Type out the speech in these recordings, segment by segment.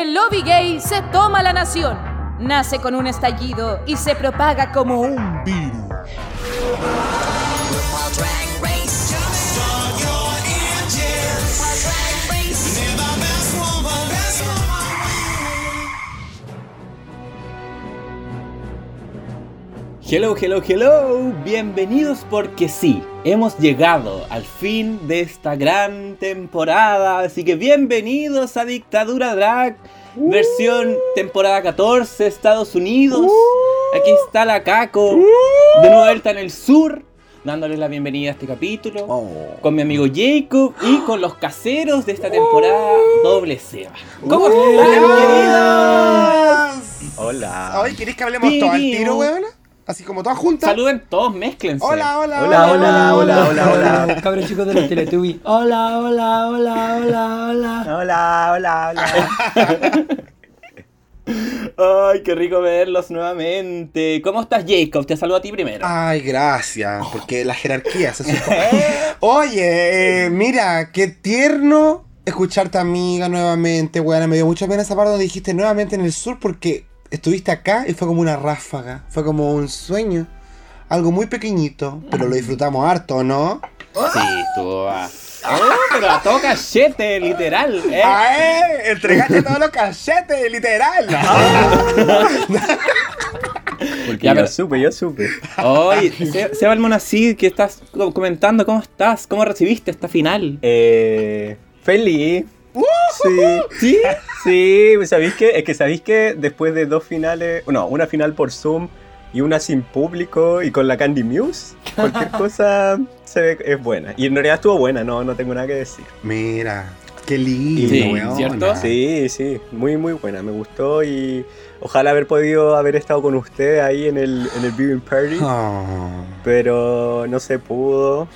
El lobby gay se toma la nación. Nace con un estallido y se propaga como un virus. Hello, hello, hello, bienvenidos porque sí, hemos llegado al fin de esta gran temporada, así que bienvenidos a Dictadura Drag, versión temporada 14, Estados Unidos. Aquí está la Caco, de nuevo vuelta en el sur, dándoles la bienvenida a este capítulo, con mi amigo Jacob y con los caseros de esta temporada, Doble Seba. ¿Cómo están, queridos? Hola. Hoy ¿queréis que hablemos todo al tiro, weón? Así como todas juntas. Saluden todos, mézclense. Hola, hola, hola, hola, hola, hola, hola. Cabros chicos de los Teletubbies. Hola, hola, hola, hola, hola. Hola, hola, hola. Ay, qué rico verlos nuevamente. ¿Cómo estás, Jacob? Te saludo a ti primero. Ay, gracias, porque la jerarquía se Oye, eh, mira, qué tierno escucharte amiga nuevamente, weón. Me dio mucha pena esa parte donde dijiste nuevamente en el sur porque estuviste acá y fue como una ráfaga, fue como un sueño. Algo muy pequeñito, pero lo disfrutamos harto, ¿no? Sí, estuvo a... Oh, pero a todo cachete, literal. ¿eh? ¡Ah, eh! Entregaste todos los cachetes, literal. Porque ya, yo supe, yo supe. Oye, Seba Almonacid, ¿qué estás comentando? ¿Cómo estás? ¿Cómo recibiste esta final? Eh, feliz, Sí, sí, sí, pues, ¿sabéis que Es que sabéis que después de dos finales, no, una final por Zoom y una sin público y con la Candy Muse, cualquier cosa se ve, es buena. Y en realidad estuvo buena, no, no tengo nada que decir. Mira, qué lindo, sí, ¿cierto? Sí, sí, muy, muy buena, me gustó y ojalá haber podido haber estado con usted ahí en el, en el viewing party, oh. pero no se pudo.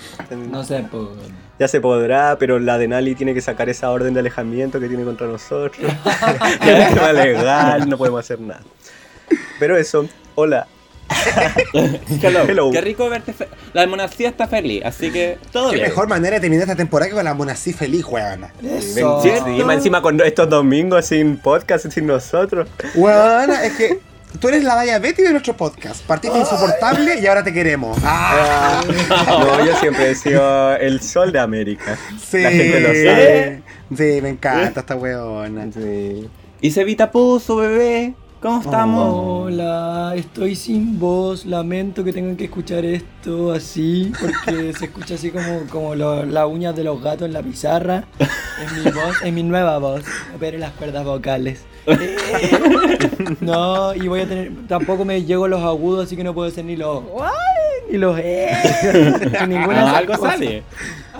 No se pudo ya se podrá, pero la de Nali tiene que sacar esa orden de alejamiento que tiene contra nosotros. ya es tema legal, no podemos hacer nada. Pero eso, hola. Hello. Qué rico verte. La monarquía está feliz, así que todo Qué bien. mejor manera de terminar esta temporada que con la monarquía feliz, weón. Sí, encima con estos domingos sin podcast, sin nosotros. Weón, es que Tú eres la diabetes de nuestro podcast. Partiste insoportable y ahora te queremos. Ah. No, yo siempre he sido el sol de América. Sí. La gente lo sabe. Sí, me encanta esta weona. Sí. Y Cevita Puso, bebé. ¿Cómo estamos? Hola, estoy sin voz. Lamento que tengan que escuchar esto así, porque se escucha así como, como las uñas de los gatos en la pizarra. Es mi voz, es mi nueva voz. Pero las cuerdas vocales. no, y voy a tener. Tampoco me llego a los agudos, así que no puedo hacer ni los. Ni los. Eh, ninguna algo sale.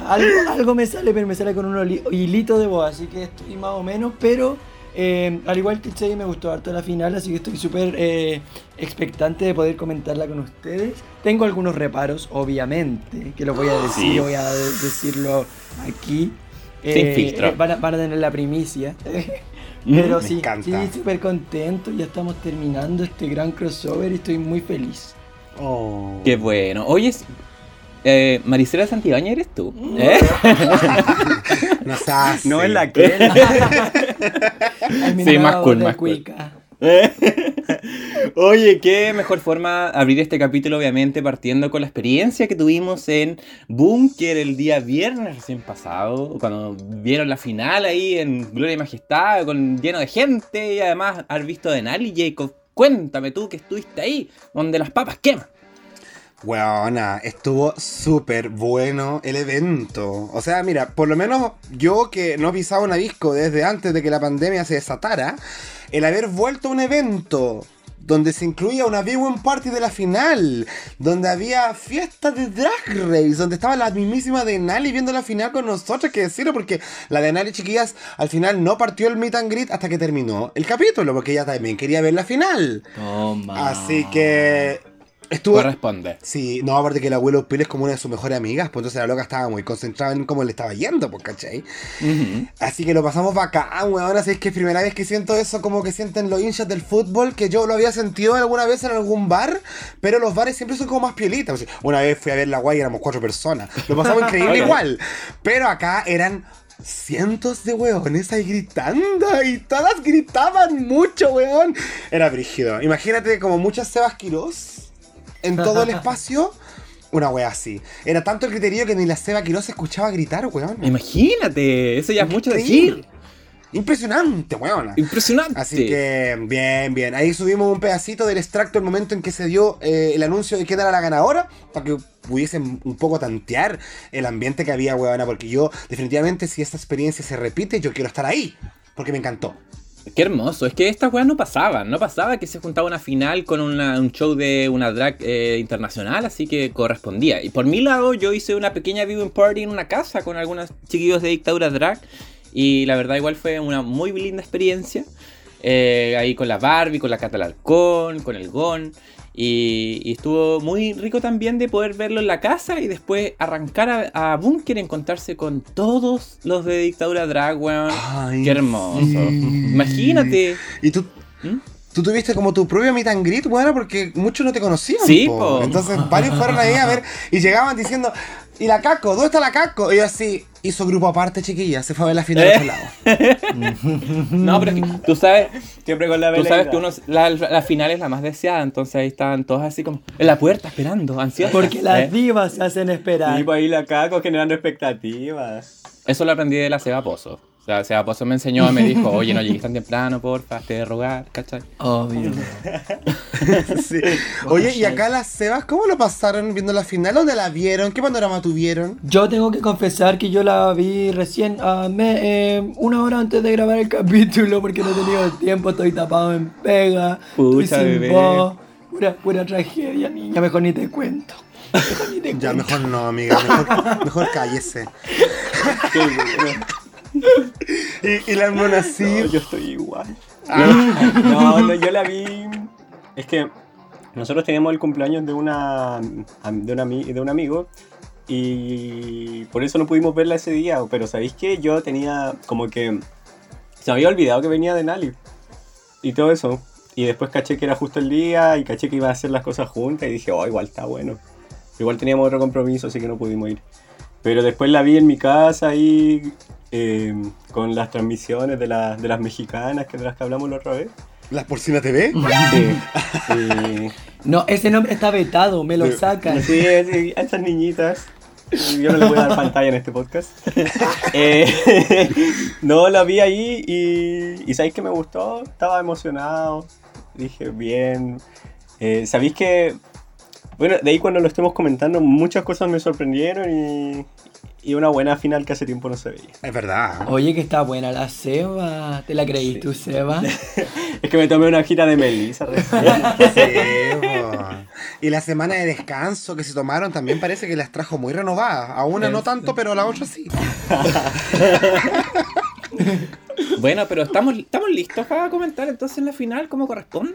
Algo, me sale, pero me sale con un hilito de voz, así que estoy más o menos, pero. Eh, al igual que Che, me gustó harto la final, así que estoy súper eh, expectante de poder comentarla con ustedes. Tengo algunos reparos, obviamente, que los voy a decir, voy a decirlo aquí. Sin filtro. Van a, van a tener la primicia. Pero sí, sí, súper contento. Ya estamos terminando este gran crossover y estoy muy feliz. Oh. Qué bueno. Oye, eh, Maricela Santibáñez eres tú. ¿Eh? no. No es la que. sí, más cool, más cool. Oye, qué mejor forma abrir este capítulo, obviamente, partiendo con la experiencia que tuvimos en Bunker el día viernes recién pasado, cuando vieron la final ahí en Gloria y Majestad, con lleno de gente, y además haber visto de Nali Jacob. Cuéntame tú que estuviste ahí, donde las papas queman. Bueno, estuvo súper bueno el evento. O sea, mira, por lo menos yo que no pisaba un disco desde antes de que la pandemia se desatara, el haber vuelto a un evento donde se incluía una viewing party de la final, donde había fiesta de Drag Race, donde estaba la mismísima de Nali viendo la final con nosotros, que decirlo, porque la de Nali, chiquillas, al final no partió el meet and greet hasta que terminó el capítulo, porque ella también quería ver la final. Así que Estuvo, Corresponde. Sí, no, aparte que el abuelo Pil es como una de sus mejores amigas, pues entonces la loca estaba muy concentrada en cómo le estaba yendo, pues, ¿cachai? Así que lo pasamos bacán, weón. Así es que es primera vez que siento eso, como que sienten los hinchas del fútbol, que yo lo había sentido alguna vez en algún bar, pero los bares siempre son como más piolitas. una vez fui a ver la guay y éramos cuatro personas. Lo pasamos increíble igual. Pero acá eran cientos de weones ahí gritando y todas gritaban mucho, weón. Era brígido. Imagínate como muchas Sebas Quirós en todo el espacio. Una wea así. Era tanto el criterio que ni la Seba Quirós se escuchaba gritar, weón. Imagínate, eso ya es mucho decir. Impresionante, weón. Impresionante. Así que, bien, bien. Ahí subimos un pedacito del extracto el momento en que se dio eh, el anuncio de quién era la ganadora, para que pudiesen un poco tantear el ambiente que había, weona. Porque yo, definitivamente, si esta experiencia se repite, yo quiero estar ahí. Porque me encantó. Qué hermoso, es que estas weas no pasaban, no pasaba que se juntaba una final con una- un show de una drag eh, internacional, así que correspondía. Y por mi lado, yo hice una pequeña viewing party en una casa con algunos chiquillos de dictadura drag, y la verdad, igual fue una muy linda experiencia. Eh, ahí con la Barbie, con la Cata Alarcón, con el Gon. Y, y estuvo muy rico también de poder verlo en la casa y después arrancar a, a Bunker, encontrarse con todos los de dictadura drag, weón. Ay, Qué hermoso. sí. Imagínate. Y tú. ¿Mm? Tú tuviste como tu propio meet and greet, bueno, porque muchos no te conocían. Sí, po. Entonces varios fueron ahí a ver y llegaban diciendo, ¿y la Caco? ¿Dónde está la Caco? Y yo así, hizo grupo aparte, chiquilla, se fue a ver la final de Eh. otro lado. No, pero es que tú sabes, Siempre con la tú sabes que uno, la, la final es la más deseada, entonces ahí estaban todos así como en la puerta esperando, ansiosos. Porque las ¿eh? divas se hacen esperar. Y por ahí la caco generando expectativas. Eso lo aprendí de la Seba Pozo. O sea, Seba Pozo me enseñó y me dijo, oye, no llegues tan temprano, porfa, te de rogar, ¿cachai? Obvio. Sí. Oye, ¿y acá las Sebas cómo lo pasaron viendo la final? ¿Dónde la vieron? ¿Qué panorama tuvieron? Yo tengo que confesar que yo la vi recién, me- eh, una hora antes de grabar el capítulo, porque no he tenido tiempo, estoy tapado en pega, Pucha, estoy sin bebé. voz. Pura, pura tragedia, niña, mejor ni te cuento. Mejor ni te Ya, cuento. mejor no, amiga, mejor, mejor cállese. Y, y la hermana No, sí. yo estoy igual. No, no, yo la vi. Es que nosotros teníamos el cumpleaños de una de un, ami- de un amigo y por eso no pudimos verla ese día. Pero sabéis que yo tenía como que se me había olvidado que venía de Nali y todo eso. Y después caché que era justo el día y caché que iba a hacer las cosas juntas y dije, oh, igual está bueno. Igual teníamos otro compromiso, así que no pudimos ir. Pero después la vi en mi casa ahí eh, con las transmisiones de, la- de las mexicanas, que de las que hablamos la otra vez. ¿Las Porcina TV? Sí. No, ese nombre está vetado, me lo sacan. sí, sí, a esas niñitas. Yo no les voy a dar pantalla en este podcast. Eh, no, la vi ahí y, y ¿sabéis que me gustó? Estaba emocionado. Dije, bien. Eh, ¿Sabéis que Bueno, de ahí cuando lo estemos comentando, muchas cosas me sorprendieron y, y una buena final que hace tiempo no se veía. Es verdad. Oye, que está buena la Seba. ¿Te la creí tú, Seba? Es que me tomé una gira de Melissa recién. Sí, y la semana de descanso que se tomaron también parece que las trajo muy renovadas. A una no tanto, pero a la otra sí. Bueno, pero estamos, estamos listos para comentar entonces la final como corresponde.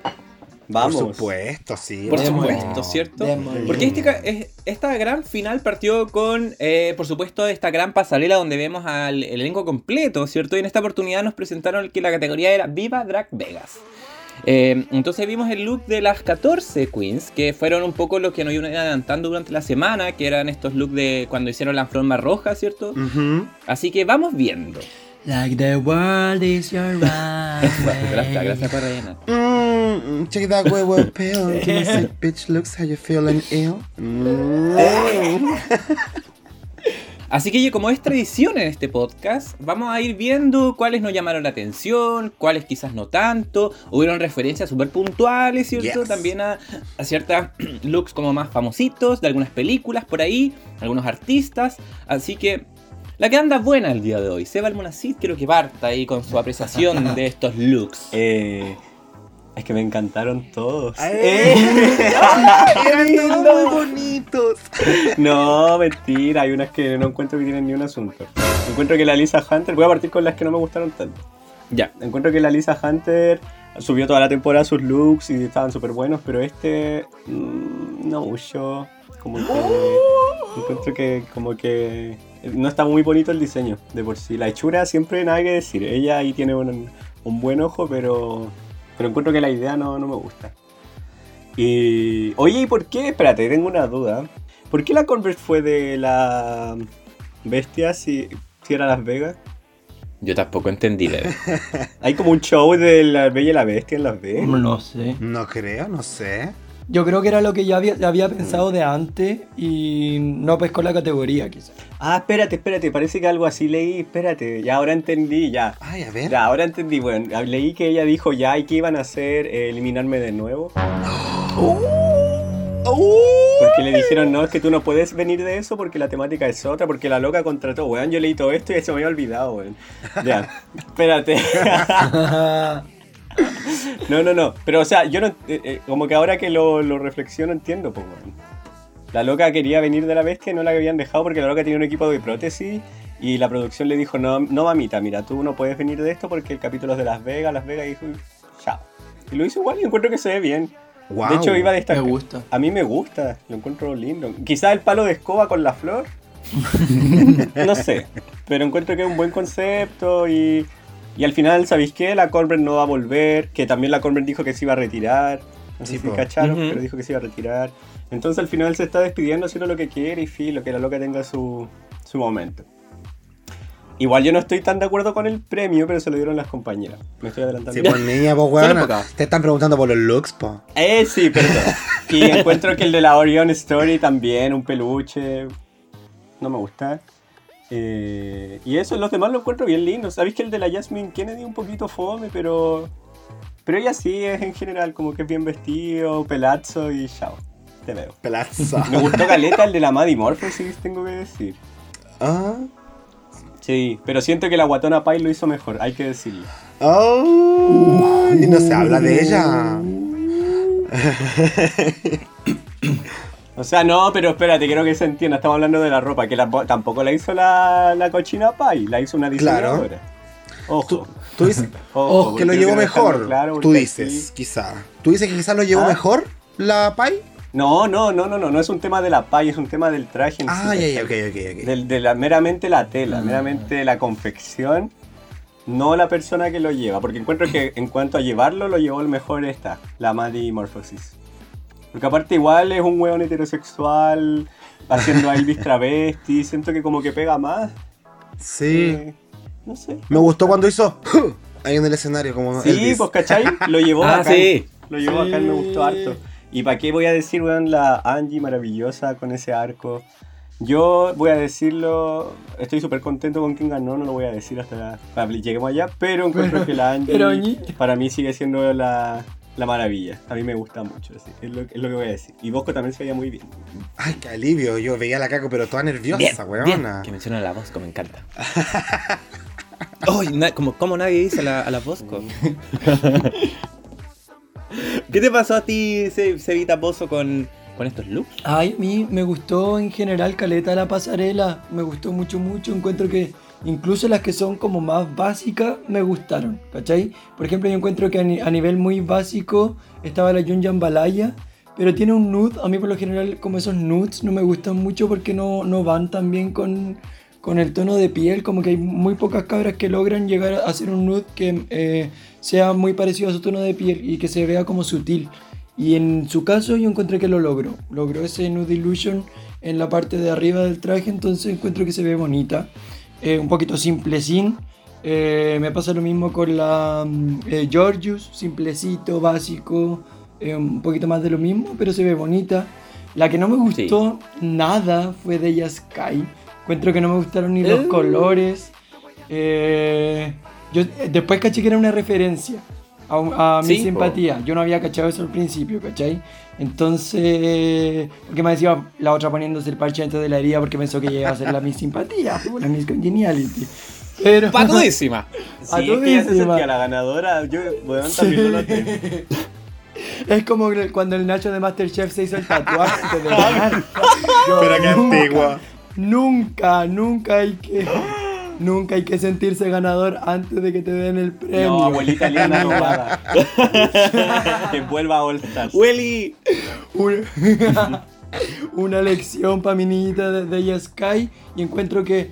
Vamos. Por supuesto, sí. Por supuesto, ¿cierto? Porque este esta gran final partió con, eh, por supuesto, esta gran pasarela donde vemos al el elenco completo, ¿cierto? Y en esta oportunidad nos presentaron que la categoría era Viva Drag Vegas. Eh, entonces vimos el look de las 14 queens, que fueron un poco los que nos iban adelantando durante la semana, que eran estos looks de cuando hicieron la forma roja, ¿cierto? Así que vamos viendo. Like the world is your Gracias, gracias por rellenar. Mm, check that way, well, pale. Give me a sick bitch looks, how you feeling ill? Mm. Así que como es tradición en este podcast, vamos a ir viendo cuáles nos llamaron la atención, cuáles quizás no tanto. Hubieron referencias súper puntuales, ¿cierto? Yes. También a, a ciertos looks como más famositos de algunas películas por ahí, algunos artistas. Así que la que anda buena el día de hoy, Seba Almonacid, quiero que parta ahí con su apreciación de estos looks. Eh, es que me encantaron todos. Eran todos muy bonitos. No, mentira, hay unas que no encuentro que tienen ni un asunto. Encuentro que la Lisa Hunter, voy a partir con las que no me gustaron tanto. Ya. Encuentro que la Lisa Hunter subió toda la temporada sus looks y estaban súper buenos, pero este mm, no mucho. Como que encuentro que como que no está muy bonito el diseño de por sí. La hechura siempre nada que decir. Ella ahí tiene un, un buen ojo, pero pero encuentro que la idea no, no me gusta. Y oye, ¿y por qué? Espérate, tengo una duda. ¿Por qué la Converse fue de la bestia si, si era Las Vegas? Yo tampoco entendí, bebé. Hay como un show de la Bella y la Bestia en Las Vegas. No sé. No creo, no sé. Yo creo que era lo que ya había, ya había pensado de antes y no pescó la categoría, quizás. Ah, espérate, espérate, parece que algo así leí, espérate, ya ahora entendí, ya. Ay, a ver. Ya, ahora entendí, bueno, leí que ella dijo ya y que iban a hacer eh, eliminarme de nuevo. Porque le dijeron, no, es que tú no puedes venir de eso porque la temática es otra, porque la loca contrató, weón, yo leí todo esto y se me había olvidado, weón. Ya, espérate. no, no, no, pero o sea, yo no, eh, eh, como que ahora que lo, lo reflexiono entiendo, pues. La loca quería venir de la bestia y no la habían dejado porque la loca tenía un equipo de prótesis y la producción le dijo, no, no mamita, mira, tú no puedes venir de esto porque el capítulo es de Las Vegas, Las Vegas, y dijo, chao. Y lo hizo igual y encuentro que se ve bien. Wow. De hecho, iba a destacar. Me gusta. A mí me gusta, lo encuentro lindo. Quizás el palo de escoba con la flor. no sé. Pero encuentro que es un buen concepto y, y al final, ¿sabéis qué? La Colbert no va a volver. Que también la Colbert dijo que se iba a retirar. No sé Sí, si cacharon, Ujú. pero dijo que se iba a retirar. Entonces al final se está despidiendo haciendo lo que quiere y filo, que la loca tenga su, su momento. Igual yo no estoy tan de acuerdo con el premio, pero se lo dieron las compañeras. Me estoy adelantando. Sí, pues niña, pues weón. poca. Te están preguntando por los looks, po. Eh, sí, perdón. Y encuentro que el de la Orion Story también, un peluche. No me gusta. Eh, y eso, los demás lo encuentro bien lindos. Sabéis que el de la Jasmine Kennedy un poquito fome, pero. Pero ella sí es en general, como que es bien vestido, pelazo y chao. Te veo. Pelaza. Me gustó Caleta el de la Maddie Morphosis, tengo que decir. Ah. Sí, pero siento que la Guatona Pai lo hizo mejor, hay que decirlo. Oh. Y no se habla de ella. O sea, no, pero espérate, quiero que se entienda. Estamos hablando de la ropa, que la- tampoco la hizo la, la cochina Pai, la hizo una Claro. diseñadora. Ojo. Tú, tú dices ojo, que lo llevó mejor. claro, tú dices, así- quizá. ¿Tú dices que quizás lo llevó Ah. mejor la Pai? No, no, no, no, no, no es un tema de la Pai, es un tema del traje en Ah, sí. de la, meramente la tela, Ah. meramente la confección, no la persona que lo lleva. Porque encuentro que en cuanto a llevarlo, lo llevó el mejor esta, la Maddie Morphosis. Porque aparte igual es un hueón heterosexual, haciendo a Elvis travesti, siento que como que pega más. Sí. eh, no sé. Me gustó cuando hizo ahí en el escenario como Sí, Elvis. pues ¿cachai? Lo llevó Ah, bacán. sí. Lo llevó Sí. acá, me gustó harto. ¿Y para qué voy a decir, weón, la Angie maravillosa con ese arco? Yo voy a decirlo, estoy súper contento con quien ganó, no lo voy a decir hasta cuando lleguemos allá, pero encuentro que la Angie pero, para mí sigue siendo la, la maravilla. A mí me gusta mucho, así, es, lo, es lo que voy a decir. Y Bosco también se veía muy bien. Ay, qué alivio. Yo veía a la caco, pero toda nerviosa, Bien, bien. weona. Que menciona la Bosco, me encanta. Como, como nadie dice a la, a la Bosco. ¿Qué te pasó a ti, Ce- Cevita Pozo, con, con estos looks? Ay, a mí me gustó en general Caleta la pasarela, me gustó mucho, mucho. Encuentro que incluso las que son como más básicas me gustaron, ¿cachai? Por ejemplo, yo encuentro que a, ni- a nivel muy básico estaba la Yun Balaya, pero tiene un nude. A mí, por lo general, como esos nudes no me gustan mucho porque no, no van tan bien con, con el tono de piel. Como que hay muy pocas cabras que logran llegar a hacer un nude que eh, sea muy parecido a su tono de piel y que se vea como sutil. Y en su caso yo encontré que lo logró. Logró ese Nude Illusion en la parte de arriba del traje, entonces encuentro que se ve bonita. Eh, un poquito simple sin. Eh, me pasa lo mismo con la mm, eh, Georgius, simplecito, básico, eh, un poquito más de lo mismo, pero se ve bonita. La que no me gustó nada fue de ella Sky. Encuentro que no me gustaron ni los Eh. colores. Yo después caché que era una referencia a, mi Sí, po. simpatía. Yo no había cachado eso al principio, ¿cachai? Entonces, porque me decía la otra poniéndose el parche dentro de la herida porque pensó que iba a ser la mi simpatía, la Miss Congeniality. Pero... ¡Patudísima! Sí, es que ella se sentía la ganadora. Yo, weón, también lo noté. Es como cuando el Nacho de Masterchef se hizo el tatuaje antes de ganar. Pero qué nunca, antigua. Nunca, nunca hay que. Nunca hay que sentirse ganador antes de que te den el premio. No, abuelita linda no paga. que vuelva a All Stars. ¡Willy! Una, una lección para mi niñita de, de Sky. Y encuentro que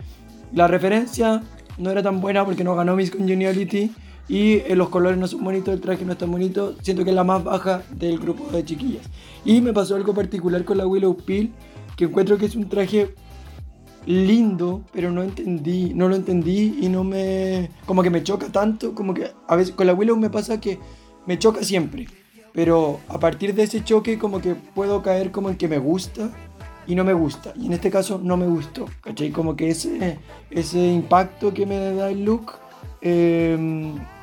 la referencia no era tan buena porque no ganó Miss Congeniality. Y eh, los colores no son bonitos, el traje no está bonito. Siento que es la más baja del grupo de chiquillas. Y me pasó algo particular con la Willow Peel, que encuentro que es un traje lindo, pero no entendí, no lo entendí y no me, como que me choca tanto, como que a veces con la Willow me pasa que me choca siempre, pero a partir de ese choque como que puedo caer como el que me gusta y no me gusta, y en este caso no me gustó, ¿cachai? Como que ese, ese impacto que me da el look eh,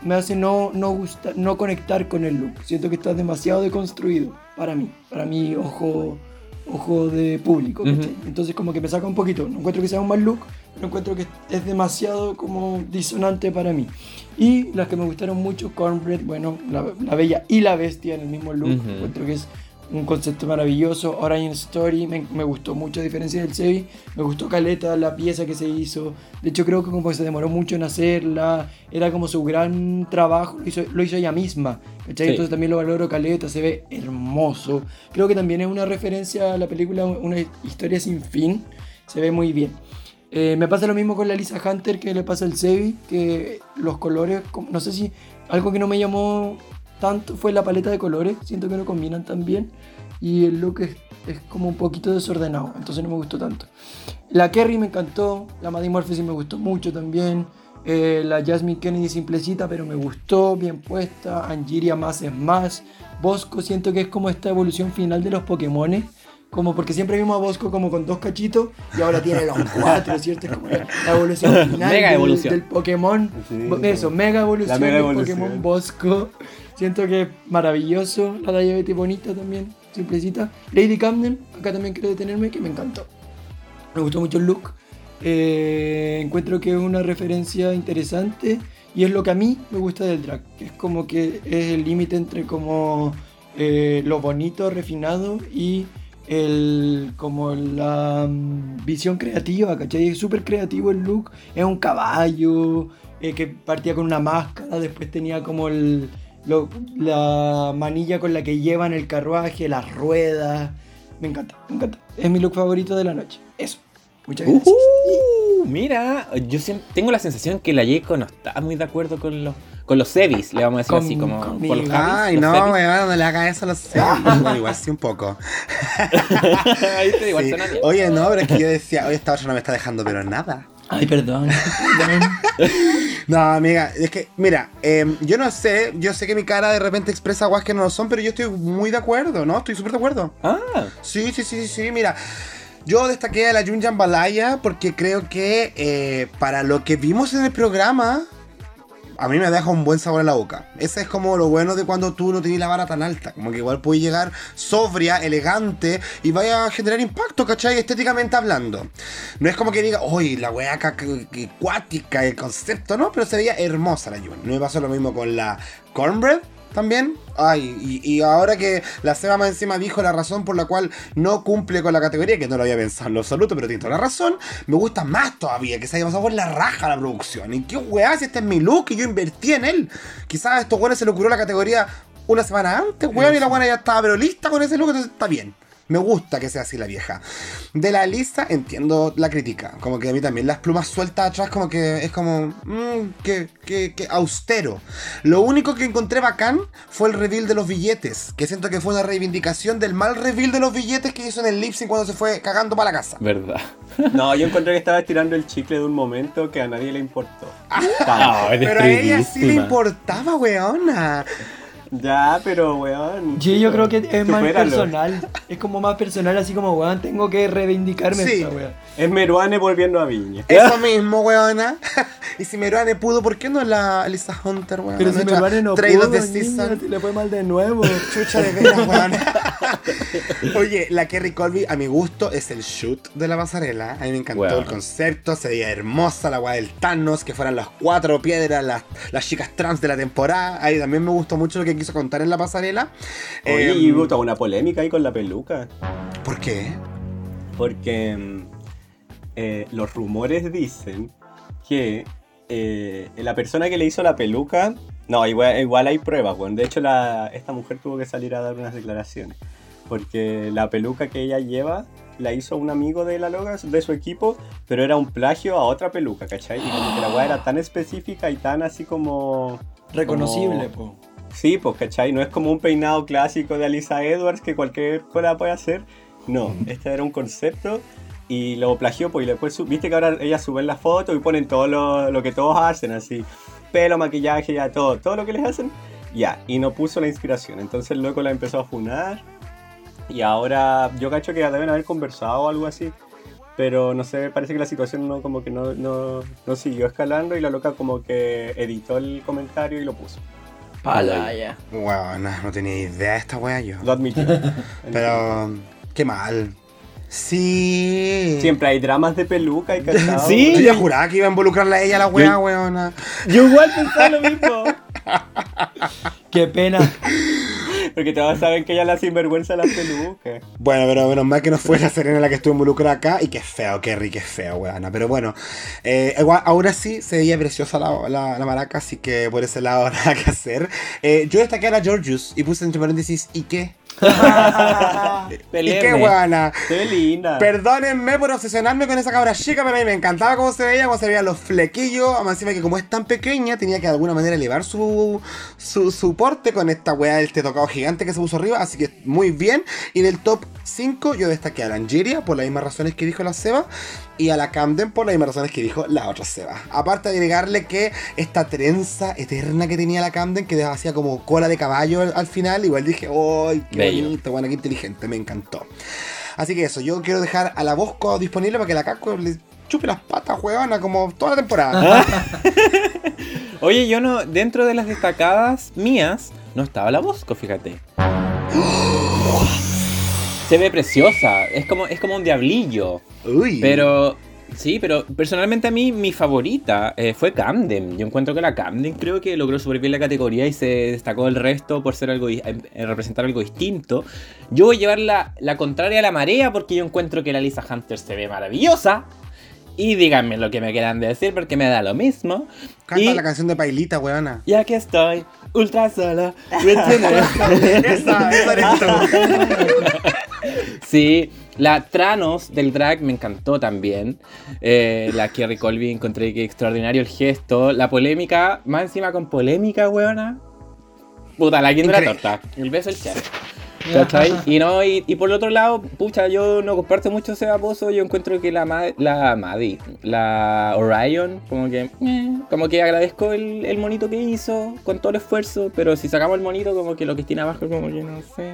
me hace no, no, gusta, no conectar con el look, siento que está demasiado deconstruido para mí, para mi ojo ojo de público. ¿cachai? Entonces como que me saca un poquito. No encuentro que sea un mal look, pero encuentro que es demasiado como disonante para mí. Y las que me gustaron mucho, Cornbread, bueno, la, la Bella y la Bestia en el mismo look. Ujú. Encuentro que es un concepto maravilloso. Origin Story me, me gustó mucho a diferencia del Sevi. Me gustó Caleta, la pieza que se hizo. De hecho creo que como que se demoró mucho en hacerla. Era como su gran trabajo. Lo hizo, lo hizo ella misma. Entonces también lo valoro Caleta. Se ve hermoso. Creo que también es una referencia a la película Una historia sin fin. Se ve muy bien. Eh, me pasa lo mismo con la Lisa Hunter que le pasa al Sevi, que los colores, no sé si algo que no me llamó tanto fue la paleta de colores, siento que no combinan tan bien y el look es, es como un poquito desordenado, entonces no me gustó tanto. La Kerry me encantó, la Maddie Murphy sí me gustó mucho también, eh, la Jasmine Kennedy simplecita pero me gustó, bien puesta, Angiria más es más, Bosco siento que es como esta evolución final de los Pokémones. Como porque siempre vimos a Bosco como con dos cachitos y ahora tiene los cuatro, ¿cierto? Es como la, la evolución final Mega del, evolución. del Pokémon. Sí, Eso, mega evolución mega del evolución. Pokémon Bosco. Siento que es maravilloso. La Diabetes bonita también, simplecita. Lady Camden, acá también quiero detenerme, que me encantó. Me gustó mucho el look. Eh, encuentro que es una referencia interesante y es lo que a mí me gusta del drag, es como que es el límite entre como eh, lo bonito, refinado y el, como la mm, visión creativa, ¿cachai? Es súper creativo el look, es un caballo eh, que partía con una máscara, después tenía como el, lo- la manilla con la que llevan el carruaje, las ruedas. Me encanta, me encanta. Es mi look favorito de la noche. Eso. Muchas gracias. Mira, yo tengo la sensación que la Jaco no está muy de acuerdo con los con los Sevis, le vamos a decir Con- así, como por los Javis, Ay, los no, weón, no le haga eso a los Sevis. Bueno, igual sí un poco. Ahí Sí. Oye, no, pero es que yo decía, oye, esta otra no me está dejando, pero nada. Ay, perdón. No, amiga, es que, mira, eh, yo no sé, yo sé que mi cara de repente expresa guas que no lo son, pero yo estoy muy de acuerdo, ¿no? Estoy súper de acuerdo. Ah, Sí, sí, sí, sí, sí, mira. Yo destaqué a la Jun Jambalaya porque creo que eh, para lo que vimos en el programa, a mí me deja un buen sabor en la boca. Ese es como lo bueno de cuando tú no tienes la vara tan alta. Como que igual puedes llegar sobria, elegante y vaya a generar impacto, ¿cachai? Estéticamente hablando. No es como que diga, uy, la weá cuática, el concepto, ¿no? Pero se veía hermosa la Jun. No me pasó lo mismo con la Cornbread también. Ay, y, y ahora que la Seba más encima dijo la razón por la cual no cumple con la categoría, que no lo había pensado en lo absoluto, pero tiene toda la razón, me gusta más todavía, que se haya pasado por la raja la producción. ¿Y qué weá si este es mi look y yo invertí en él? Quizás a estos weones se le ocurrió la categoría una semana antes, weón, y la buena ya estaba pero lista con ese look, entonces está bien. Me gusta que sea así la vieja. De la lista entiendo la crítica. Como que a mí también las plumas sueltas atrás como que es como... Mmm, que, que, que austero. Lo único que encontré bacán fue el reveal de los billetes. Que siento que fue una reivindicación del mal reveal de los billetes que hizo en el lip sync cuando se fue cagando para la casa. verdad. No, yo encontré que estaba estirando el chicle de un momento que a nadie le importó. Ah, Pero a ella sí le importaba, weona. Ya, pero weón. Sí, yo creo que es más personal. Es como más personal, así como, weón, tengo que reivindicarme Sí. esta weón. Es Meruane volviendo a Viña. Eso mismo, weona. y si Meruane pudo, ¿por qué no la Lisa Hunter, weona? Pero si Meruane no pudo, the niña, le fue mal de nuevo. Chucha de veras, weón. Oye, la Kerry Colby, a mi gusto, es el shoot de la pasarela. A mí me encantó Weón. el concepto, se veía hermosa la weá del Thanos, que fueran las cuatro piedras, las, las chicas trans de la temporada. Ahí también me gustó mucho lo que quiso contar en la pasarela. Oye, Em, y hubo toda una polémica ahí con la peluca. ¿Por qué? Porque mm, eh, los rumores dicen que eh, la persona que le hizo la peluca. No, igual, igual hay pruebas, weón. De hecho, la, esta mujer tuvo que salir a dar unas declaraciones. Porque la peluca que ella lleva la hizo un amigo de la Loga, de su equipo, pero era un plagio a otra peluca, ¿cachai? Y como que la weá era tan específica y tan así como. Reconocible, como- po. Sí, pues, ¿cachai? No es como un peinado clásico de Alisa Edwards que cualquier cola puede hacer. No, este era un concepto y lo plagió, pues y después viste que ahora ellas suben la foto y ponen todo lo, lo que todos hacen, así, pelo, maquillaje, ya todo, todo lo que les hacen, ya, y no puso la inspiración, entonces el loco la empezó a funar y ahora yo cacho que ya deben haber conversado o algo así. Pero no sé, parece que la situación no como que no, no, no siguió escalando y la loca como que editó el comentario y lo puso. Pala, ya. Weón, no tenía idea de esta wea yo. Lo admitió. Pero, qué mal. Sí. Siempre hay dramas de peluca y cachado. Sí. Yo ya juraba que iba a involucrarla a ella la wea, weona. Yo igual pensaba lo mismo. Qué pena. Porque todos saben que ella la sinvergüenza a las pelucas. Bueno, pero menos mal que no fue la Serena la que estuvo involucrada acá. Y qué feo, qué rico, qué feo, weona. Pero bueno, eh, igual, ahora sí se veía preciosa la, la, la maraca, así que por ese lado nada que hacer. Eh, yo destaqué a la Georgius y puse entre paréntesis, ¿y qué? ¿Y qué? Se ve linda. Perdónenme por obsesionarme con esa cabra chica, pero a mí me encantaba cómo se veía, cómo se veían los flequillos. Además, encima que como es tan pequeña, tenía que de alguna manera elevar su, su, su porte con esta weá del tocado gigante que se puso arriba. Así que muy bien. Y del top 5, yo destaqué a la Angeria por las mismas razones que dijo la Seba. Y a la Camden por las mismas razones que dijo la otra Seba. Aparte de agregarle que esta trenza eterna que tenía la Camden, que hacía como cola de caballo al, al final, igual dije, ¡ay, qué Bello. bonito, bueno, qué inteligente! Me encantó. Así que eso, yo quiero dejar a la Bosco disponible para que la Casco le chupe las patas, huevona, como toda la temporada. Oye, yo no, dentro de las destacadas mías, no estaba la Bosco, fíjate. Se ve preciosa, es como, es como un diablillo. Uy. Pero, sí, pero personalmente a mí mi favorita eh, fue Camden. Yo encuentro que la Camden creo que logró bien la categoría y se destacó el resto por ser algo, eh, eh, representar algo distinto. Yo voy a llevar la, la contraria a la marea porque yo encuentro que la Lisa Hunter se ve maravillosa. Y díganme lo que me quieran decir porque me da lo mismo. Canta y, la canción de Pailita, huevona. y aquí estoy, ultra sola. esa, esa eres tú. Sí, la Tranos del drag me encantó también. Eh, la Kerry Colby encontré que extraordinario el gesto. La polémica, más encima con polémica, weona. Puta, la quinta de la torta. El beso el chef. ¿Cachai? Y no, y, y por el otro lado, pucha, yo no comparto mucho ese baboso. Yo encuentro que la Ma- la Maddie, la Orion, como que, eh, como que agradezco el, el monito que hizo con todo el esfuerzo. Pero si sacamos el monito, como que lo que tiene abajo, como que no sé.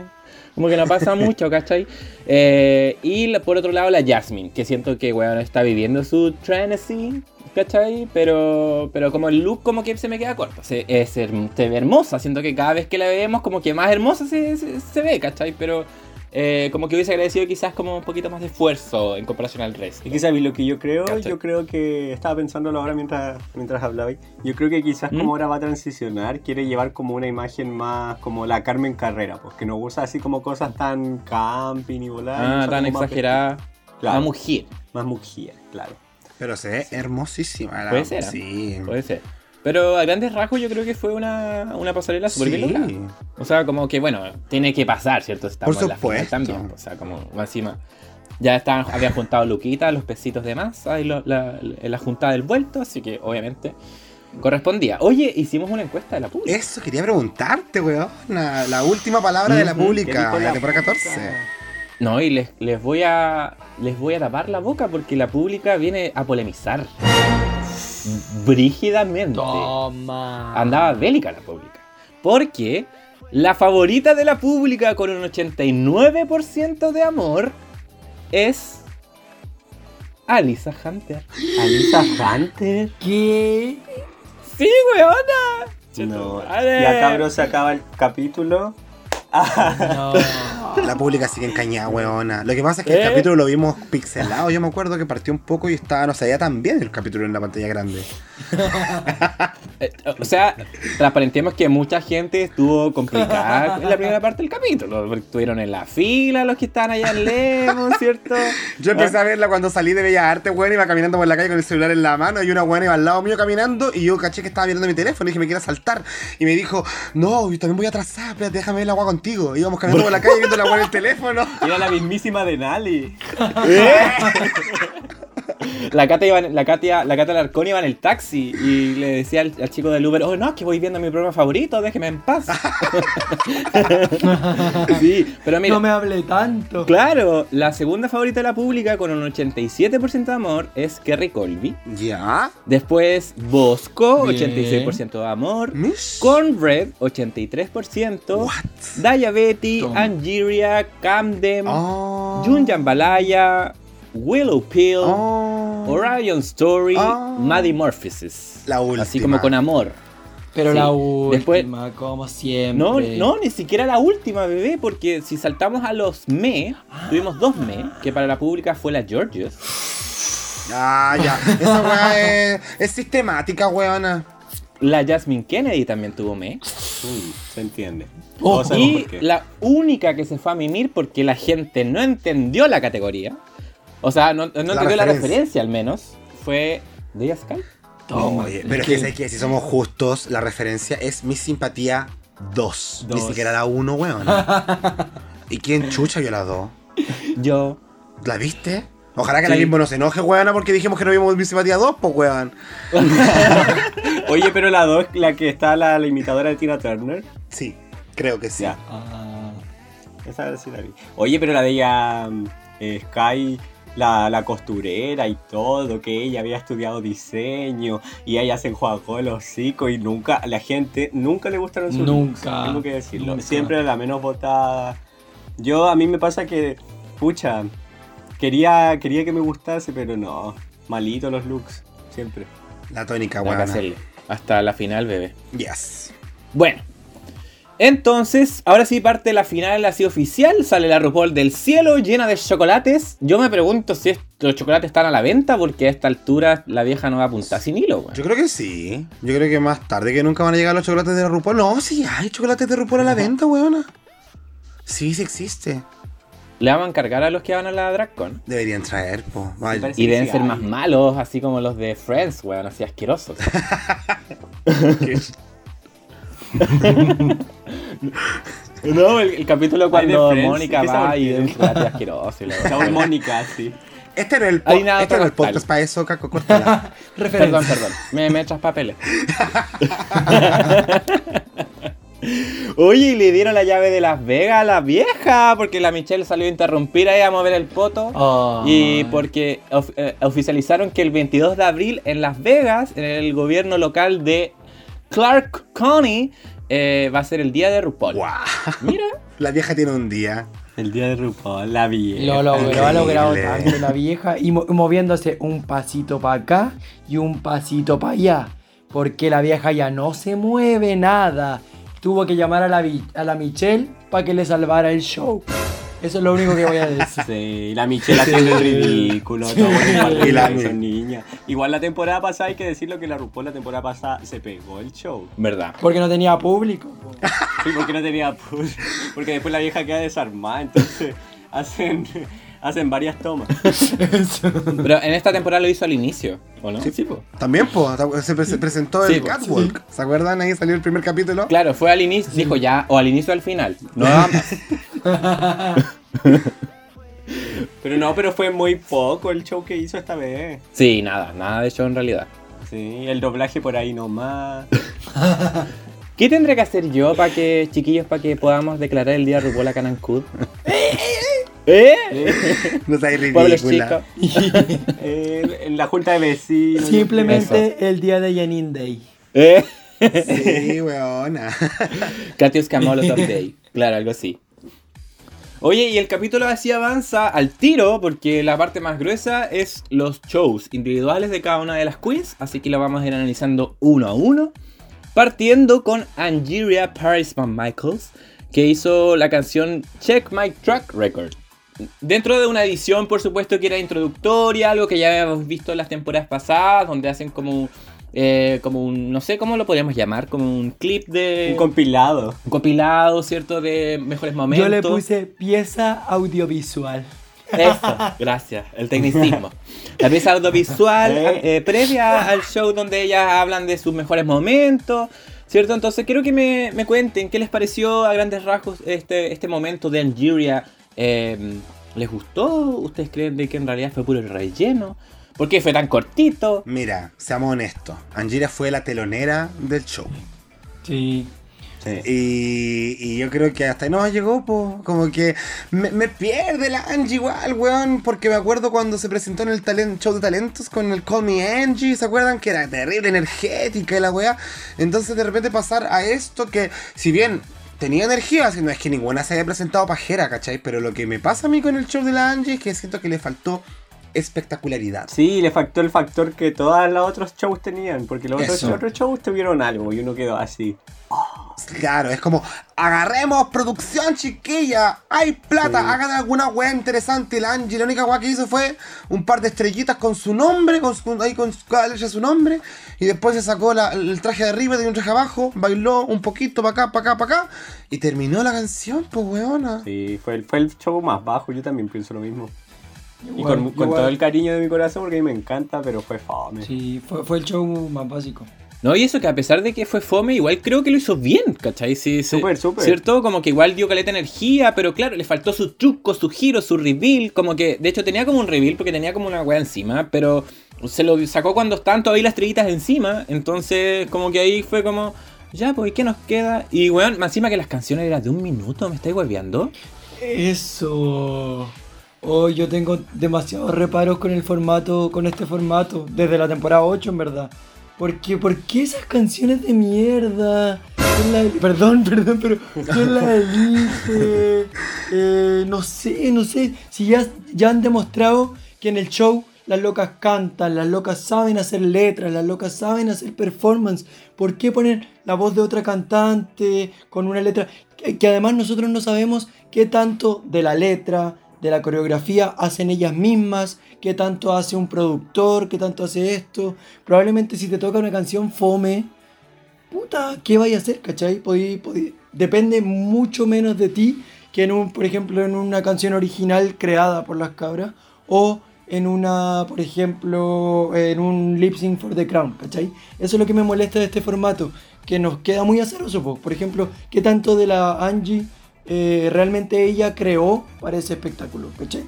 Como que no pasa mucho, ¿cachai? Eh, y la- por otro lado, la Jasmine, que siento que, weón, está viviendo su Tennessee, ¿cachai? Pero, pero como el look como que se me queda corto. Se, es se ve hermosa, siento que cada vez que la vemos como que más hermosa se, se, se ve, ¿cachai? Pero eh, como que hubiese agradecido quizás como un poquito más de esfuerzo en comparación al resto. Y que sabéis lo que yo creo, ¿Cachai? yo creo que estaba pensándolo ahora mientras, mientras hablabais. Yo creo que quizás ¿Mm? como ahora va a transicionar, quiere llevar como una imagen más como la Carmen Carrera, pues que no usa así como cosas tan camping y volar. Ah, tan más exagerada. Claro. La mujer, Más mujer, claro. Pero se ve hermosísima. la- Puede ser, ¿ah? Sí. puede ser. Pero a grandes rasgos yo creo que fue una, una pasarela súper bien Sí. lograda. O sea, como que, bueno, tiene que pasar, ¿cierto? Estamos Por en la supuesto. también. O sea, como encima. Ya estaban, habían juntado Luquita, los pesitos de más, ahí la, la, la juntada del vuelto, así que obviamente correspondía. Oye, hicimos una encuesta de la pública. Eso quería preguntarte, weona. La última palabra de la Ujú. ¿Qué pública, la la temporada pública? 14. No, y les, les voy a. Les voy a tapar la boca porque la pública viene a polemizar. Brígidamente. Toma. andaba bélica la pública. Porque la favorita de la pública con un 89% de amor es Alisa Hunter. Alisa Hunter. ¿Qué? ¡Sí, weona! No. Ya cabrón se acaba el capítulo. No. La pública sigue encañada, weona. Lo que pasa es que ¿Eh? el capítulo lo vimos pixelado. Yo me acuerdo que partió un poco y estaba, no se veía tan bien el capítulo en la pantalla grande. Eh, O sea, transparentemos que mucha gente estuvo complicada en la primera parte del capítulo. Estuvieron en la fila los que estaban allá en ¿cierto? Yo empecé a verla cuando salí de Bellas Artes, weón, iba caminando por la calle con el celular en la mano y una weona iba al lado mío caminando y yo caché que estaba viendo mi teléfono y dije me quiere saltar. Y me dijo, no, yo también voy atrasada, espérate, déjame ver la agua contigo. Íbamos caminando por la calle viendo la weá en el teléfono. Era la mismísima de Nali. La Katia, iba en- la Katia, la Katia Larcón iba en el taxi y le decía al, al chico del Uber, oh no, es que voy viendo mi programa favorito, déjeme en paz. sí, pero mira, No me hable tanto. claro, la segunda favorita de la pública con un 87% de amor es Kerry Colby. ¿Ya? Después Bosco, Bien. 86% de amor. Mish. Conred, 83%. What? Diabetes, Tom. Angeria, Camden, Oh. Jun Jambalaya, Willow Pill, Oh. Orion Story, Oh. Maddie Morphosis. La Así última. como con amor. Pero Sí. la Después- última, como siempre. No, no, ni siquiera la última, bebé, porque si saltamos a los me, tuvimos dos me, que para la pública fue la Georges. Ah, ya. Esa weá es, es sistemática, weona. La Jasmine Kennedy también tuvo me. Mm, se entiende. Oh, Y la única que se fue a mimir porque la gente no entendió la categoría, o sea, no, no entendió la referencia. al menos, fue Deya Sky. Toma, Oye, pero es que, sé que si somos justos, la referencia es mi simpatía 2. Ni siquiera la 1, weón. ¿Y quién chucha vio la 2? Yo. ¿La viste? Ojalá que la Sí. misma no se enoje, weona, porque dijimos que no vimos mi simpatía 2, pues, weón. Oye, pero la 2, la que está la, la imitadora de Tina Turner. Sí, creo que sí. Ya. Ah, Esa sí la vi. Oye, pero la de ella, mm, eh, Sky, la, la costurera y todo, que ella había estudiado diseño y ella se enjuagó el hocico y nunca, la gente nunca le gustaron sus Nunca, looks, Tengo que decirlo. nunca. Siempre la menos votada. Yo, a mí me pasa que, pucha, quería, quería que me gustase, pero no. Malito los looks, siempre. La tónica, hacerle. Hasta la final, bebé. Yes. Bueno. Entonces, ahora sí parte la final así oficial. Sale la RuPaul del cielo llena de chocolates. Yo me pregunto si los chocolates están a la venta porque a esta altura la vieja no va a apuntar sin hilo. weón. Yo creo que sí. Yo creo que más tarde que nunca van a llegar los chocolates de la RuPaul. No, sí, hay chocolates de RuPaul a la venta, weona. Sí, sí existe. Le vamos a encargar a los que van a la DragCon. Deberían traer, po. Vaya. Y deben ser más malos, así como los de Friends, weón, así asquerosos. no, el, el capítulo cuando Mónica ¿qué va y es asqueroso. Mónica, sí. Este no es el, po- nada este no es el para podcast para eso, Caco, córtala. referencia. Perdón, perdón. Me, me echas papeles. Oye, y le dieron la llave de Las Vegas a la vieja, porque la Michelle salió a interrumpir ahí a mover el poto. Ah. Y porque of- eh, oficializaron que el 22 de abril en Las Vegas, en el gobierno local de Clark County, eh, va a ser el día de RuPaul. Guau. Mira. La vieja tiene un día. El día de RuPaul, la vi. Lo logró, ha logrado tanto la vieja y mo- moviéndose un pasito para acá y un pasito para allá. Porque la vieja ya no se mueve nada. Tuvo que llamar a la, a la Michelle para que le salvara el show. Eso es lo único que voy a decir. Sí, la Michelle haciendo el ridículo, todo Y la- esa niña. Igual la temporada pasada hay que decirlo que la RuPaul la temporada pasada se pegó el show. ¿Verdad? Porque no tenía público. po. Sí, porque no tenía push. Porque después la vieja queda desarmada, entonces hacen, hacen varias tomas. Pero en esta temporada lo hizo al inicio, ¿o no? Sí. po. También, po, se, pre- se presentó Sí, el po. Catwalk. ¿Se acuerdan? Ahí salió el primer capítulo. Claro, fue al inicio, dijo ya, o al inicio o al final. No. Pero no, pero fue muy poco el show que hizo esta vez. Sí, nada, nada de show en realidad. Sí, el doblaje por ahí nomás. ¿Qué tendré que hacer yo para que, chiquillos, para que podamos declarar el día de RuPaul acá en Ancud? ¿Eh? No seas ridícula. en la junta de vecinos. Simplemente el día de Janine Day. ¿Eh? Sí, weona. Katius Camolo Top Day. Claro, algo así. Oye, y el capítulo así avanza al tiro porque la parte más gruesa es los shows individuales de cada una de las queens, así que lo vamos a ir analizando uno a uno. Partiendo con Angeria Paris Van Michaels, que hizo la canción Check My Track Record. Dentro de una edición, por supuesto, que era introductoria, algo que ya habíamos visto en las temporadas pasadas, donde hacen como, eh, como un, no sé cómo lo podríamos llamar, como un clip de... Un compilado. un compilado, ¿cierto? De mejores momentos. Yo le puse pieza audiovisual. Eso, gracias, el tecnicismo. La pieza audiovisual eh, previa al show donde ellas hablan de sus mejores momentos, ¿cierto? Entonces quiero que me, me cuenten qué les pareció a grandes rasgos este, este momento de Angeria. Eh, ¿Les gustó? ¿Ustedes creen de que en realidad fue puro relleno? ¿Por qué fue tan cortito? Mira, seamos honestos. Angira fue la telonera del show. Sí. Y, y yo creo que hasta ahí no llegó, pues. Como que me, me pierde la Angie igual, weón. Porque me acuerdo cuando se presentó en el talent, show de talentos con el Call Me Angie. ¿Se acuerdan? Que era terrible, energética y la weá. Entonces de repente pasar a esto que, si bien tenía energía, no es que ninguna se haya presentado pajera, ¿cachai? Pero lo que me pasa a mí con el show de la Angie es que siento que le faltó espectacularidad. Sí, le faltó el factor que todos los otros shows tenían, porque los otros, otros shows tuvieron algo y uno quedó así. Claro, es como, agarremos producción chiquilla, hay plata, Sí. hagan alguna weá interesante. La Angie, la única weá que hizo fue un par de estrellitas con su nombre, con su, ahí con cada letra su nombre. Y después se sacó la- el traje de arriba y un traje abajo, bailó un poquito para acá, para acá, para acá. Y terminó la canción, pues weona. Sí, fue el, fue el show más bajo, yo también pienso lo mismo. Y Igual, con, todo el cariño de mi corazón, porque a mí me encanta, pero fue fome. Sí, fue, fue el show más básico. No, y eso que a pesar de que fue fome, igual creo que lo hizo bien, ¿cachai? Sí, sí. Súper, súper. ¿Cierto? Como que igual dio caleta de energía, pero claro, le faltó su truco, su giro, su reveal. Como que, de hecho, tenía como un reveal porque tenía como una weá encima, pero se lo sacó cuando estaban todavía las estrellitas encima. Entonces, como que ahí fue como, ya, pues, ¿y qué nos queda? Y weón, más encima que las canciones eran de un minuto, ¿me estáis hueveando? Eso. Hoy yo tengo demasiados reparos con el formato, con este formato, desde la temporada 8 en verdad. Porque, ¿por qué esas canciones de mierda? ¿Quién la- perdón, perdón, pero ¿quién la elige? Eh, no sé, no sé. Si ya, ya han demostrado que en el show las locas cantan, las locas saben hacer letras, las locas saben hacer performance. ¿Por qué poner la voz de otra cantante con una letra? Que además nosotros no sabemos qué tanto de la letra, de la coreografía hacen ellas mismas, qué tanto hace un productor, qué tanto hace esto. Probablemente si te toca una canción fome, puta, ¿qué vaya a hacer? ¿Cachai? Depende mucho menos de ti que en un, por ejemplo, en una canción original creada por las cabras o en una, por ejemplo, en un lip sync for the crown, ¿cachai? Eso es lo que me molesta de este formato, que nos queda muy azaroso, po. por ejemplo, qué tanto de la Angie eh, realmente ella creó para ese espectáculo, ¿cachai?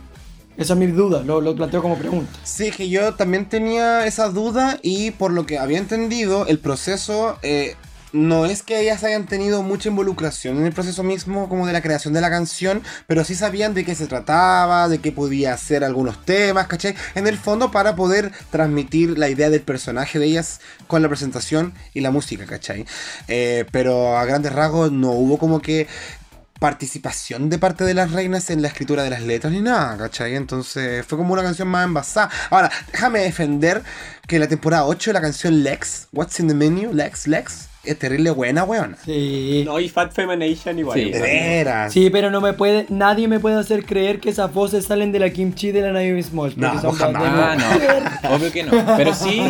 Esa es mi duda, lo, planteo como pregunta. Sí, que yo también tenía esa duda y por lo que había entendido, el proceso eh, no es que ellas hayan tenido mucha involucración en el proceso mismo como de la creación de la canción, pero sí sabían de qué se trataba, de qué podía hacer algunos temas, ¿cachai? En el fondo para poder transmitir la idea del personaje de ellas con la presentación y la música, ¿cachai? Eh, pero a grandes rasgos no hubo como que participación de parte de las reinas en la escritura de las letras ni nada, ¿cachai? Entonces fue como una canción más envasada. Ahora, déjame defender que la temporada 8 la canción Lex, What's in the Menu, Lex, Lex, es terrible buena, weón. Sí. No, y Fat Femination igual. Sí. De veras. Sí, pero no me puede, nadie me puede hacer creer que esas voces salen de la kimchi de la Naomi Smalls. No, son jamás. voces- Ah, no, obvio que no. Pero sí,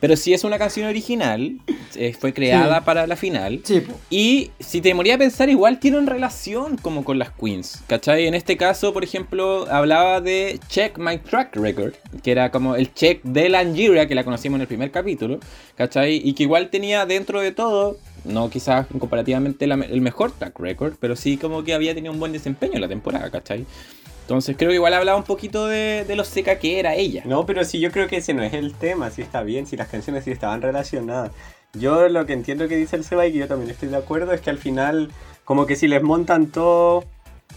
pero sí es una canción original, eh, fue creada Sí. para la final. Sí, po. Y si te moría a pensar, igual tienen relación como con las queens, ¿cachai? En este caso, por ejemplo, hablaba de Check My Track Record, que era como el check de la Angira, que la conocimos en el primer capítulo, ¿cachai? Y que igual tenía dentro de todo, no quizás comparativamente el mejor track record, pero sí como que había tenido un buen desempeño en la temporada, ¿cachai? Entonces creo que igual hablaba un poquito de, lo seca que era ella. No, pero sí, yo creo que ese no es el tema, sí está bien, si las canciones sí estaban relacionadas. Yo lo que entiendo que dice el Seba y que yo también estoy de acuerdo es que al final, como que si les montan todo,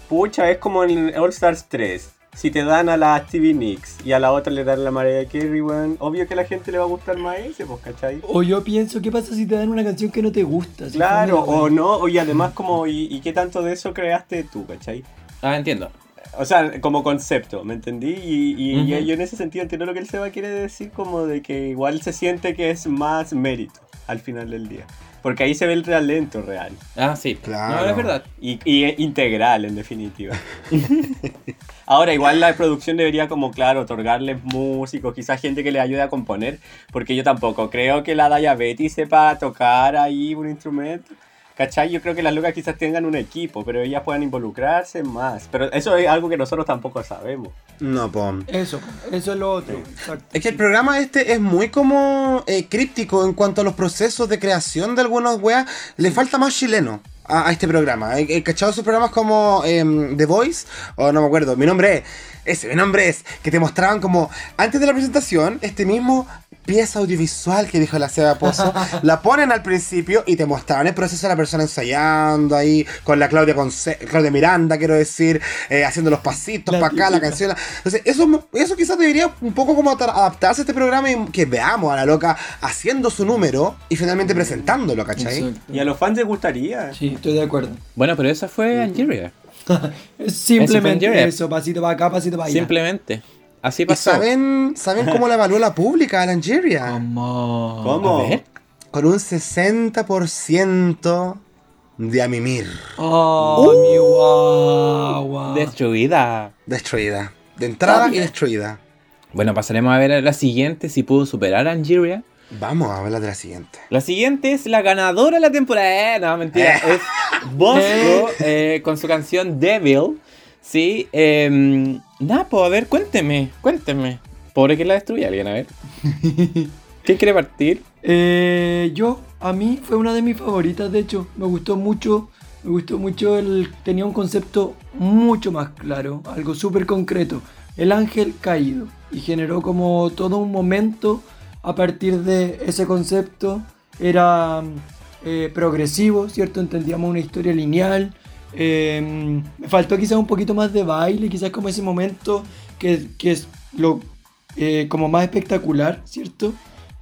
pucha, es como en All Stars 3. Si te dan a la Stevie Nicks y a la otra le dan la Mariah Carey, weón, obvio que a la gente le va a gustar más ese, pues, ¿cachai? O yo pienso, ¿qué pasa si te dan una canción que no te gusta? Si Claro, o no, y además como, ¿y, y qué tanto de eso creaste tú, cachai? Ah, entiendo. O sea, como concepto, ¿me entendí? Y, y- y Ujú. yo en ese sentido entiendo lo que el Seba quiere decir, como de que igual se siente que es más mérito al final del día. Porque ahí se ve el talento real. Ah, sí. Claro. No, es verdad. Y, y integral, en definitiva. Ahora, igual la producción debería, como claro, otorgarles músicos, quizás gente que le ayude a componer, porque yo tampoco creo que la Diabetes sepa tocar ahí un instrumento. ¿Cachai? Yo creo que las locas quizás tengan un equipo, pero ellas puedan involucrarse más. Pero eso es algo que nosotros tampoco sabemos. No, po. Eso, eso es lo otro. Es que el programa este es muy como eh, críptico en cuanto a los procesos de creación de algunas weas. Le falta más chileno. a, a este programa. He, he cachado sus programas como em, The Voice, o no me acuerdo, mi nombre es, ese, mi nombre es, que te mostraban como, antes de la presentación, este mismo pieza audiovisual que dijo la Seba Pozo, la ponen al principio y te mostraban el proceso de la persona ensayando ahí, con la Claudia, Conce- Claudia Miranda, quiero decir, eh, haciendo los pasitos para acá, la canción. Entonces, eso, eso quizás debería un poco como adaptarse a este programa y que veamos a la loca haciendo su número y finalmente presentándolo, ¿cachai? Exacto. Y a los fans les gustaría. Sí, estoy de acuerdo. Bueno, pero esa fue Angeria. Simplemente eso, pasito para acá, pasito para allá. Simplemente. Así ¿Y pasó. saben, ¿saben cómo la evaluó la pública a la Angeria? ¿Cómo? ¿Cómo? A ver. Con un 60% de amimir. Oh, mi guagua. Destruida. Destruida. De entrada y destruida. Bueno, pasaremos a ver a la siguiente si pudo superar a Angeria. Vamos a hablar de la siguiente. La siguiente es la ganadora de la temporada. Eh, no, mentira. Eh. Es Bosco eh, con su canción Devil. Sí. Eh, nada, pues a ver, cuénteme. Cuénteme. Pobre que la destruye alguien, a ver. ¿Quién quiere partir? Eh, yo, a mí fue una de mis favoritas, de hecho, me gustó mucho, me gustó mucho, el, tenía un concepto mucho más claro, algo súper concreto, el ángel caído, y generó como todo un momento a partir de ese concepto, era eh, progresivo, ¿cierto? Entendíamos una historia lineal, eh, me faltó quizás un poquito más de baile, quizás como ese momento que, que es lo eh, como más espectacular, ¿cierto?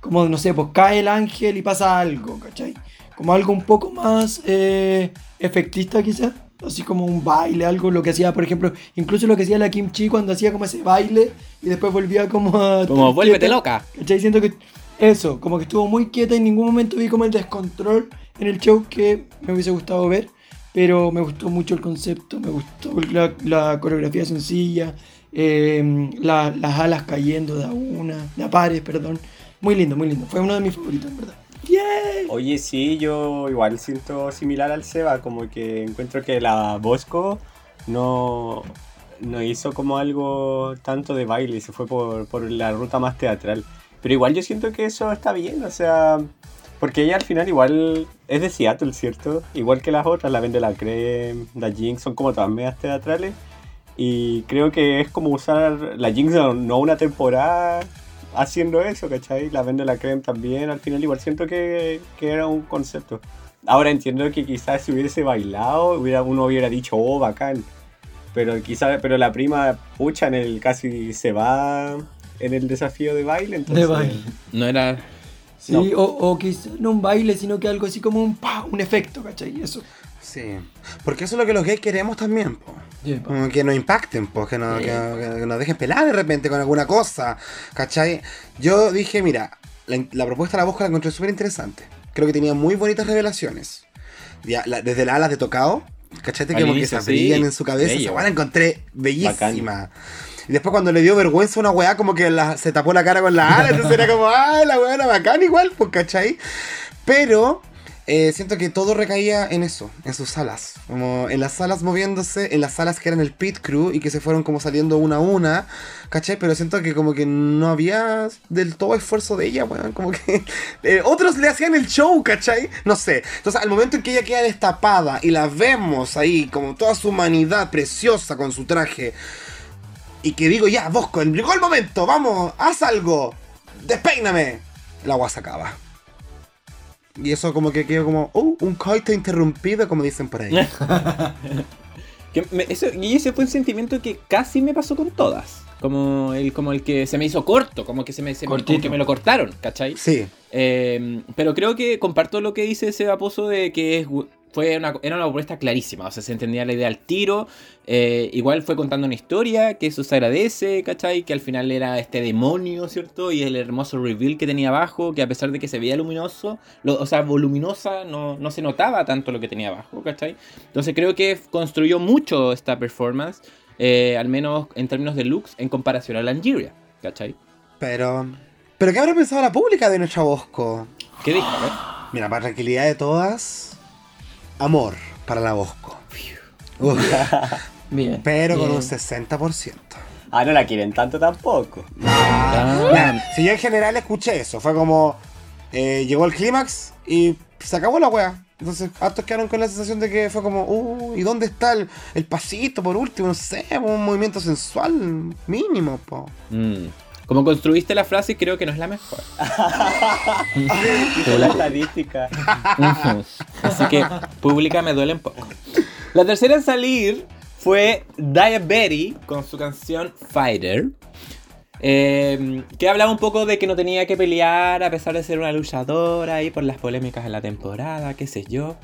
Como, no sé, pues cae el ángel y pasa algo, ¿cachai? Como algo un poco más eh, efectista quizás, así como un baile, algo, lo que hacía, por ejemplo, incluso lo que hacía la Kim Chi cuando hacía como ese baile y después volvía como a... Como vuélvete quieta, loca. ¿Cachai? Siento que eso, como que estuvo muy quieta y en ningún momento vi como el descontrol en el show que me hubiese gustado ver, pero me gustó mucho el concepto, me gustó la, coreografía sencilla, la- las alas cayendo de a una, de a perdón. Muy lindo, muy lindo. Fue uno de mis favoritos, en verdad. ¡Yay! Oye, sí, yo igual siento similar al Seba, como que encuentro que la Bosco no, no hizo como algo tanto de baile, se fue por, por la ruta más teatral. Pero igual yo siento que eso está bien, o sea, porque ella al final igual es de Seattle, ¿cierto? Igual que las otras, la Vende la Creme, la Jinx, son como todas medias teatrales. Y creo que es como usar la Jinx no una temporada haciendo eso, ¿cachai? La Vende la Creme también, al final igual siento que, que era un concepto. Ahora entiendo que quizás si hubiese bailado, hubiera, uno hubiera dicho, oh, bacán. Pero quizás, pero la prima, pucha, en el casi se va en el desafío de baile, entonces... De baile. No era. Sí, No. o, o quizás no un baile, sino que algo así como un pa, un efecto, ¿cachai? Eso. Sí. Porque eso es lo que los gays queremos también, po. Yeah. Como que nos impacten, pues, que, nos- que- que nos dejen pelar de repente con alguna cosa, ¿cachai? Yo dije, mira, la, la propuesta de la Bosco la encontré súper interesante. Creo que tenía muy bonitas revelaciones. Ya, la- desde las alas de tocado, ¿cachai? Que como que se abrían sí. en su cabeza, esa la encontré bellísima. Y después cuando le dio vergüenza una weá, como que la- se tapó la cara con la ala, entonces era como, ay, la weá era bacán igual, pues, ¿cachai? Pero eh, siento que todo recaía en eso, en sus alas. Como en las salas moviéndose, en las salas que eran el pit crew y que se fueron como saliendo una a una, ¿cachai? Pero siento que como que no había del todo esfuerzo de ella, weón. Como que eh, otros le hacían el show, ¿cachai? No sé. Entonces al momento en que ella queda destapada y la vemos ahí, como toda su humanidad preciosa con su traje, y que digo, ya, Bosco, llegó el momento, vamos, haz algo, despeíname. El agua se acaba. Y eso como que quedó como, oh, un coito interrumpido, como dicen por ahí. Que me- eso- y ese fue un sentimiento que casi me pasó con todas. Como el, como el que se me hizo corto, como que se me, se me- que me lo cortaron, ¿cachai? Sí, Eh, pero creo que comparto lo que dice Seba Pozo de que es, fue una, era una propuesta clarísima, o sea, se entendía la idea al tiro, eh, igual fue contando una historia, que eso se agradece, ¿cachai? Que al final era este demonio, ¿cierto? Y el hermoso reveal que tenía abajo, que a pesar de que se veía luminoso, lo- o sea, voluminosa, no, no se notaba tanto lo que tenía abajo, ¿cachai? Entonces creo que construyó mucho esta performance, eh, al menos en términos de looks, en comparación a la Angeria, ¿cachai? pero... ¿Pero qué habrá pensado la pública de nuestra Bosco? ¿Qué dijo? Mira, para tranquilidad de todas, amor para la Bosco. Uf, Bien. pero con bien. un 60%. Ah, no la quieren tanto tampoco. Ah. Si yo en general escuché eso, fue como, eh, llegó el clímax y se acabó la wea. Entonces, hartos quedaron con la sensación de que fue como, uh, ¿y dónde está el, el pasito por último? No sé, un movimiento sensual mínimo, po. Mm. Como construiste la frase, creo que no es la mejor. La estadística. Así que pública me duele un poco. La tercera en salir fue Diabetes con su canción Fighter. eh, que hablaba un poco de que no tenía que pelear a pesar de ser una luchadora y por las polémicas en la temporada, qué sé yo.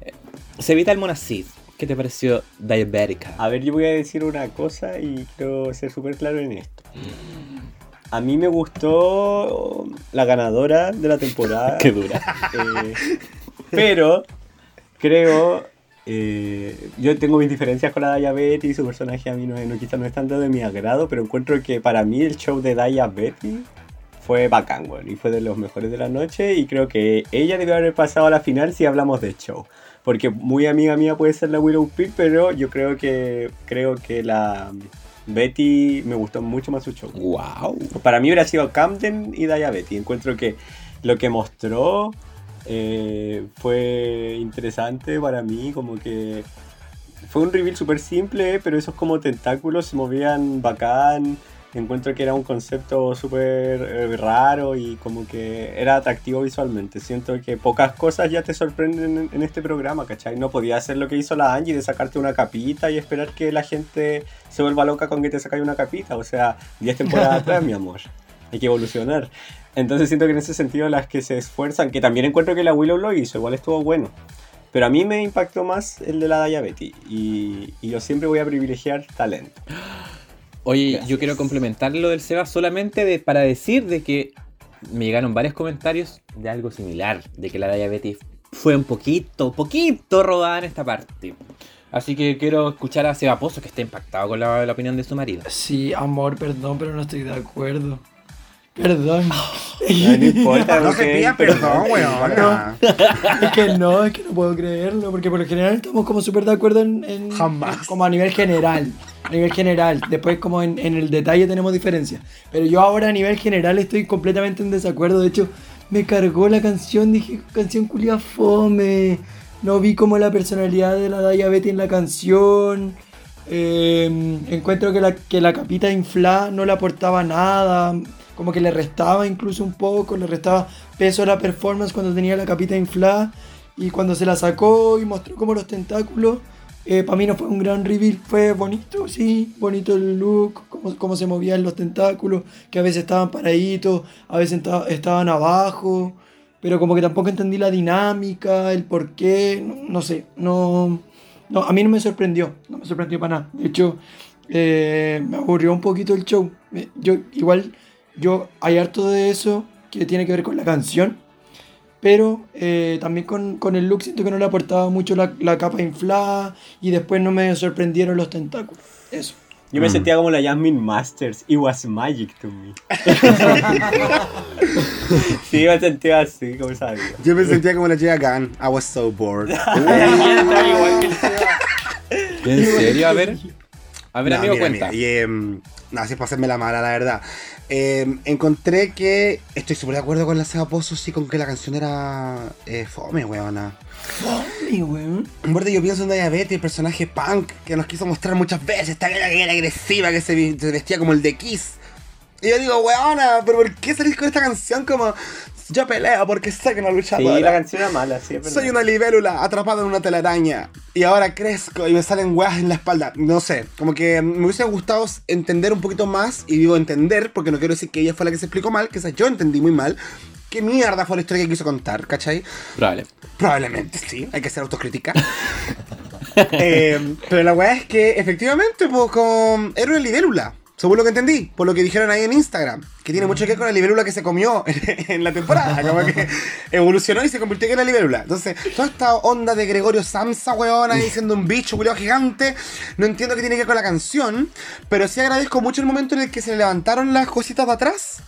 Eh, se evita el Monacid. ¿Qué te pareció Diabética? A ver, yo voy a decir una cosa y quiero ser súper claro en esto. A mí me gustó la ganadora de la temporada. Qué dura. Eh, pero creo. eh, yo tengo mis diferencias con la Daya Betty y su personaje a mí no, no, quizás no es tanto de mi agrado, pero encuentro que para mí el show de Daya Betty fue bacán, weón, y fue de los mejores de la noche y creo que ella debió haber pasado a la final si hablamos de show. Porque muy amiga mía puede ser la Willow Pitt, pero yo creo que creo que la Betty me gustó mucho más su show. ¡Wow! Para mí hubiera sido Camden y Daya Betty. Encuentro que lo que mostró eh, fue interesante para mí, como que fue un reveal súper simple, pero esos como tentáculos se movían bacán. Encuentro que era un concepto súper eh, raro y como que era atractivo visualmente. Siento que pocas cosas ya te sorprenden en, en este programa, ¿cachai? No podía hacer lo que hizo la Angie de sacarte una capita y esperar que la gente se vuelva loca con que te sacáis una capita. O sea, 10 temporadas atrás, mi amor. Hay que evolucionar. Entonces siento que en ese sentido las que se esfuerzan, que también encuentro que la Willow lo hizo, igual estuvo bueno. Pero a mí me impactó más el de la Daya Betty. Y, y yo siempre voy a privilegiar talento. Oye, Gracias. yo quiero complementar lo del Seba solamente de- para decir de que me llegaron varios comentarios de algo similar, de que la diabetes fue un poquito, poquito robada en esta parte. Así que quiero escuchar a Seba Pozo, que está impactado con la, la opinión de su marido. Sí, amor, perdón, pero no estoy de acuerdo. Perdón. No, no importa, No se pida pero- perdón, weón. es que no, es que no puedo creerlo, porque por lo general estamos como súper de acuerdo en, en- Jamás. como a nivel general, a nivel general, después como en, en el detalle tenemos diferencias, pero yo ahora a nivel general estoy completamente en desacuerdo, de hecho me cargó la canción, dije canción culia fome, no vi como la personalidad de la Daya Betty en la canción, eh, encuentro que la, que la capita inflada no le aportaba nada, como que le restaba incluso un poco, le restaba peso a la performance cuando tenía la capita inflada y cuando se la sacó y mostró como los tentáculos, para mí no fue un gran reveal, fue bonito, sí, bonito el look, cómo, cómo se movían los tentáculos, que a veces estaban paraditos, a veces estaban abajo, pero como que tampoco entendí la dinámica, el por qué, no, sé, no, no, a mí no me sorprendió, no me sorprendió para nada. De hecho, eh, me aburrió un poquito el show. Me- Yo, igual, yo hay harto de eso que tiene que ver con la canción, pero eh, también con, con el look siento que no le aportaba mucho la, la capa inflada y después no me sorprendieron los tentáculos. Eso. Yo me sentía como la Jasmine Masters. It was magic to me. sí, me sentía así, como sabía. Yo me sentía como la chica Gunn. I was so bored. ¿En serio? A ver. A ver, No, amigo, mira, cuenta. mira, y, em, no, así es para hacerme la mala, la verdad. Em, encontré que estoy súper de acuerdo con la Seba Pozo, sí, con que la canción era eh, fome, weona. Ay, weón. En verdad yo pienso en Diabetes, el personaje punk que nos quiso mostrar muchas veces, esta que era, que era agresiva, que se vestía como el de Kiss. Y yo digo, weona, pero ¿por qué salís con esta canción como yo peleo porque sé que no lucha Sí, la canción era mala, sí. Soy una libélula atrapada en una telaraña y ahora crezco y me salen weas en la espalda. No sé, como que me hubiese gustado entender un poquito más y digo entender porque no quiero decir que ella fue la que se explicó mal, que esa yo entendí muy mal. ¿Qué mierda fue la historia que quiso contar, cachai? Probable. Probablemente sí, hay que hacer autocrítica. Eh, pero la weá es que efectivamente, pues, con... era una libélula. Según lo que entendí, por lo que dijeron ahí en Instagram, que tiene mucho que ver con la libélula que se comió en la temporada, como que evolucionó y se convirtió en la libélula. Entonces, toda esta onda de Gregorio Samsa, weón, ahí siendo un bicho, culiao gigante, no entiendo qué tiene que ver con la canción, pero sí agradezco mucho el momento en el que se le levantaron las cositas de atrás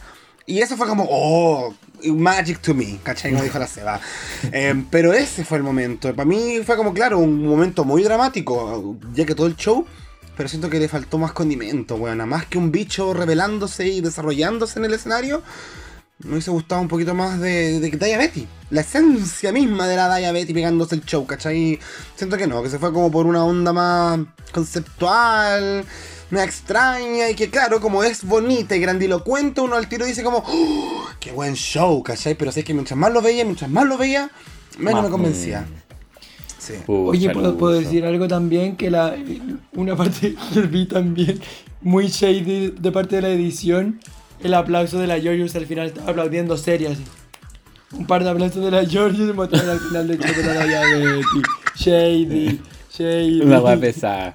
y eso fue como, oh, magic to me, ¿cachai? Como dijo la Seba. Eh, pero ese fue el momento. Para mí fue como, claro, un momento muy dramático, ya que todo el show, pero siento que le faltó más condimento, weón. Más que un bicho revelándose y desarrollándose en el escenario, Me hubiese gustado un poquito más de, de Daya Betty. La esencia misma de la Daya Betty pegándose el show, ¿cachai? Siento que no, que se fue como por una onda más conceptual, más extraña y que claro, como es bonita y grandilocuente, uno al tiro dice como, ¡Oh, ¡qué buen show! ¿cachai? Pero sé que mientras más lo veía, mientras más lo veía, menos Más, me convencía. Sí. Pucha, Oye, ¿puedo, puedo decir algo también? Que la, una parte que vi también muy shady de parte de la edición, el aplauso de la Georgios al final estaba aplaudiendo serio así. Un par de aplausos de la Georgios y mostraron al final de hecho de shady. Una hueá pesada.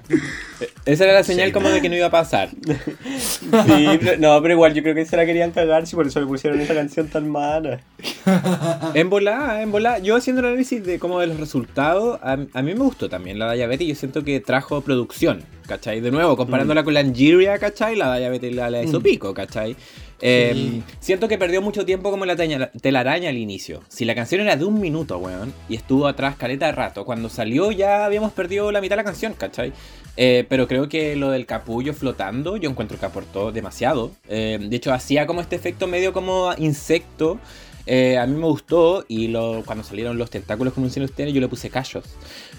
Esa era la señal como de que no iba a pasar. Sí, pero- no, pero igual yo creo que se la querían cagar, sí, por eso le pusieron esa canción tan mala. En volá, en volá. Yo haciendo el análisis de como de los resultados, a, a mí me gustó también la Diabetes. Yo siento que trajo producción, ¿cachai? De nuevo, comparándola con la Angeria, ¿cachai? La Diabetes la, la hizo pico, ¿cachai? Eh, Siento que perdió mucho tiempo como la telaraña al inicio. Si la canción era de un minuto, weón, y estuvo atrás caleta de rato, cuando salió ya habíamos perdido la mitad de la canción, ¿cachai? Eh, pero creo que lo del capullo flotando, yo encuentro que aportó demasiado. Eh, de hecho, hacía como este efecto medio como insecto. Eh, a mí me gustó y cuando salieron los tentáculos como dicen ustedes, yo le puse callos.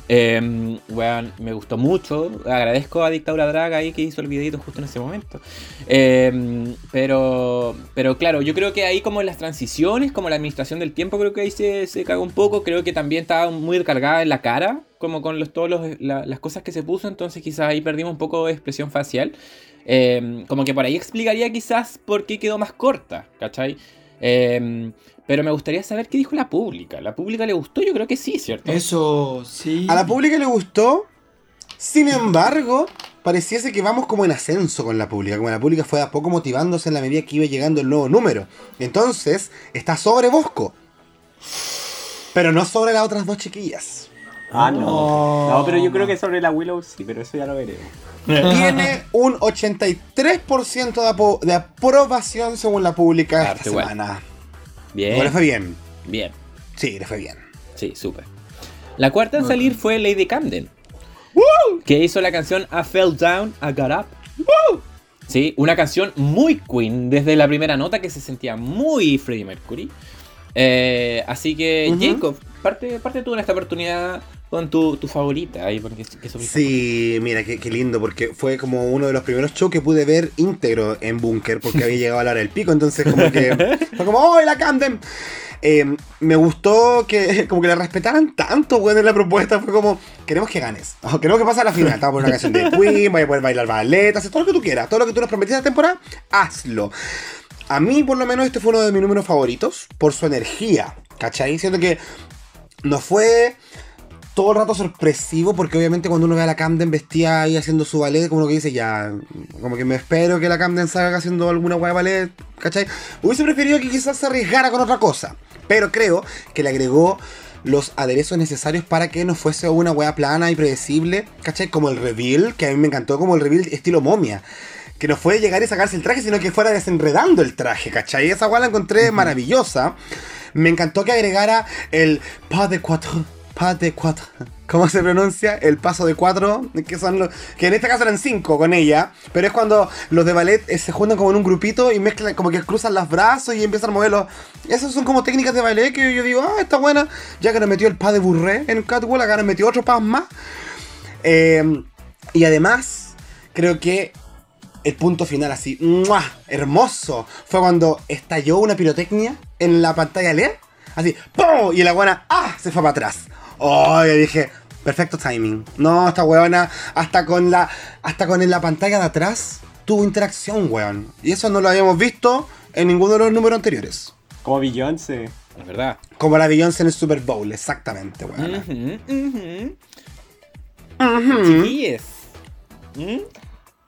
Eh, weón, me gustó mucho. Agradezco a Dictadura Drag ahí que hizo el videito justo en ese momento. Eh, pero, pero claro, yo creo que ahí como las transiciones, como la administración del tiempo, creo que ahí se, se cagó un poco. Creo que también estaba muy recargada en la cara, como con los, todos los- la- las cosas que se puso. Entonces quizás ahí perdimos un poco de expresión facial. Eh, como que por ahí explicaría quizás por qué quedó más corta, ¿cachai? Eh, pero me gustaría saber qué dijo la pública. ¿La pública le gustó? Yo creo que sí, ¿cierto? Eso, sí. A la pública le gustó. Sin embargo, pareciese que vamos como en ascenso con la pública. Como la pública fue a poco motivándose en la medida que iba llegando el nuevo número. Entonces, está sobre Bosco. Pero no sobre las otras dos chiquillas. Ah, no. No. No, pero yo creo que sobre la Willow sí, pero eso ya lo veremos. Tiene un 83% de, de aprobación según la pública esta igual. semana. Bien. No le fue bien. Bien. Sí, le fue bien. Sí, súper. La cuarta en salir fue Lady Camden. Que hizo la canción I Fell Down, I Got Up. Sí, una canción muy Queen desde la primera nota que se sentía muy Freddie Mercury. Eh, así que, Ujú. Jacob, parte, parte tú en esta oportunidad con tu, tu favorita ahí, porque que Sí, mira, qué, qué lindo, porque fue como uno de los primeros shows que pude ver íntegro en Bunker, porque había llegado a la hora del pico, entonces como que fue como, ¡oh, la Camden! Eh, me gustó que como que la respetaran tanto, güey, en la propuesta. Fue como, queremos que ganes. o queremos que pase a la final. Estamos por una canción de Queen, vaya a poder bailar ballet, hacer todo lo que tú quieras. Todo lo que tú nos prometiste la temporada, hazlo. A mí, por lo menos, este fue uno de mis números favoritos por su energía. ¿Cachai? Siento que no fue todo el rato sorpresivo, porque obviamente cuando uno ve a la Camden vestida ahí haciendo su ballet, como uno que dice, ya, como que me espero que la Camden salga haciendo alguna hueá de ballet, ¿cachai? Hubiese preferido que quizás se arriesgara con otra cosa, pero creo que le agregó los aderezos necesarios para que no fuese una hueá plana y predecible, ¿cachai? Como el reveal, que a mí me encantó como el reveal estilo momia. Que no fue llegar y sacarse el traje, sino que fuera desenredando el traje, ¿cachai? Esa hueá la encontré maravillosa. Me encantó que agregara el pas de cuatro. Pas de cuatro. ¿Cómo se pronuncia? El paso de cuatro. Que son. Que en este caso eran cinco con ella. Pero es cuando los de ballet eh, se juntan como en un grupito y mezclan, como que cruzan los brazos y empiezan a moverlos. Esas son como técnicas de ballet que yo digo, ah, está buena. Ya que nos metió el pas de burré en Catwalk, acá nos metió otro pas más. Eh, y además, creo que el punto final así, ¡mua! hermoso, fue cuando estalló una pirotecnia en la pantalla LED, así, ¡pum! Y la guana, ¡ah! se fue para atrás. Oh, yo dije, perfecto timing. No, esta huevona, hasta con la, hasta con en la pantalla de atrás, tuvo interacción, weón. Y eso no lo habíamos visto en ninguno de los números anteriores. Como Beyoncé. Es verdad. Como la Beyoncé en el Super Bowl, exactamente, weón. Chiquilles. ¿Mm?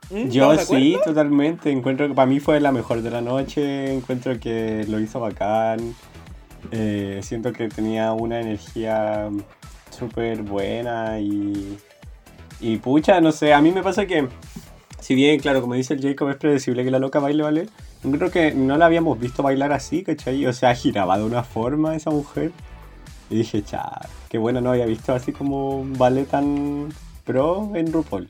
¿Mm? Yo ¿Estamos de sí, totalmente. Encuentro que para mí fue la mejor de la noche. Encuentro que lo hizo bacán. Eh, siento que tenía una energía súper buena y. Y pucha, no sé, a mí me pasa que. Si bien, claro, como dice el Jacob, es predecible que la loca baile, ¿vale? Yo creo que no la habíamos visto bailar así, ¿cachai? O sea, giraba de una forma esa mujer. Y dije, cha, qué bueno no había visto así como un ballet tan pro en RuPaul.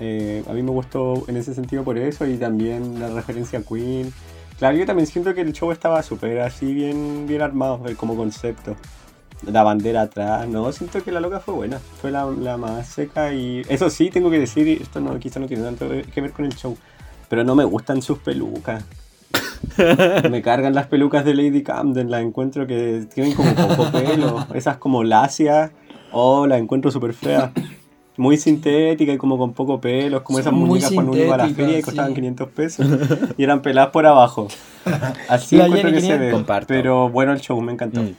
Eh, a mí me gustó en ese sentido por eso y también la referencia a Queen. Claro, yo también siento que el show estaba súper así, bien, bien armado, como concepto. La bandera atrás, no, siento que la loca fue buena, fue la, la más seca y eso sí, tengo que decir, esto no, quizá no tiene tanto que ver con el show, pero no me gustan sus pelucas. me cargan las pelucas de Lady Camden, las encuentro que tienen como poco pelo, esas como lacias, oh, las encuentro súper feas. Muy sintética y como con poco pelo, es como esas muñecas cuando uno iba a la feria y costaban sí. 500 pesos y eran peladas por abajo. Así La encuentro que se ve. Comparto. Pero bueno el show, me encantó. Mm.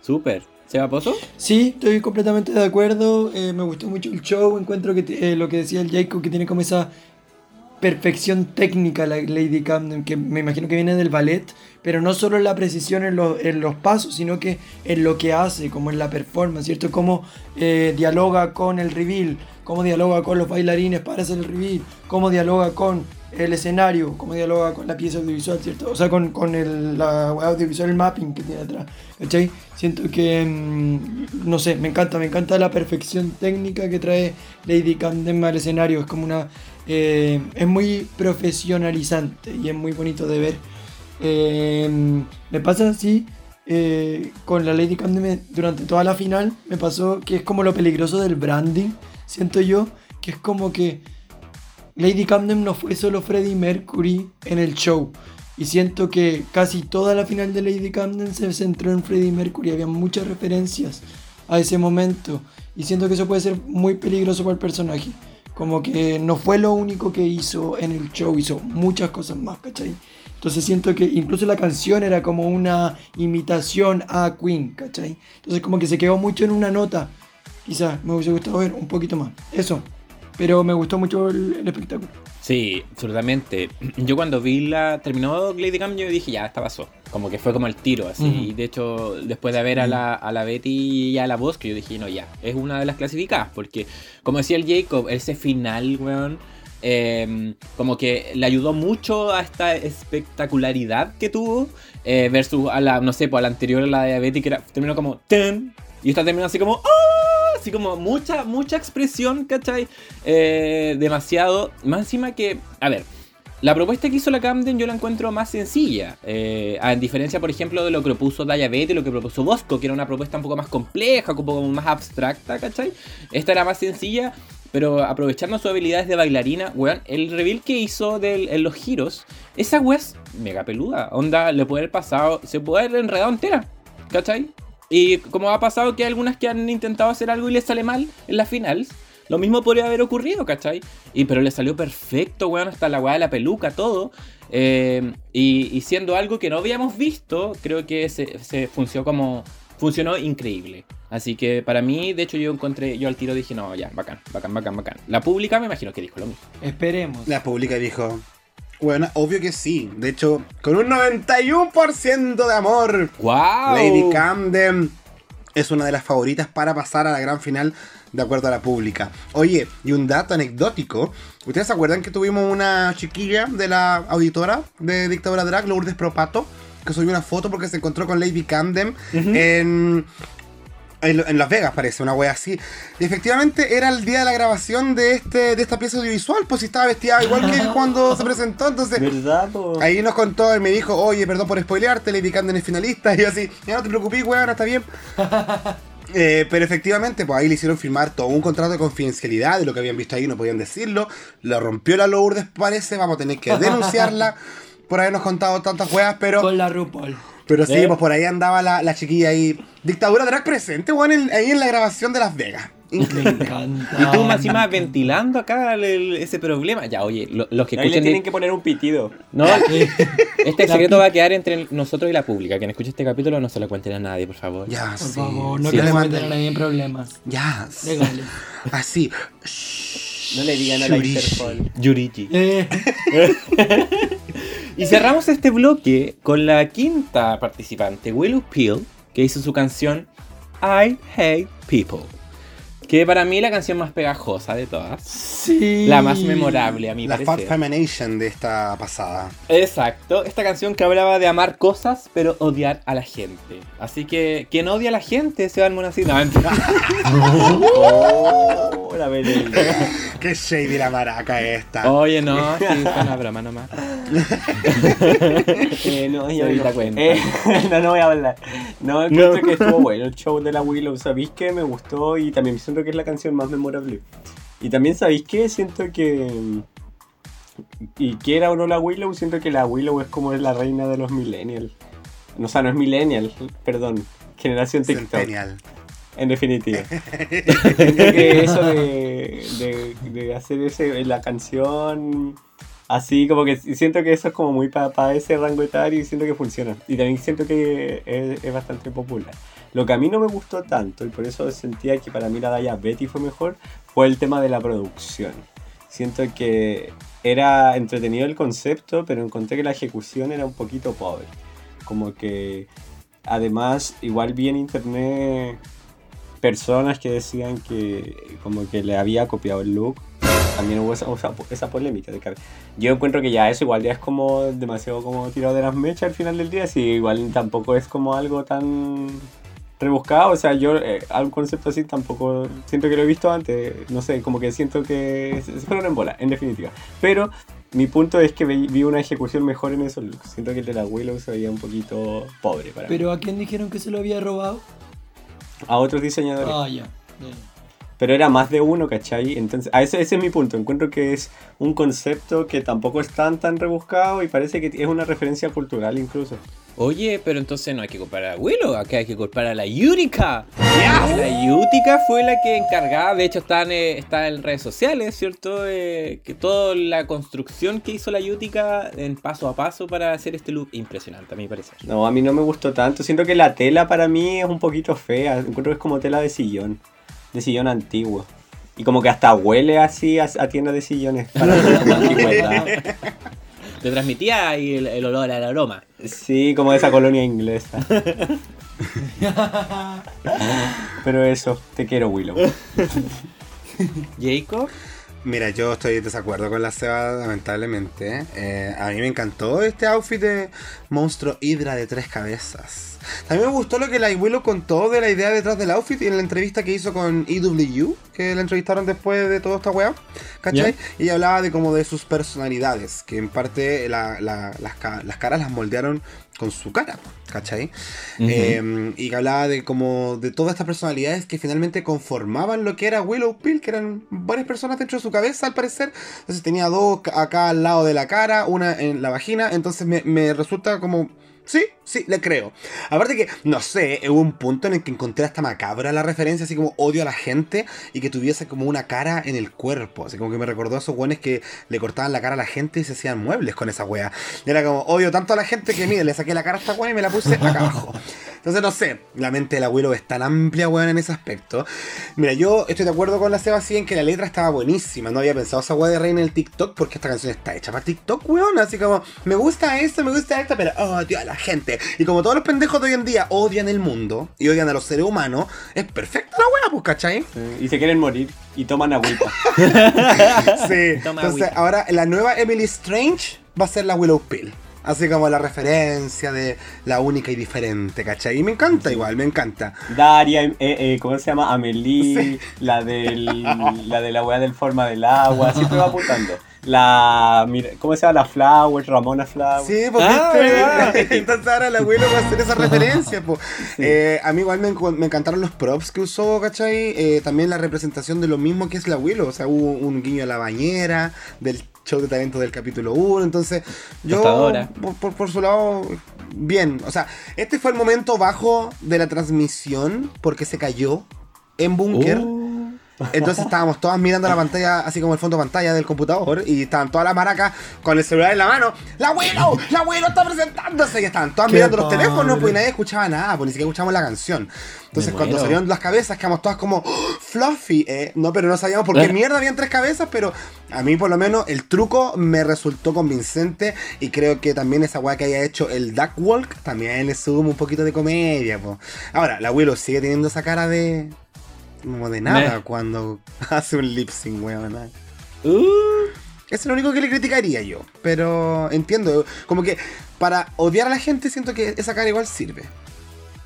Súper. ¿Seba Pozo? Sí, estoy completamente de acuerdo. eh, me gustó mucho el show. Encuentro que eh, lo que decía el Jacob, que tiene como esa perfección técnica la Lady Camden, que me imagino que viene del ballet, pero no solo en la precisión en, los- en los pasos, sino que en lo que hace, como en la performance, ¿cierto? Cómo eh, dialoga con el reveal, cómo dialoga con los bailarines para hacer el reveal, cómo dialoga con el escenario, cómo dialoga con la pieza audiovisual, ¿cierto? O sea, con, con el audiovisual, el mapping que tiene atrás, ¿cachai? Siento que, mm, no sé, me encanta, me encanta la perfección técnica que trae Lady Camden al escenario, es como una, eh, es muy profesionalizante y es muy bonito de ver. Eh, me pasa así, eh, con la Lady Camden me- durante toda la final, me pasó que es como lo peligroso del branding, siento yo, que es como que Lady Camden no fue solo Freddie Mercury en el show. Y siento que casi toda la final de Lady Camden se centró en Freddie Mercury. Había muchas referencias a ese momento. Y siento que eso puede ser muy peligroso para el personaje. Como que no fue lo único que hizo en el show, hizo muchas cosas más, ¿cachai? Entonces siento que incluso la canción era como una imitación a Queen, ¿cachai? Entonces como que se quedó mucho en una nota. Quizás me hubiese gustado ver un poquito más. Eso. Pero me gustó mucho el, el espectáculo. Sí, absolutamente. Yo cuando vi la. terminó Lady Camden, yo dije, ya, esta pasó. Como que fue como el tiro, así. Y de hecho, después de ver a la, a la Betty y a la voz, que yo dije, no, ya, es una de las clasificadas. Porque, como decía el Jacob, ese final, weón. eh, como que le ayudó mucho a esta espectacularidad que tuvo eh, versus a la, no sé, pues a la anterior, la de Betty, que era, terminó como "Ten", y esta terminó así como "Ah", así como mucha, mucha expresión, ¿cachai? Eh, demasiado, más encima que, a ver, la propuesta que hizo la Camden yo la encuentro más sencilla. eh, a diferencia, por ejemplo, de lo que propuso Daya Betty, lo que propuso Bosco, que era una propuesta un poco más compleja, un poco más abstracta, ¿cachai? Esta era más sencilla, pero aprovechando sus habilidades de bailarina, weón, el reveal que hizo del- en los giros, esa weá es mega peluda. Onda, le puede haber pasado, se puede haber enredado entera, ¿cachai? Y como ha pasado que hay algunas que han intentado hacer algo y les sale mal en las finales, lo mismo podría haber ocurrido, ¿cachai? Y pero le salió perfecto, weón, hasta la weá de la peluca, todo. Eh, y, y siendo algo que no habíamos visto, creo que se, se funcionó como. Funcionó increíble. Así que para mí, de hecho, yo encontré, yo al tiro dije, no, ya, bacán, bacán, bacán, bacán. La pública me imagino que dijo lo mismo. Esperemos. La pública dijo. Bueno, obvio que sí. De hecho, con un 91% de amor. ¡Wow! Lady Camden es una de las favoritas para pasar a la gran final de acuerdo a la pública. Oye, y un dato anecdótico. ¿Ustedes se acuerdan que tuvimos una chiquilla de la auditora de Dictadura Drag, Lourdes Propato? Que subió una foto porque se encontró con Lady Camden en, en, en Las Vegas, parece, una wea así. Y efectivamente era el día de la grabación de, este, de esta pieza audiovisual, pues si estaba vestida igual que cuando se presentó, entonces... ¿Verdad? po? Ahí nos contó y me dijo, oye, perdón por spoilearte, Lady Camden es finalista. Y yo así, ya no te preocupes, weón, está bien. Eh, pero efectivamente, pues ahí le hicieron firmar todo un contrato de confidencialidad de lo que habían visto ahí, no podían decirlo. Lo rompió la Lourdes, parece, vamos a tener que denunciarla por habernos contado tantas weas, pero, Con la RuPaul. Pero sí, ¿Eh? pues por ahí andaba la, la chiquilla ahí. Dictadura drag presente, weón, en- ahí en la grabación de Las Vegas. Me encanta. Y tú más encima ventilando acá el- el- ese problema. Ya, oye, lo- los que Ahí le escuchen... tienen de- que poner un pitido. No, este secreto va a quedar entre nosotros y la pública. Quien escuche este capítulo no se lo cuenten a nadie, por favor. Ya, Por sí. favor, no sí, queremos meter a nadie en problemas. Ya. Así. No le digan a la. Interpol. Yurichi. Eh, Y cerramos este bloque con la quinta participante, Willow Peel, que hizo su canción I Hate People. Que para mí la canción más pegajosa de todas. Sí. La más memorable, a mi La Fat parecer. Femination de esta pasada. Exacto, esta canción que hablaba de amar cosas, pero odiar a la gente. Así que quien odia a la gente se va al así. No, mentira. Oh, la. Qué shady la maraca esta. Oye, no, sí, fue una broma nomás. Eh, no, yo no. cuenta. Eh, no, no voy a hablar. No, encuentro que estuvo bueno el show de la Willow. ¿Sabéis que me gustó? Y también siento que es la canción más memorable. Y también, ¿sabéis que Siento que. Y quiera o no la Willow, siento que la Willow es como la reina de los millennials. No, o sea, no es millennial, perdón. Generación TikTok. Centennial. En definitiva. Siento que eso de, de, de hacer ese, la canción así, como que siento que eso es como muy para ese rango etario y siento que funciona. Y también siento que es, es bastante popular. Lo que a mí no me gustó tanto, y por eso sentía que para mí la Daya Betty fue mejor, fue el tema de la producción. Siento que era entretenido el concepto, pero encontré que la ejecución era un poquito pobre. Como que además, igual vi en internet personas que decían que como que le había copiado el look. También hubo esa, esa- esa polémica. De yo encuentro que ya eso igual ya es como demasiado como tirado de las mechas al final del día. Si igual tampoco es como algo tan rebuscado. O sea, yo eh, algún concepto así tampoco siento que lo he visto antes. No sé, como que siento que se fueron en bola, en definitiva. Pero mi punto es que vi, una ejecución mejor en esos looks. Siento que el de la Willow se veía un poquito pobre para mí. Pero ¿a quién dijeron que se lo había robado? A otros diseñadores. Ah, ya. ya. Pero era más de uno, ¿cachai? Entonces, a ese, ese es mi punto. Encuentro que es un concepto que tampoco es tan tan rebuscado y parece que es una referencia cultural incluso. Oye, pero entonces no hay que culpar a Willow, acá hay que culpar a la Yutica. La Yutica fue la que encargaba, de hecho está en, eh, está en redes sociales, ¿cierto? Eh, que toda la construcción que hizo la Yutica en paso a paso para hacer este look impresionante, a mi parecer. No, a mí no me gustó tanto. Siento que la tela para mí es un poquito fea. Encuentro que es como tela de sillón. De sillón antiguo. Y como que hasta huele así a, a tienda de sillones. Para la antigüedad. Te transmitía ahí el, el olor al aroma. Sí, como de esa colonia inglesa. Pero eso, te quiero, Willow. Jacob, Mira, yo estoy en desacuerdo con la Seba, lamentablemente. Eh, a mí me encantó este outfit de monstruo hidra de tres cabezas. También me gustó lo que la Willow contó de la idea detrás del outfit en la entrevista que hizo con EW, que la entrevistaron después de toda esta weá, ¿cachai? Y hablaba de como de sus personalidades, que en parte la- la- las, las caras las moldearon con su cara, ¿cachai? Eh, y que hablaba de como de todas estas personalidades que finalmente conformaban lo que era Willow Pill, que eran varias personas dentro de su cabeza al parecer. Entonces tenía dos acá al lado de la cara, una en la vagina, entonces me, me resulta como... Sí, sí, le creo. Aparte que, no sé, hubo un punto en el que encontré hasta macabra la referencia, así como odio a la gente y que tuviese como una cara en el cuerpo. Así como que me recordó a esos buenos que le cortaban la cara a la gente y se hacían muebles con esa wea. Y era como, odio tanto a la gente que, mire, le saqué la cara a esta wea y me la puse acá abajo. Entonces, no sé, la mente del abuelo es tan amplia, weón, en ese aspecto. Mira, yo estoy de acuerdo con la Seba sí en que la letra estaba buenísima. No había pensado esa weá de reina en el TikTok porque esta canción está hecha para TikTok, weón. Así como, me gusta esto, me gusta esto, pero odio a la gente. Y como todos los pendejos de hoy en día odian el mundo y odian a los seres humanos, es perfecta la weá, pues, ¿cachai? Y se quieren morir y toman agüita. Sí. Toma Entonces, agüita. ahora la nueva Emily Strange va a ser la Willow Pill. Así como la referencia de la única y diferente, ¿cachai? Y me encanta igual, me encanta. Daria, eh, eh, ¿cómo se llama? Amelie, la del la de la weá del forma del agua, siempre va apuntando. La, mira, ¿cómo se llama? La Flower, Ramona Flower. Sí, pues Ah. Entonces ahora el abuelo va a hacer esa referencia, pues. Eh, a mí igual me, encantaron los props que usó, ¿cachai? Eh, también la representación de lo mismo que es la abuelo. O sea, hubo un guiño a la bañera, del show de talento del capítulo 1. Entonces, yo, por- por su lado, bien. O sea, este fue el momento bajo de la transmisión porque se cayó en búnker. Uh. Entonces estábamos todas mirando la pantalla, así como el fondo de pantalla del computador, y estaban todas las maracas con el celular en la mano. ¡La abuelo! ¡La abuelo está presentándose! Y estaban todas Qué mirando los teléfonos, pues y nadie escuchaba nada, pues ni siquiera escuchamos la canción. Entonces cuando salieron las cabezas, quedamos todas como "Oh, Fluffy, eh. No, pero no sabíamos por qué Eh. mierda habían tres cabezas, pero a mí por lo menos el truco me resultó convincente y creo que también esa weá que haya hecho el Duck Walk también le suma un poquito de comedia, po. Ahora, la abuelo sigue teniendo esa cara de como de nada Me- cuando hace un lip sync, weón. Uh, Eso es lo único que le criticaría yo. Pero entiendo, como que para odiar a la gente siento que esa cara igual sirve.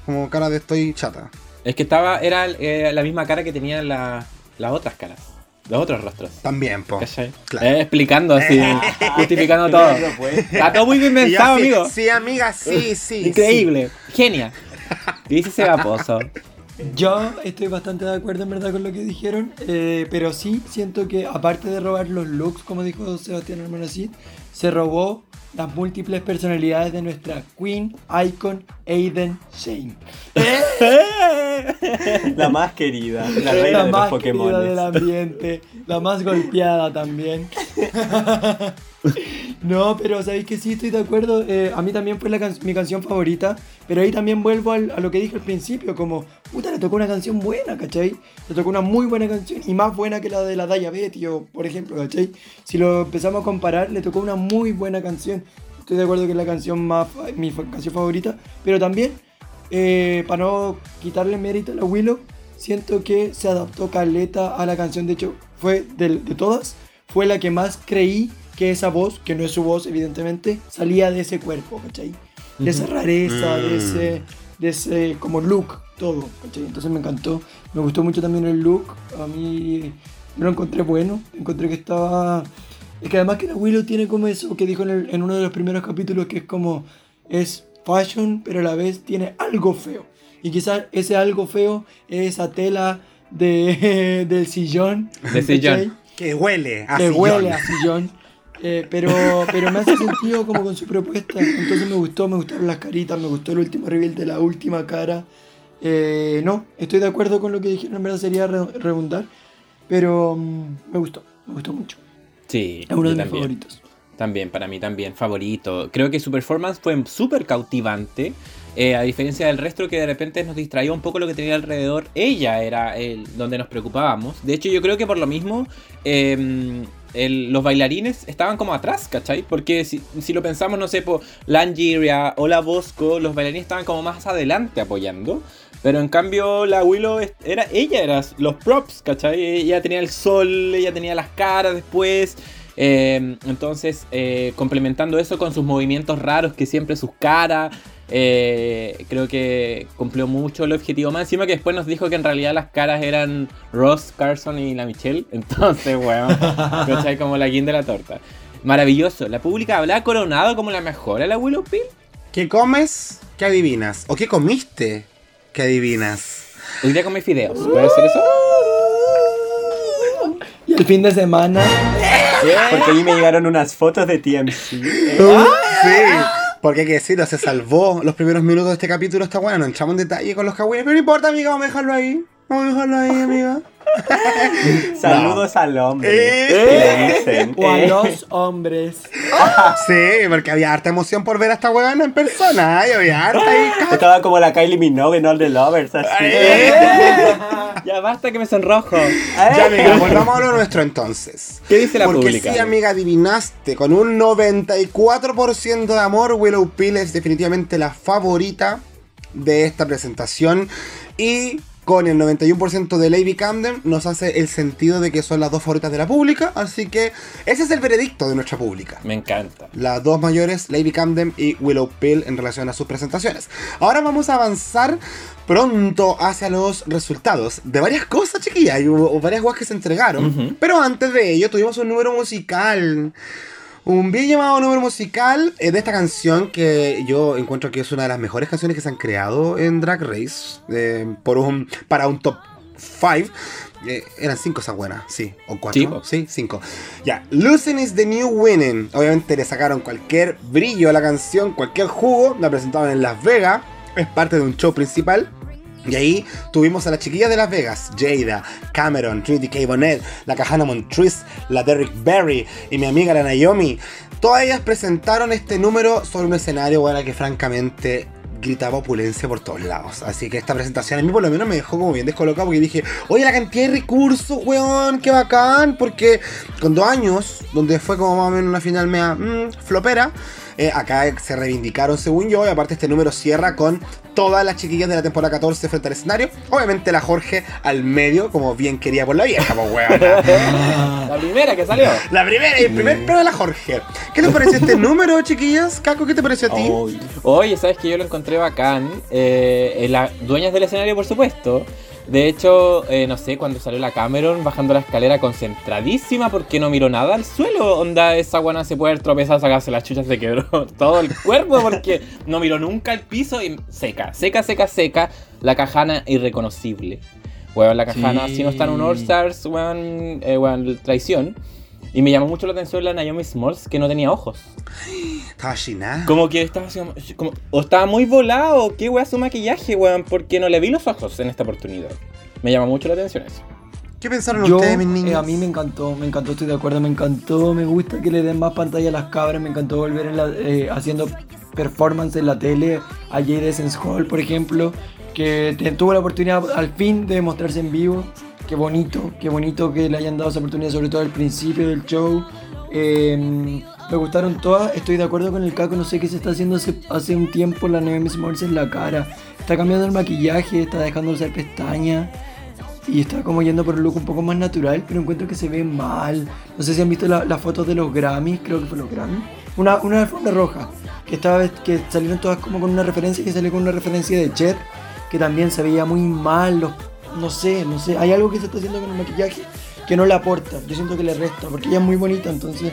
Como cara de estoy chata. es que estaba, era eh, la misma cara que tenían la- las otras caras, los otros rostros. También, po. Eh, explicando así, justificando todo. Está todo muy bien pensado, así, amigo. Sí, amiga, sí, sí. Increíble, genia. ¿Qué dice ese baposo? Yo estoy bastante de acuerdo en verdad con lo que dijeron, eh, pero sí siento que aparte de robar los looks, como dijo Sebastián Hermanacid, se robó las múltiples personalidades de nuestra Queen Icon Aiden Shane. La más querida, la La reina de los más querida Pokémon. del ambiente, la más golpeada también. No, pero sabéis que sí estoy de acuerdo. eh, a mí también fue la can- mi canción favorita. Pero ahí también vuelvo al- a lo que dije al principio. Como, puta, le tocó una canción buena, ¿cachai? Le tocó una muy buena canción y más buena que la de la Daya Betty, o, por ejemplo, ¿cachai? Si lo empezamos a comparar, le tocó una muy buena canción. Estoy de acuerdo que es la canción más, mi canción favorita. Pero también, eh, para no quitarle mérito a la Willow, siento que se adaptó caleta a la canción. De hecho, fue del- de todas, fue la que más creí que esa voz, que no es su voz evidentemente, salía de ese cuerpo, ¿cachai? De esa rareza, de Mm. ese, de ese como look, todo, ¿cachai? Entonces me encantó, me gustó mucho también el look, a mí yo lo encontré bueno, encontré que estaba... Es que además que la Willow tiene como eso que dijo en, el- en uno de los primeros capítulos, que es como, es fashion, pero a la vez tiene algo feo. Y quizás ese algo feo es esa tela de, del sillón. De sillón. ¿cachai? Que huele a que sillón. huele a sillón. Eh, pero, pero me hace sentido como con su propuesta. Entonces me gustó, me gustaron las caritas, me gustó el último reveal de la última cara. Eh, no, estoy de acuerdo con lo que dijeron, en verdad sería re- redundar. Pero mm, me gustó, me gustó mucho. Sí, Es uno de mis favoritos. También, para mí también, favorito. Creo que su performance fue súper cautivante. eh, a diferencia del resto que de repente nos distraía un poco lo que tenía alrededor, ella era el donde nos preocupábamos. De hecho, yo creo que por lo mismo eh, los bailarines estaban como atrás, ¿cachai? Porque si, lo pensamos, no sé, por Langiria o la Bosco, los bailarines estaban como más adelante apoyando. Pero en cambio la Willow era ella, era los props, ¿cachai? Ella tenía el sol, ella tenía las caras después. eh, entonces, eh, complementando eso con sus movimientos raros, que siempre sus caras, eh, creo que cumplió mucho el objetivo. Más encima que después nos dijo que en realidad las caras eran Ross, Carson y la Michelle. Entonces, bueno, ¿cachai? Como la guinda de la torta. Maravilloso. La pública hablaba coronado como la mejor a la Willow Pill. ¿Qué comes? ¿Qué adivinas? ¿O qué comiste? ¿Qué adivinas? Hoy día comí fideos. ¿Puede ser eso? Y el fin de semana, Porque ahí me llegaron unas fotos de TMC. Sí, porque hay que decirlo, se salvó los primeros minutos de este capítulo. Está bueno, no entramos en detalle con los kawines, pero no importa, amiga, vamos a dejarlo ahí. Vamos a dejarlo ahí, amiga. Saludos al hombre. Eh. le dicen. o a Eh. los hombres. Sí, porque había harta emoción por ver a esta huevona en persona. Y había harta ahí. Estaba como la Kylie Minogue en All the Lovers, así. Ya basta que me sonrojo. Ya, amiga, volvamos a lo nuestro entonces. ¿Qué dice la Porque pública? sí, amiga, adivinaste. Con un 94% de amor, Willow Pill es definitivamente la favorita de esta presentación. Y con el 91% de Lady Camden nos hace el sentido de que son las dos favoritas de la pública. Así que ese es el veredicto de nuestra pública. Me encanta. Las dos mayores, Lady Camden y Willow Pill, en relación a sus presentaciones. Ahora vamos a avanzar pronto hacia los resultados de varias cosas, chiquillas. y varias guas que se entregaron. Pero antes de ello, tuvimos un número musical. Un bien llamado número musical eh, de esta canción que yo encuentro que es una de las mejores canciones que se han creado en Drag Race. eh, por un, para un top 5. eran 5 esas buenas, sí. O 4. Sí, po. Sí, 5. Ya, Losing is the New Winning. Obviamente le sacaron cualquier brillo a la canción, cualquier jugo. La presentaron en Las Vegas. Es parte de un show principal. Y ahí tuvimos a las chiquillas de Las Vegas, Jada, Cameron, Trinity K. Bonnet, la Kahana Montrese, la Derrick Barry y mi amiga la Naomi. Todas ellas presentaron este número sobre un escenario, bueno, que francamente gritaba opulencia por todos lados. Así que esta presentación a mí por lo menos me dejó como bien descolocado porque dije, oye, la cantidad de recursos, weón, qué bacán. Porque con dos años, donde fue como más o menos una final mea mm, flopera, eh, acá se reivindicaron según yo. Y aparte este número cierra con todas las chiquillas de la temporada 14 frente al escenario. Obviamente la Jorge al medio, como bien quería por la vieja, pues weona. La primera que salió. La primera y el primer plano de la Jorge. ¿Qué les pareció este número, chiquillas? Caco, ¿qué te pareció a ti? Oye, sabes que yo lo encontré bacán. Eh, eh, las dueñas del escenario, por supuesto. De hecho, eh, no sé, cuando salió la Cameron bajando la escalera concentradísima porque no miró nada al suelo. Onda, esa guana se puede tropezar, sacarse las chuchas, se quebró todo el cuerpo porque no miró nunca al piso y seca, seca, seca, seca. La cajana irreconocible. Weón, la cajana, Sí. si no está en un All Stars, weón, eh, weón, traición. Y me llamó mucho la atención la Naomi Smalls, que no tenía ojos. Estaba china. Como que estaba así como, o estaba muy volado, qué weá su maquillaje, weón, porque no le vi los ojos en esta oportunidad. Me llama mucho la atención eso. ¿Qué pensaron Yo, ustedes, mis eh, niños? a mí me encantó, me encantó, estoy de acuerdo, me encantó, me gusta que le den más pantalla a las cabras, me encantó volver en la- eh, haciendo performance en la tele, a Jade Essence Hall, por ejemplo, que te- tuvo la oportunidad al fin de mostrarse en vivo, qué bonito, qué bonito que le hayan dado esa oportunidad, sobre todo al principio del show. Eh, me gustaron todas, estoy de acuerdo con el Caco, no sé qué se está haciendo hace, un tiempo la Naomi Smalls en la cara, está cambiando el maquillaje, está dejando de usar pestañas. Y está como yendo por un look un poco más natural, pero encuentro que se ve mal. No sé si han visto la- las fotos de los Grammys, creo que fue los Grammys. Una, una alfombra roja, que estaba que salieron todas como con una referencia, que salió con una referencia de Cher, que también se veía muy mal. los- no sé, no sé. Hay algo que se está haciendo con el maquillaje que no le aporta. Yo siento que le resta, porque ella es muy bonita, entonces.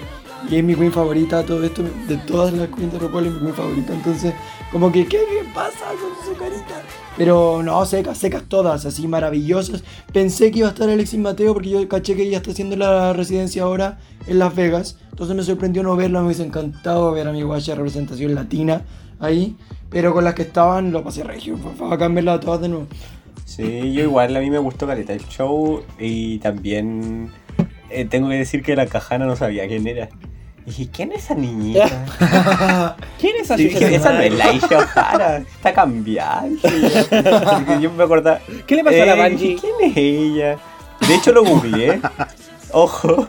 Y es mi queen favorita, todo esto, de todas las queens de RuPaul es mi queen favorita. Entonces, como que, ¿qué, qué pasa con su carita? Pero no, secas, secas todas, así maravillosas. Pensé que iba a estar Alexis Mateo porque yo caché que ella está haciendo la residencia ahora en Las Vegas. Entonces me sorprendió no verla, me hubiese encantado ver a mi guacha representación latina ahí. Pero con las que estaban lo pasé regio, fue a todas de nuevo. Sí, yo igual a mí me gustó Caleta el show y también eh, tengo que decir que la cajana no sabía quién era. Y dije, ¿quién es esa niñita? ¿Quién es Y así? dije, esa no es la Isha O'Hara, está cambiada. Yo me acordaba. ¿Qué le pasó a la dije, ¿Quién es ella? De hecho lo googleé. Ojo.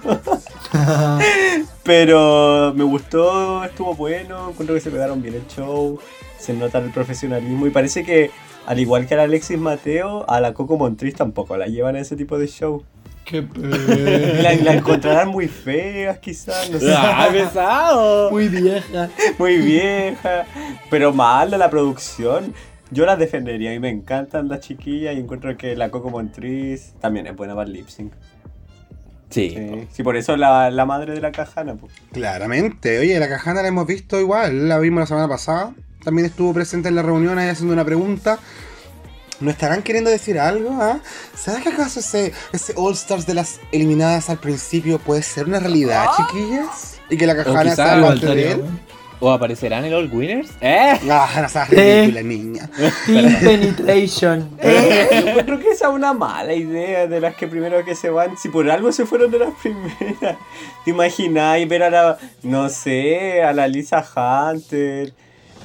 Pero me gustó, estuvo bueno, encuentro que se pegaron bien el show, se nota el profesionalismo y parece que al igual que a la Alexis Mateo, a la Coco Montriz tampoco la llevan a ese tipo de show. Qué La, la encontrarán muy feas quizás, no sé. ¡Ah, pesado! Muy vieja. muy vieja, pero mala la producción. Yo las defendería y me encantan las chiquillas y encuentro que la Coco Montriz también es buena para el lip sync. Sí. Sí, sí, por eso la, la madre de la cajana. pues. Claramente. Oye, la cajana la hemos visto igual. La vimos la semana pasada. También estuvo presente en la reunión ahí haciendo una pregunta. ¿No estarán queriendo decir algo? ah? ¿Será que acaso ese, ese All Stars de las eliminadas al principio puede ser una realidad, chiquillas? Y que la cajana sea parte de él. ¿O aparecerán el All Winners? ¡Eh! Ah, no seas ridícula, niña. Team Penetration. Yo encuentro que esa es una mala idea de las que primero que se van. Si por algo se fueron de las primeras. ¿Te imagináis ver a la, no sé, a la Lisa Hunter,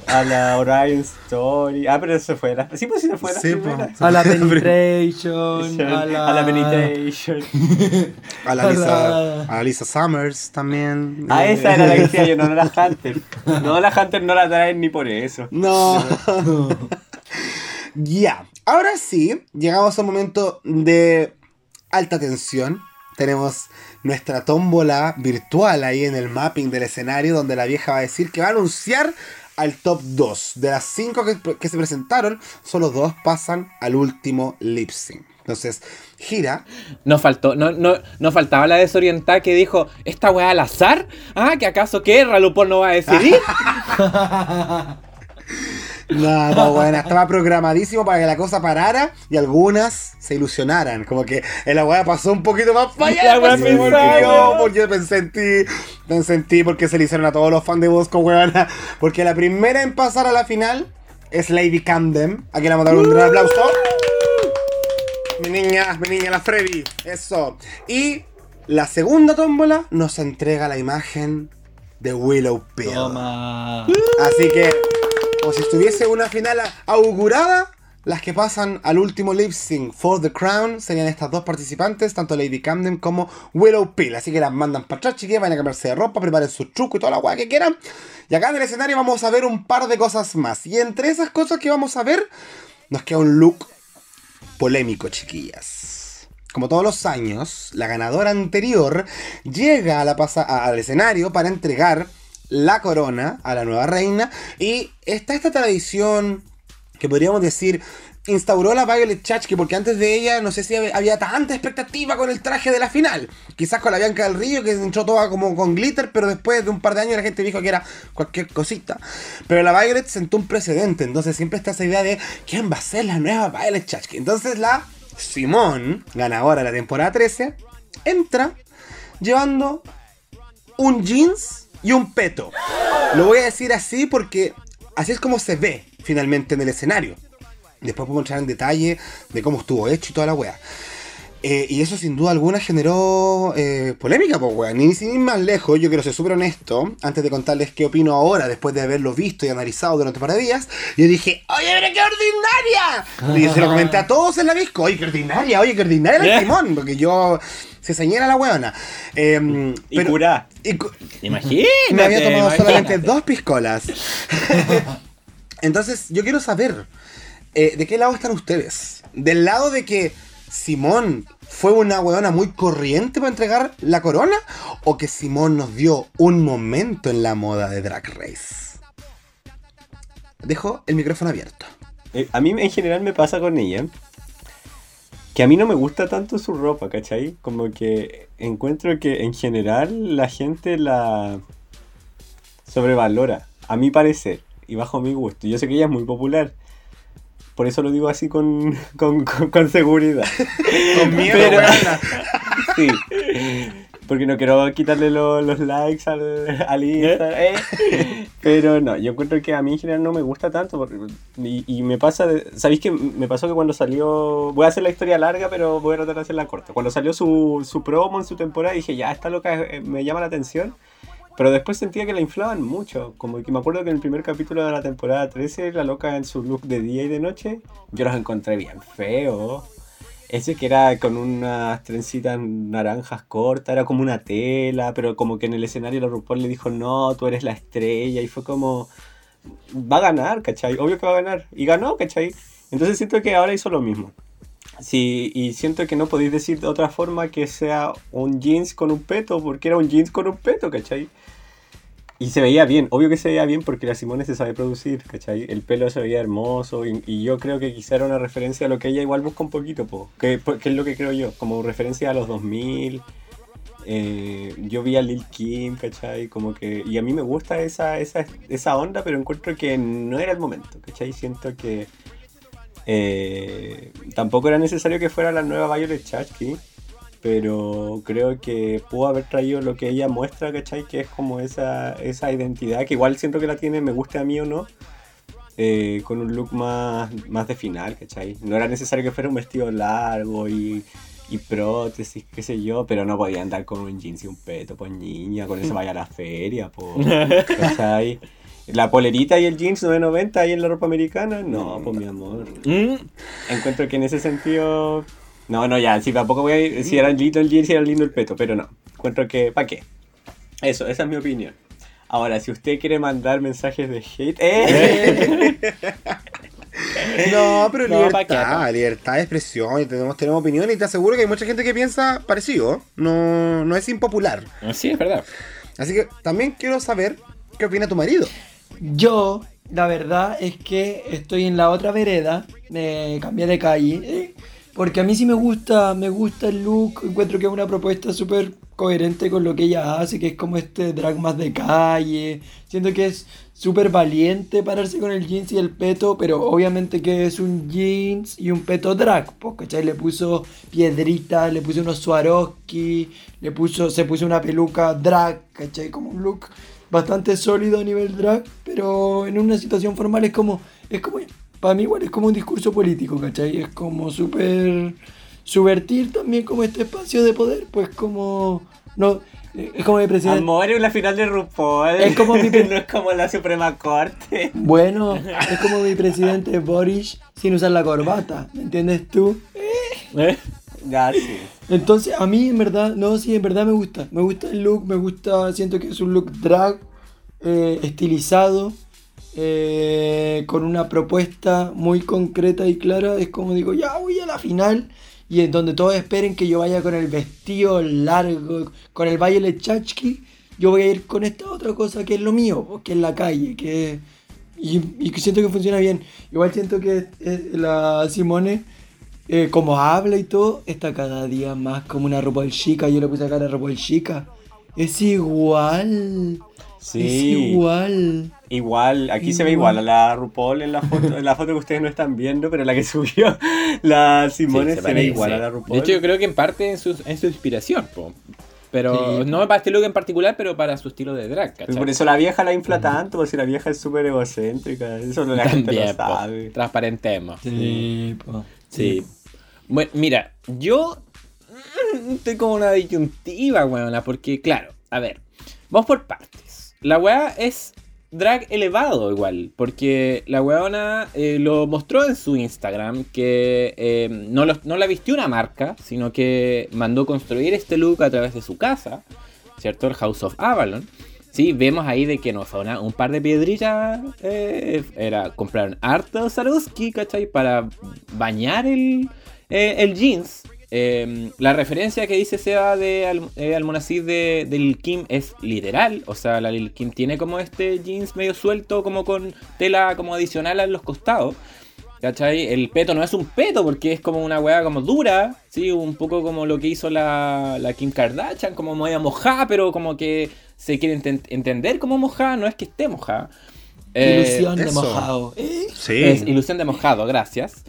a la Orion Story? Ah, pero se fue. las- Sí, pues sí se fue las Sí, primeras. A la Penetration. A la, A la Penetration. A la A Lisa, la- a la Lisa Summers también. Ah, Eh, esa era la que decía yo, no la Hunter. No, la Hunter no la traen ni por eso. No. Ya. Ahora sí, llegamos a un momento de alta tensión. Tenemos nuestra tómbola virtual ahí en el mapping del escenario donde la vieja va a decir que va a anunciar al top 2. De las 5 que, que se presentaron, solo dos pasan al último lip sync. Entonces, gira. Nos faltó, no, no, faltaba la desorientada que dijo, ¿esta weá al azar? ¿Ah? ¿Que acaso qué? ¿Ralupón no va a decidir? No, bueno, estaba programadísimo para que la cosa parara y algunas se ilusionaran. Como que la weá pasó un poquito más para allá. La weá pues, porque yo, weón. porque pensé en ti, pensé en ti, porque se le hicieron a todos los fans de Bosco, weona. Porque la primera en pasar a la final es Lady Camden. Aquí le vamos a dar un gran aplauso. Mi niña, mi niña, la Freddy. Eso. Y la segunda tómbola nos entrega la imagen de Willow Pill. Toma. Así que, como si estuviese una final augurada, las que pasan al último lip sync for the crown serían estas dos participantes, tanto Lady Camden como Willow Pill. Así que las mandan para atrás, chiquillas, van a cambiarse de ropa, preparen su truco y toda la guay que quieran. Y acá en el escenario vamos a ver un par de cosas más. Y entre esas cosas que vamos a ver, nos queda un look polémico, chiquillas. Como todos los años, la ganadora anterior llega a la al escenario para entregar la corona a la nueva reina. Y está esta tradición que podríamos decir instauró la Violet Chachki porque antes de ella no sé si había tanta expectativa con el traje de la final. Quizás con la Bianca del Río que entró toda como con glitter, pero después de un par de años la gente dijo que era cualquier cosita. Pero la Violet sentó un precedente, entonces siempre está esa idea de quién va a ser la nueva Violet Chachki. Entonces la Simón, ganadora de la temporada 13, entra llevando un jeans y un peto. Lo voy a decir así porque así es como se ve finalmente en el escenario. Después podemos entrar en detalle de cómo estuvo hecho y toda la weá. Eh, y eso sin duda alguna generó eh, polémica, pues weón. Ni sin ir más lejos, yo quiero ser súper honesto, antes de contarles qué opino ahora, después de haberlo visto y analizado durante un par de días, yo dije, oye, pero qué ordinaria. Y se lo comenté a todos en la disco, oye, qué ordinaria, oye, qué ordinaria el timón, porque yo se señala la weona. Eh, y curá. Imagínate. Me había tomado solamente dos piscolas. Entonces, yo quiero saber, eh, ¿de qué lado están ustedes? ¿Del lado de que Simón fue una weona muy corriente para entregar la corona? ¿O que Simón nos dio un momento en la moda de Drag Race? Dejo el micrófono abierto. Eh, a mí en general me pasa con ella que a mí no me gusta tanto su ropa, ¿cachai? Como que encuentro que en general la gente la sobrevalora, a mi parecer y bajo mi gusto. Yo sé que ella es muy popular. Por eso lo digo así con, con, con, seguridad. con miedo, Pero, Sí. Porque no quiero quitarle los likes al, al Insta. ¿eh? Pero no, yo encuentro que a mí en general no me gusta tanto. y, y, me pasa. De, ¿Sabéis que me pasó que cuando salió. Voy a hacer la historia larga, pero voy a tratar de hacerla corta. Cuando salió su, su promo en su temporada, dije, ya, esta loca eh, me llama la atención. Pero después sentía que la inflaban mucho. Como que me acuerdo que en el primer capítulo de la temporada 13, la loca en su look de día y de noche, yo los encontré bien feos. Ese que era con unas trencitas naranjas cortas, era como una tela, pero como que en el escenario la RuPaul le dijo, no, tú eres la estrella, y fue como, va a ganar, ¿cachai? Obvio que va a ganar. Y ganó, ¿cachai? Entonces siento que ahora hizo lo mismo. Sí, y siento que no podéis decir de otra forma que sea un jeans con un peto, porque era un jeans con un peto, ¿cachai? Y se veía bien, obvio que se veía bien porque la Simone se sabe producir, ¿cachai? El pelo se veía hermoso y, yo creo que quizá era una referencia a lo que ella igual busca un poquito, po, que, que, es lo que creo yo, como referencia a los 2000. Eh, yo vi a Lil Kim, ¿cachai? Como que, y a mí me gusta esa, esa, esa onda, pero encuentro que no era el momento, ¿cachai? Siento que eh, tampoco era necesario que fuera la nueva Violet Chachki pero creo que pudo haber traído lo que ella muestra, ¿cachai? Que es como esa, esa identidad, que igual siento que la tiene, me guste a mí o no, eh, con un look más, más de final, ¿cachai? No era necesario que fuera un vestido largo y, y prótesis, qué sé yo, pero no podía andar con un jeans y un peto, pues niña, con eso vaya a la feria, pues, ¿cachai? La polerita y el jeans 990 ahí en la ropa americana, no, pues mi amor. Encuentro que en ese sentido no, no, ya, sí, tampoco voy a ir, si era lindo el jeans, si era lindo el peto, pero no. Encuentro que, ¿para qué? Eso, esa es mi opinión. Ahora, si usted quiere mandar mensajes de hate, ¡eh! No, pero libertad, libertad de expresión y tenemos, tenemos opinión y te aseguro que hay mucha gente que piensa parecido, no, no es impopular. Sí, es verdad. Así que también quiero saber qué opina tu marido. Yo, la verdad es que estoy en la otra vereda, me cambié de calle, porque a mí sí me gusta, me gusta el look, encuentro que es una propuesta súper coherente con lo que ella hace, que es como este drag más de calle. Siento que es súper valiente pararse con el jeans y el peto, pero obviamente que es un jeans y un peto drag, ¿cachai? Le puso piedritas, le puso unos Swarovski, le puso, se puso una peluca drag, ¿cachai? Como un look bastante sólido a nivel drag, pero en una situación formal es como, es como para mí igual es como un discurso político, ¿cachai? Es como súper subvertir también como este espacio de poder, pues como No, es como mi presidente. Amor, es la final de RuPaul. Es como mi no es como la Suprema Corte. Bueno, es como mi presidente Boris sin usar la corbata, ¿me entiendes tú? ¿Eh? Ya, sí. Entonces, a mí en verdad, no, sí, en verdad me gusta. Me gusta el look, me gusta, siento que es un look drag, eh, estilizado, eh, con una propuesta muy concreta y clara. Es como digo, ya voy a la final. Y en donde todos esperen que yo vaya con el vestido largo, con el Violet Chachki, yo voy a ir con esta otra cosa que es lo mío, que es la calle, que y, y siento que funciona bien. Igual siento que eh, la Simone, eh, como habla y todo, está cada día más como una RuPaul chica. Yo le puse acá a RuPaul chica. Es igual. Sí. Es igual. Igual, aquí se ve Igual. a la RuPaul en la foto, en la foto que ustedes no están viendo, pero la que subió la Simone Sí, se, ve igual a la RuPaul. De hecho, yo creo que en parte en su, inspiración, po. Pero Sí. no para este look en particular, pero para su estilo de drag, ¿cachai? Por eso la vieja la infla tanto, porque si la vieja es súper egocéntrica. Eso no la gente También, lo po. sabe. Transparentemos. Sí, po. Sí. Bueno, mira, yo estoy como una disyuntiva, weona, porque claro, a ver, vamos por partes. La weá es drag elevado igual, porque la weona eh, lo mostró en su Instagram que eh, no, no la vistió una marca, sino que mandó construir este look a través de su casa, ¿cierto? El House of Avalon. Sí, vemos ahí de que no fue un par de piedrillas, eh, era comprar harto Swarovski, ¿cachai? Para bañar el, eh, el jeans. Eh, la referencia que dice Seba de Al, eh, Almonacid de, de Lil Kim es literal. O sea, la Lil Kim tiene como este jeans medio suelto, como con tela como adicional a los costados. ¿Cachai? El peto no es un peto porque es como una weá como dura, ¿sí? Un poco como lo que hizo la, la Kim Kardashian, como media mojada, pero como que se quiere enten- entender como mojada, no es que esté mojada. Eh, Ilusión de eso. mojado. ¿eh? Sí. es ilusión de mojado, gracias.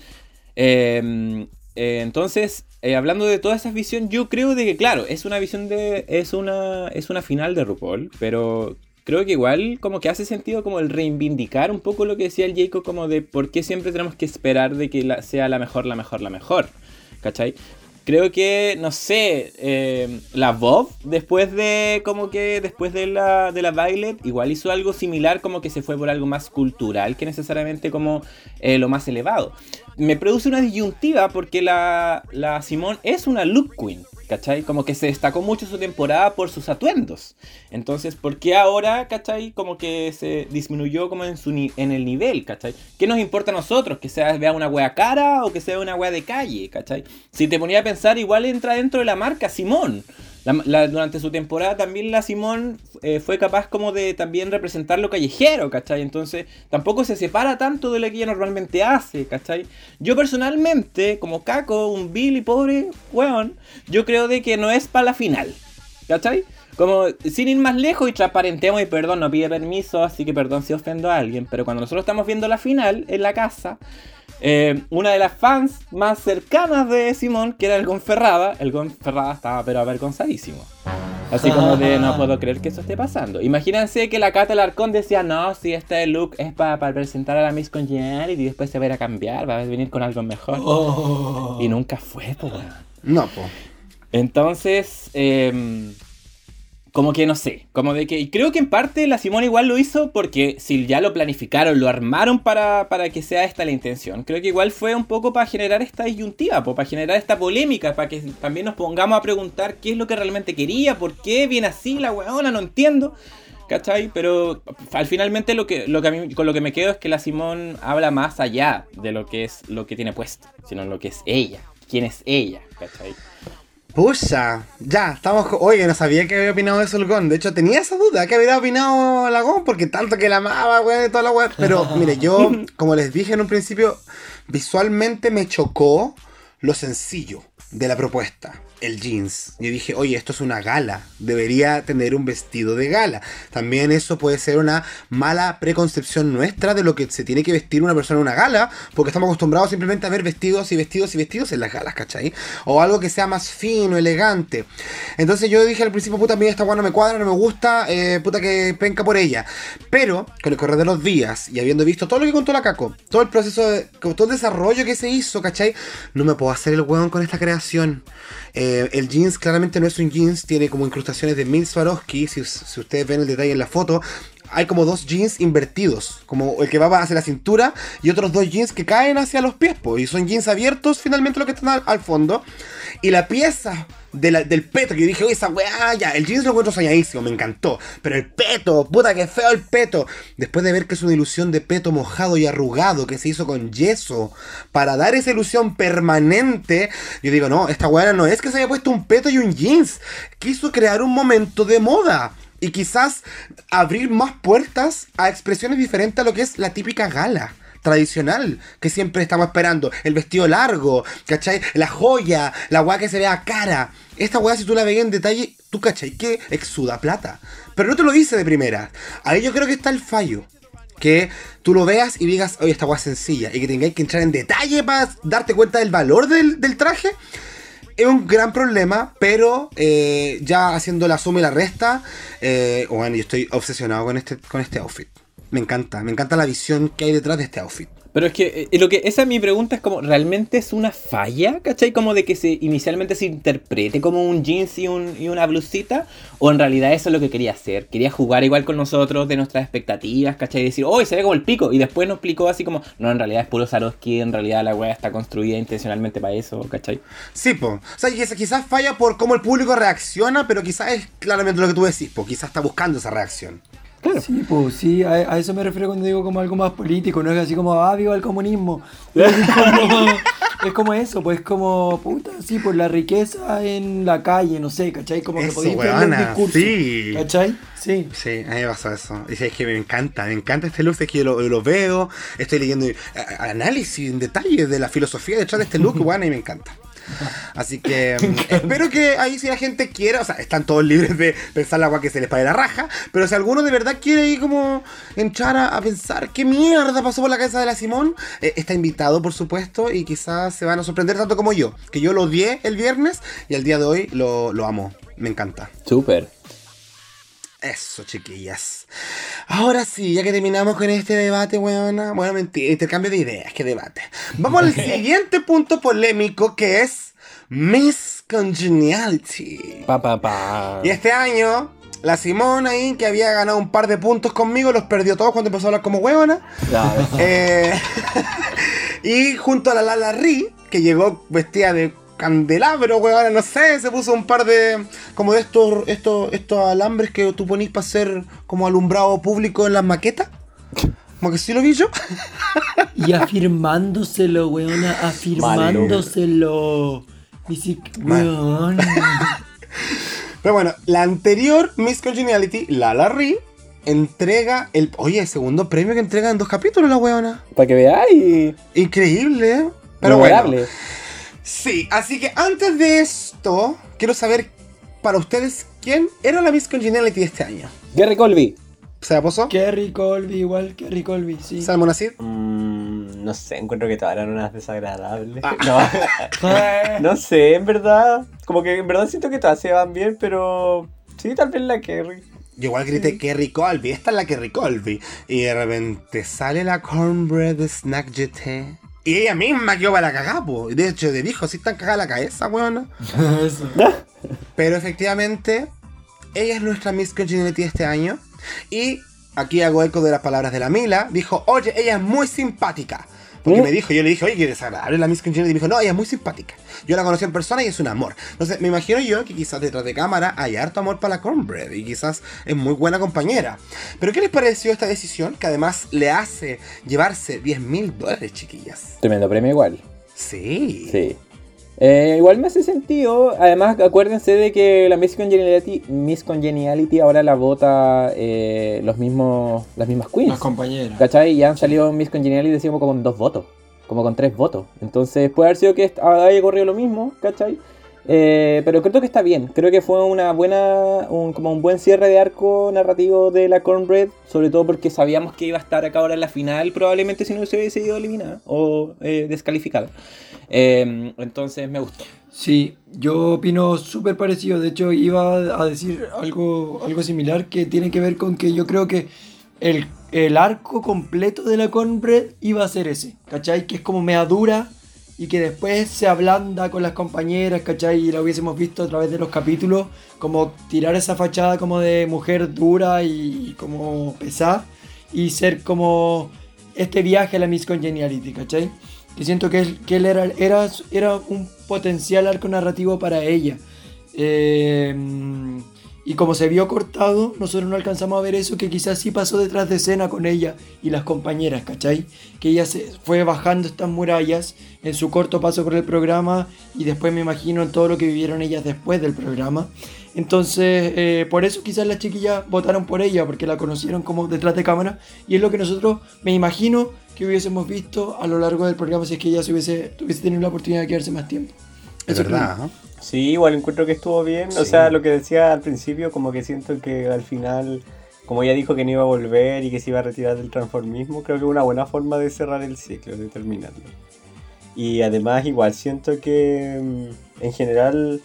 Eh, eh, entonces, eh, hablando de toda esa visión, yo creo de que, claro, es una visión de. Es una, es una final de RuPaul, pero creo que igual como que hace sentido como el reivindicar un poco lo que decía el Jacob, como de por qué siempre tenemos que esperar de que sea la mejor, la mejor, la mejor. ¿Cachai? Creo que, no sé, eh, la Bob, después de como que, después de la, de la Violet, igual hizo algo similar, como que se fue por algo más cultural que necesariamente como eh, lo más elevado. Me produce una disyuntiva porque la, la Simone es una look queen, ¿cachai? Como que se destacó mucho su temporada por sus atuendos. Entonces, ¿por qué ahora, ¿cachai? Como que se disminuyó como en, su en el nivel, ¿cachai? ¿Qué nos importa a nosotros? ¿Que sea vea una wea cara o que sea una wea de calle, ¿cachai? Si te ponía a pensar, igual entra dentro de la marca Simón. Durante su temporada también la Simón eh, fue capaz como de también representar lo callejero, ¿cachai? Entonces tampoco se separa tanto de lo que ella normalmente hace, ¿cachai? Yo personalmente, como Caco, un Billy pobre, weón, yo creo de que no es para la final, ¿cachai? Como sin ir más lejos y transparentemos y perdón, no pide permiso, así que perdón si ofendo a alguien, pero cuando nosotros estamos viendo la final en la casa, eh, una de las fans más cercanas de Simón, que era el Gonferrada, el Gonferrada estaba pero avergonzadísimo. Así como de no puedo creer que eso esté pasando. Imagínense que la Cata Larcón decía, no, si este look es para, presentar a la Miss Congeniality y después se va a ir a cambiar, va a venir con algo mejor. Oh. Y nunca fue, pues weón. No, po. Entonces, em, como que no sé, como de que, creo que en parte la Simón igual lo hizo porque si ya lo planificaron, lo armaron para, para que sea esta la intención, creo que igual fue un poco para generar esta disyuntiva, para generar esta polémica, para que también nos pongamos a preguntar qué es lo que realmente quería, por qué viene así la weona, no entiendo. ¿Cachai? Pero al finalmente lo que, lo que a mí, con lo que me quedo es que la Simón habla más allá de lo que es lo que tiene puesto, sino lo que es ella, quién es ella, ¿cachai? Pucha, ya, estamos. Oye, no sabía que había opinado eso el Gon. De hecho, tenía esa duda que había opinado la Gon, porque tanto que la amaba, weón, y toda la weón. Pero, mire, yo, como les dije en un principio, visualmente me chocó lo sencillo de la propuesta. El jeans. Yo dije, oye, esto es una gala. Debería tener un vestido de gala. También eso puede ser una mala preconcepción nuestra de lo que se tiene que vestir una persona en una gala. Porque estamos acostumbrados simplemente a ver vestidos y vestidos y vestidos en las galas, ¿cachai? O algo que sea más fino, elegante. Entonces yo dije al principio, puta, a mí esta weá no me cuadra, no me gusta, eh, puta que penca por ella. Pero, con el correr de los días y habiendo visto todo lo que contó la Caco, todo el proceso, de, todo el desarrollo que se hizo, ¿cachai? No me puedo hacer el weón con esta creación. Eh, Eh, el jeans claramente no es un jeans, tiene como incrustaciones de Mills Swarovski. Si, ustedes ven el detalle en la foto, hay como dos jeans invertidos, como el que va hacia la cintura y otros dos jeans que caen hacia los pies, po, y son jeans abiertos finalmente lo que están al fondo. Y la pieza de la- del peto, que yo dije, oye, esa weá, ya, el jeans lo encuentro soñadísimo, me encantó. Pero el peto, puta que feo el peto. Después de ver que es una ilusión de peto mojado y arrugado que se hizo con yeso para dar esa ilusión permanente, yo digo, no, esta weá no es que se haya puesto un peto y un jeans, quiso crear un momento de moda. Y quizás abrir más puertas a expresiones diferentes a lo que es la típica gala tradicional que siempre estamos esperando. El vestido largo, ¿cachai? La joya, la weá que se vea cara. Esta weá, si tú la veías en detalle, tú cachai que exuda plata. Pero no te lo dice de primera. Ahí yo creo que está el fallo. Que tú lo veas y digas, oye, esta weá sencilla. Y que tengáis que entrar en detalle para darte cuenta del valor del, del traje. Es un gran problema, pero eh, ya haciendo la suma y la resta, eh, bueno, yo estoy obsesionado con este, con este outfit. Me encanta, me encanta la visión que hay detrás de este outfit. Pero es que, eh, lo que esa es mi pregunta es como, ¿realmente es una falla? ¿Cachai? Como de que se inicialmente se interprete como un jeans y, un, y una blusita. ¿O en realidad eso es lo que quería hacer? Quería jugar igual con nosotros de nuestras expectativas, ¿cachai? Y decir, oh, se ve como el pico. Y después nos explicó así como, no, en realidad es puro Swarovski, en realidad la wea está construida intencionalmente para eso, ¿cachai? Sí, po. O sea, quizás, quizás falla por cómo el público reacciona, pero quizás es claramente lo que tú decís, po. Quizás está buscando esa reacción. Claro. Sí, pues sí, a, a eso me refiero cuando digo como algo más político, no es así como, ah, viva el comunismo. Es como, es como eso, pues como, puta, sí, por la riqueza en la calle, no sé, ¿cachai? Como que Eso, podéis ver los weona, discursos. sí. ¿Cachai? Sí. Sí, a mí me pasó eso. Y es que me encanta, me encanta este look, es que yo lo, yo lo veo, estoy leyendo eh, análisis en detalle de la filosofía detrás de este look, bueno, y me encanta. Así que mm, espero que ahí si la gente quiera, o sea, están todos libres de pensar la agua que se les pague la raja, pero si alguno de verdad quiere ahí como entrar a, pensar qué mierda pasó por la cabeza de la Simón, eh, está invitado por supuesto y quizás se van a sorprender tanto como yo, que yo lo odié el viernes y al día de hoy lo, lo amo, me encanta. Súper. Eso, chiquillas. Ahora sí, ya que terminamos con este debate, weona. Bueno, mentira, intercambio de ideas, que debate. Vamos al siguiente punto polémico que es Miss Congeniality. Pa, pa, pa. Y este año, la Simón ahí, que había ganado un par de puntos conmigo, los perdió todos cuando empezó a hablar como huevona. Eh, y junto a la Lala Ri, que llegó vestida de candelabro, weón, no sé, se puso un par de. como de estos, estos, estos alambres que tú ponís para hacer como alumbrado público en las maquetas. Como que sí lo vi yo. Y afirmándoselo, weona, afirmándoselo. Dice, weón. Pero bueno, la anterior Miss Congeniality, Lala Ri, entrega el. Oye, el segundo premio que entrega en dos capítulos la weona. Para que veáis. Increíble, ¿eh? Pero bueno. Sí, así que antes de esto, quiero saber para ustedes quién era la Miss Congeniality de este año. Gary Colby. ¿Se la posó? Kerry Colby, igual, Kerry Colby, sí. Salmon Acid. Mm, no sé, encuentro que todas eran unas desagradables. Ah. No, no sé, en verdad. Como que en verdad siento que todas se van bien, pero. Sí, tal vez la Kerry. Yo igual grité Kerry Colby, esta es la Kerry Colby. Y de repente sale la Cornbread de Snack GT. Y ella misma quedó para la cagada, po. De hecho, le dijo, así tan cagada la cabeza, weón. Pero efectivamente, ella es nuestra Miss Congeniality este año. Y aquí hago eco de las palabras de la Mila. Dijo, oye, ella es muy simpática. Porque ¿Mm? me dijo, yo le dije, oye, qué desagradable la Miss Congeniality. Y me dijo, no, ella es muy simpática. Yo la conocí en persona y es un amor. Entonces, me imagino yo que quizás detrás de cámara hay harto amor para la Cornbread. Y quizás es muy buena compañera. Pero, ¿qué les pareció esta decisión? Que además le hace llevarse 10 mil dólares, chiquillas. Tremendo premio igual. Sí. Sí. Eh, igual me hace sentido. Además, acuérdense de que la Miss Congeniality, Miss Congeniality ahora la vota eh, los mismos, las mismas queens. Las compañeras. ¿Cachai? Y han salido Miss Congeniality decimos como con dos votos. Como con tres votos. Entonces puede haber sido que haya corrido lo mismo, ¿cachai? Eh, pero creo que está bien. Creo que fue una buena. Un, como un buen cierre de arco narrativo de la Cornbread. Sobre todo porque sabíamos que iba a estar acá ahora en la final. Probablemente si no se hubiese ido eliminada o eh, descalificada. Eh, entonces me gustó. Sí, yo opino súper parecido. De hecho, iba a decir algo, algo similar que tiene que ver con que yo creo que el, el arco completo de la Cornbread iba a ser ese. ¿Cachai? Que es como mea dura y que después se ablanda con las compañeras, ¿cachai? Y la hubiésemos visto a través de los capítulos, como tirar esa fachada como de mujer dura y, como pesada, y ser como este viaje a la Miss Congeniality, ¿cachai? Que siento que él, que él era, era, era un potencial arco narrativo para ella. Eh, y como se vio cortado, nosotros no alcanzamos a ver eso que quizás sí pasó detrás de escena con ella y las compañeras, ¿cachai? Que ella se fue bajando estas murallas en su corto paso por el programa y después me imagino en todo lo que vivieron ellas después del programa. Entonces, eh, por eso quizás las chiquillas votaron por ella, porque la conocieron como detrás de cámara y es lo que nosotros, me imagino, que hubiésemos visto a lo largo del programa si es que ella se hubiese, tuviese tenido la oportunidad de quedarse más tiempo. Es verdad. ¿no? Sí, igual encuentro que estuvo bien. O sea, lo que decía al principio, como que siento que al final, como ella dijo que no iba a volver y que se iba a retirar del transformismo, creo que es una buena forma de cerrar el ciclo, de terminarlo. Y además, igual siento que mm, en general,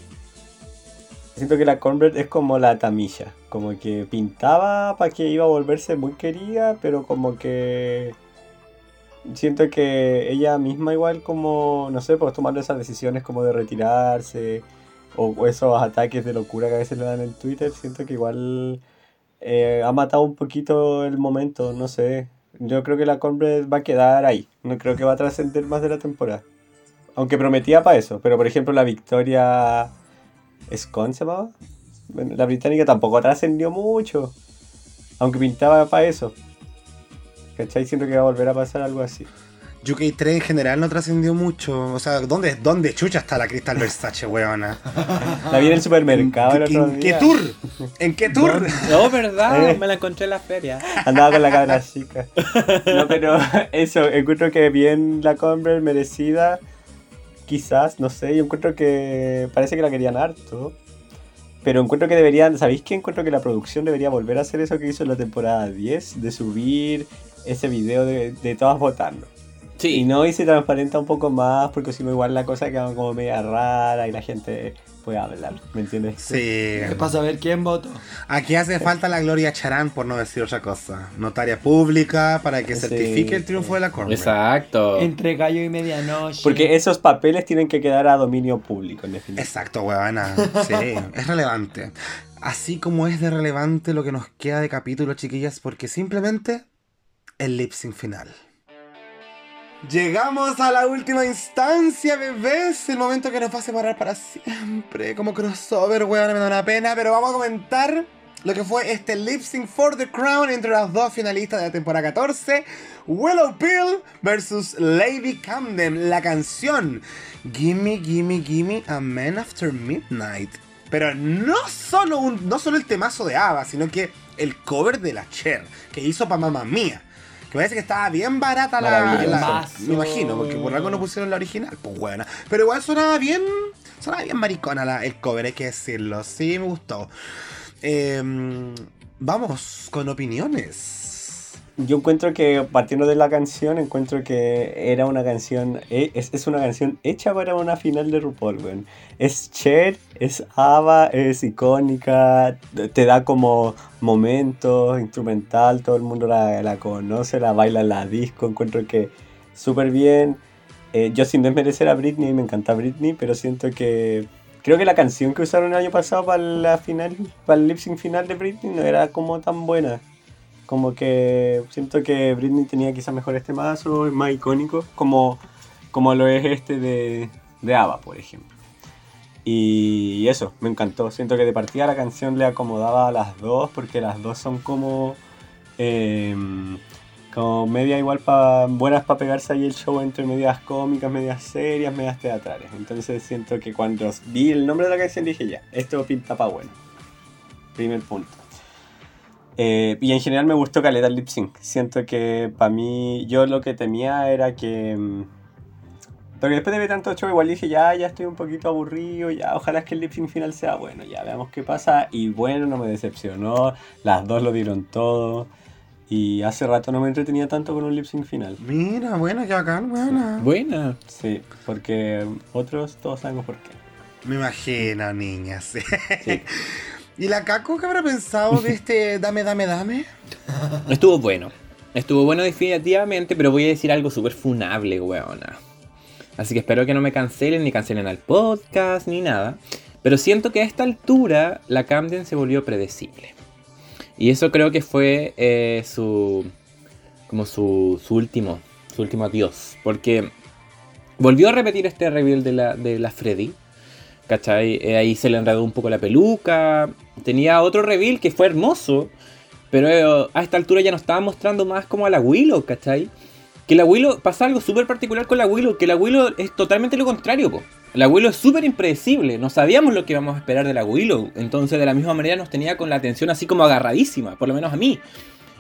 siento que la Cornbread es como la Tamilla. Como que pintaba para que iba a volverse muy querida, pero como que siento que ella misma igual como, no sé, pues tomando esas decisiones como de retirarse o, esos ataques de locura que a veces le dan en Twitter, siento que igual eh, ha matado un poquito el momento, no sé. Yo creo que la Cornbread va a quedar ahí, no creo que va a trascender más de la temporada. Aunque prometía para eso, pero por ejemplo la victoria Scone se llamaba. La británica tampoco trascendió mucho, aunque pintaba para eso. ¿Cachai? Siento que va a volver a pasar algo así. UK3 en general no trascendió mucho. O sea, ¿dónde, ¿dónde chucha está la Crystal Versace, weona? La vi en el supermercado el ¿En, otro en qué tour? ¿En qué tour? No, ¿verdad? Eh. Me la encontré en la feria. Andaba con la cabra chica. No, pero eso, encuentro que bien la Converse merecida. Quizás, no sé, yo encuentro que parece que la querían harto. Pero encuentro que deberían, ¿sabéis qué? Encuentro que la producción debería volver a hacer eso que hizo en la temporada 10, de subir ese video de, de todas votando. Y Sí, no, y se transparenta un poco más, porque si no, igual la cosa queda como media rara y la gente puede hablar, ¿me entiendes? Sí. Es para saber quién votó. Aquí hace falta la Gloria Charán, por no decir otra cosa. Notaria pública para que Sí, certifique el triunfo sí. de la Cornbread. exacto. Entre gallo y medianoche. Porque esos papeles tienen que quedar a dominio público, en definitiva. Exacto, huevona. Sí, es relevante. Así como es de relevante lo que nos queda de capítulo, chiquillas, porque simplemente el lip sync final. Llegamos a la última instancia, bebés. El momento que nos va a separar para siempre. Como crossover, weón, me da una pena. Pero vamos a comentar lo que fue este lip sync for the crown entre las dos finalistas de la temporada 14. Willow Pill versus Lady Camden. La canción Gimme, Gimme, Gimme a Man After Midnight. Pero no solo, un, no solo el temazo de Ava, sino que el cover de la Cher que hizo para Mamma Mía. Que parece que estaba bien barata la, Me imagino, porque por algo no pusieron la original. Pues buena. Pero igual sonaba bien. Sonaba bien maricona la- el cover, hay que decirlo. Sí, me gustó. Em, vamos con opiniones. Yo encuentro que, partiendo de la canción, encuentro que era una canción, e- es, es una canción hecha para una final de RuPaul, weón. Es Cher, es Ava, es icónica, te- da como momentos, instrumental, todo el mundo la, la conoce, la baila en la disco, encuentro que súper bien. Eh, yo sin desmerecer a Britney, me encanta Britney, pero siento que... Creo que la canción que usaron el año pasado para la final, para el lip sync final de Britney no era como tan buena. Como que siento que Britney tenía quizás mejores temazos, más icónicos, como, como lo es este de, de ABBA, por ejemplo. Y eso, me encantó. Siento que de partida la canción le acomodaba a las dos, porque las dos son como, em, como media igual pa, buenas para pegarse ahí el show entre medias cómicas, medias serias, medias teatrales. Entonces siento que cuando vi el nombre de la canción dije ya, esto pinta pa' bueno. Primer punto. Eh, y en general me gustó caleta el lip sync. Siento que para mí, yo lo que temía era que. mm, Pero después de ver tanto show, igual dije, ya, ya estoy un poquito aburrido, ya, ojalá es que el lip sync final sea bueno, ya veamos qué pasa. Y bueno, no me decepcionó, las dos lo dieron todo. Y hace rato no me entretenía tanto con un lip sync final. Mira, buena, qué bacán, buena. Buena. Sí, porque otros todos sabemos por qué. Me imagino, niña, sí. ¿Y la Caco qué habrá pensado de este dame, dame, dame? Estuvo bueno. Estuvo bueno definitivamente, pero voy a decir algo súper funable, weona. Así que espero que no me cancelen, ni cancelen al podcast, ni nada. Pero siento que a esta altura la Camden se volvió predecible. Y eso creo que fue eh, su. como su, su último. Su último adiós. Porque volvió a repetir este reveal de la, de la Freddy. ¿Cachai? Eh, ahí se le enredó un poco la peluca. Tenía otro reveal que fue hermoso. Pero eh, a esta altura ya nos estaba mostrando más como a la Willow, ¿cachai? Que la Willow pasa algo súper particular con la Willow. Que la Willow es totalmente lo contrario, po. La Willow es súper impredecible. No sabíamos lo que íbamos a esperar de la Willow. Entonces, de la misma manera, nos tenía con la atención así como agarradísima. Por lo menos a mí.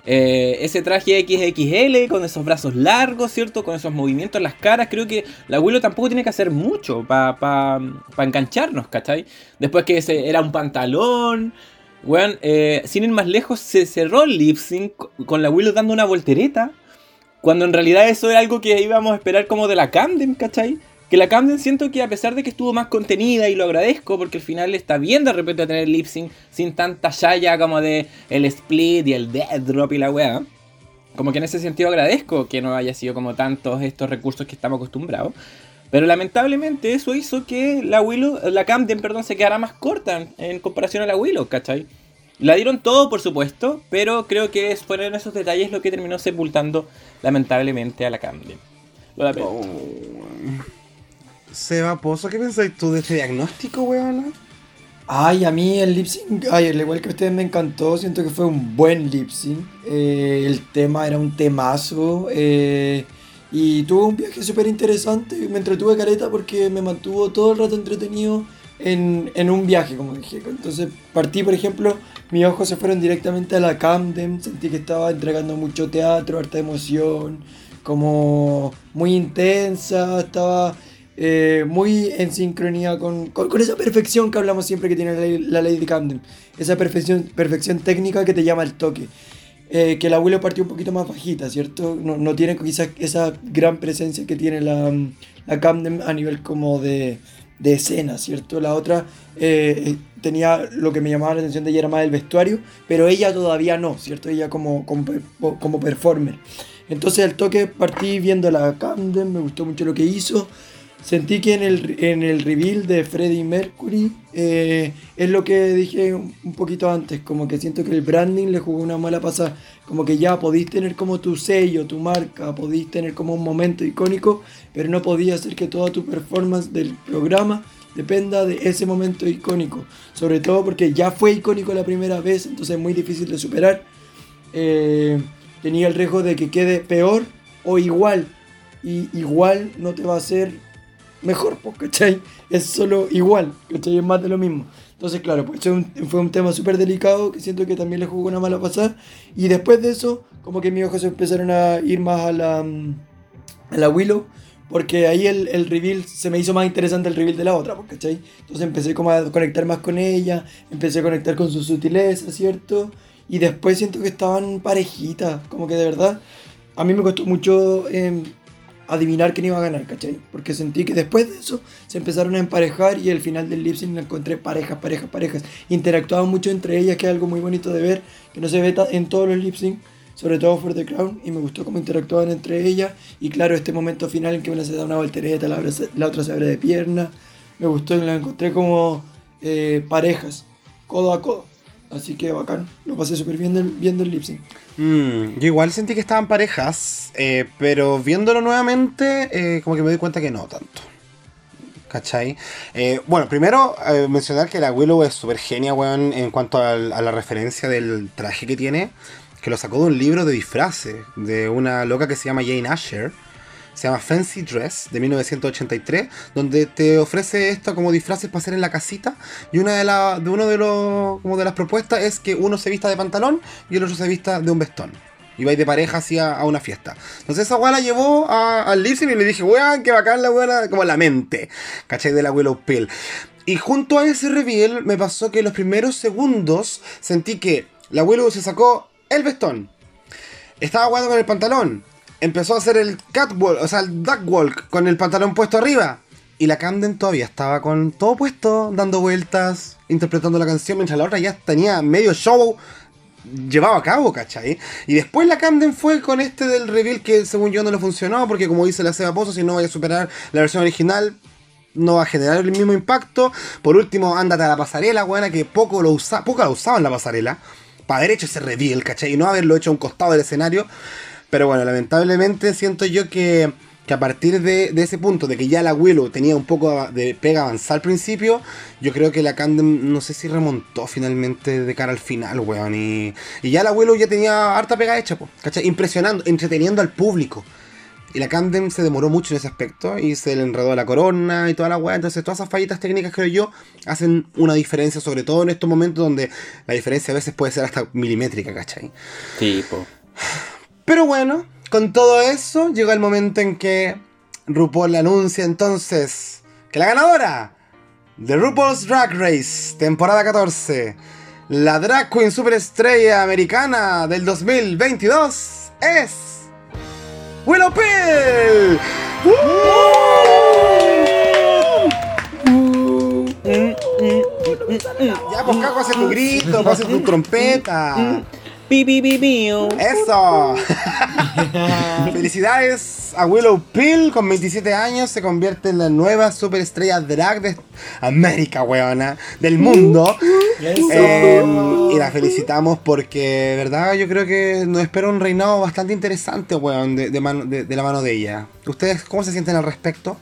Eh, ese traje XXL con esos brazos largos, ¿cierto? Con esos movimientos en las caras. Creo que la Willow tampoco tiene que hacer mucho para pa, pa engancharnos, ¿cachai? Después que ese era un pantalón. Bueno, eh, sin ir más lejos, se cerró el lip sync con la Willow dando una voltereta. Cuando en realidad eso era algo que íbamos a esperar como de la Camden, ¿cachai? Que la Camden siento que a pesar de que estuvo más contenida y lo agradezco porque al final está bien de repente tener lip sync sin tanta yaya como de el split y el dead drop y la weá. Como que en ese sentido agradezco que no haya sido como tantos estos recursos que estamos acostumbrados. Pero lamentablemente eso hizo que la Willow, la Camden, perdón, se quedara más corta en comparación a la Willow, ¿cachai? La dieron todo, por supuesto, pero creo que fueron esos detalles lo que terminó sepultando lamentablemente a la Camden. Lo. Seba Pozo, ¿qué pensáis tú de este diagnóstico, weón? Ay, a mí el lip sync, ay, al igual que a ustedes me encantó, siento que fue un buen lip sync. Eh, el tema era un temazo. eh, y tuvo un viaje súper interesante. Me entretuve careta porque me mantuvo todo el rato entretenido en, en un viaje, como dije. Entonces partí, por ejemplo, mis ojos se fueron directamente a la Camden. Sentí que estaba entregando mucho teatro, harta emoción, como muy intensa. Estaba eh, muy en sincronía con, con, esa perfección que hablamos siempre que tiene la, la Lady Camden. Esa perfección, perfección técnica que te llama al toque. Eh, que la Willow partió un poquito más bajita, ¿cierto? No, no tiene quizás esa gran presencia que tiene la, la Camden a nivel como de, de escena, ¿cierto? La otra eh, tenía lo que me llamaba la atención de ella era más el vestuario, pero ella todavía no, ¿cierto? Ella como, como, como performer. Entonces al toque partí viendo la Camden, me gustó mucho lo que hizo. Sentí que en el, en el reveal de Freddie Mercury eh, es lo que dije un, poquito antes, como que siento que el branding le jugó una mala pasada, como que ya podéis tener como tu sello, tu marca, podéis tener como un momento icónico, pero no podía hacer que toda tu performance del programa dependa de ese momento icónico, sobre todo porque ya fue icónico la primera vez, entonces es muy difícil de superar. Eh, tenía el riesgo de que quede peor o igual, y igual no te va a hacer mejor, pues, ¿cachai? Es solo igual, ¿cachai? Es más de lo mismo. Entonces, claro, pues fue un, tema súper delicado que siento que también le jugó una mala pasada. Y después de eso, como que mis ojos empezaron a ir más a la, a la Willow. Porque ahí el, el reveal se me hizo más interesante el reveal de la otra, pues, ¿cachai? Entonces empecé como a conectar más con ella, empecé a conectar con su sutileza, ¿cierto? Y después siento que estaban parejitas, como que de verdad, a mí me costó mucho eh, adivinar quién iba a ganar, ¿cachai? Porque sentí que después de eso se empezaron a emparejar y al final del lip sync encontré parejas, parejas, parejas. Interactuaban mucho entre ellas, que es algo muy bonito de ver, que no se ve en todos los lip sync, sobre todo For the Crown, y me gustó cómo interactuaban entre ellas. Y claro, este momento final en que una se da una voltereta, la, la otra se abre de pierna, me gustó y la encontré como eh, parejas, codo a codo. Así que bacán, lo pasé súper bien del, viendo el lip sync. Mm, yo igual sentí que estaban parejas, eh, pero viéndolo nuevamente, eh, como que me doy cuenta que no tanto. ¿Cachai? Eh, bueno, primero eh, mencionar que la Willow es súper genia, weón, en cuanto a, a, la referencia del traje que tiene, que lo sacó de un libro de disfraces, de una loca que se llama Jane Asher. Se llama Fancy Dress de 1983, donde te ofrece esto como disfraces para hacer en la casita. Y una de, la, de uno de los como de las propuestas es que uno se vista de pantalón y el otro se vista de un vestón. Y vais de pareja hacia a una fiesta. Entonces esa weá la llevó al lip y le dije, weón, qué bacán la weá, como la mente, ¿cachai? De la Willow Pill. Y junto a ese reveal me pasó que los primeros segundos sentí que la Willow se sacó el vestón. Estaba jugando con el pantalón empezó a hacer el catwalk, o sea, el duckwalk con el pantalón puesto arriba. Y la Camden todavía estaba con todo puesto, dando vueltas, interpretando la canción, mientras la otra ya tenía medio show llevado a cabo, ¿cachai? Y después la Camden fue con este del reveal que según yo no le funcionó, porque como dice la Seba Pozo, si no vaya a superar la versión original, no va a generar el mismo impacto. Por último, ándate a la pasarela, weona, que poco lo usa, poco la usaban la pasarela. Para haber hecho ese reveal, ¿cachai? Y no haberlo hecho a un costado del escenario. Pero bueno, lamentablemente siento yo que, que a partir de, de ese punto, de que ya la Willow tenía un poco de pega avanzada al principio, yo creo que la Camden no sé si remontó finalmente de cara al final, weón. Y, ya la Willow ya tenía harta pega hecha, po, ¿cachai? Impresionando, entreteniendo al público. Y la Camden se demoró mucho en ese aspecto y se le enredó la corona y toda la weá. Entonces, todas esas fallitas técnicas, creo yo, hacen una diferencia, sobre todo en estos momentos donde la diferencia a veces puede ser hasta milimétrica, ¿cachai? Tipo. Pero bueno, con todo eso, llegó el momento en que RuPaul anuncia entonces que la ganadora de RuPaul's Drag Race, temporada 14, la drag queen superestrella americana del 2022, es. ¡Willow Pill! Ya, pues cago, hace tu grito, hace tu trompeta. Pi, pi, pi, piu. ¡Eso! Felicidades a Willow Pill, con 27 años, se convierte en la nueva superestrella drag de América, weona, del mundo. Eh, y la felicitamos porque, verdad, yo creo que nos espera un reinado bastante interesante, weón, de, de mano- de- de la mano de ella. ¿Ustedes cómo se sienten al respecto?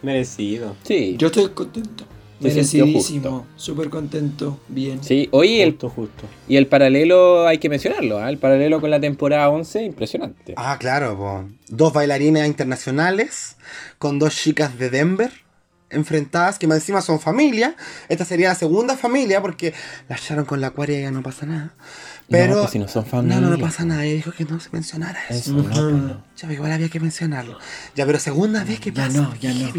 Merecido. Sí. Yo estoy contento. Merecidísimo. Súper contento. Bien. Sí, oye, el, Justo, justo. y el paralelo hay que mencionarlo, ¿ah? el paralelo con la temporada 11, impresionante. Ah, claro, po. dos bailarinas internacionales con dos chicas de Denver enfrentadas, que más encima son familia. Esta sería la segunda familia porque la echaron con la acuaria y ya no pasa nada. Pero No, pues si no son No, no, no familia. pasa nada. Ella dijo que no se mencionara eso. Eso, no, pues no. Ya, pero igual había que mencionarlo. Ya, pero segunda vez que Ya pasa. no, ya no.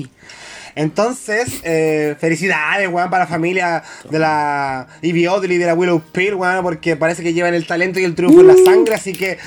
Entonces, eh, felicidades, weón, para la familia de la Ivy Oddly y de la Willow Pill, weón, porque parece que llevan el talento y el triunfo en la sangre, así que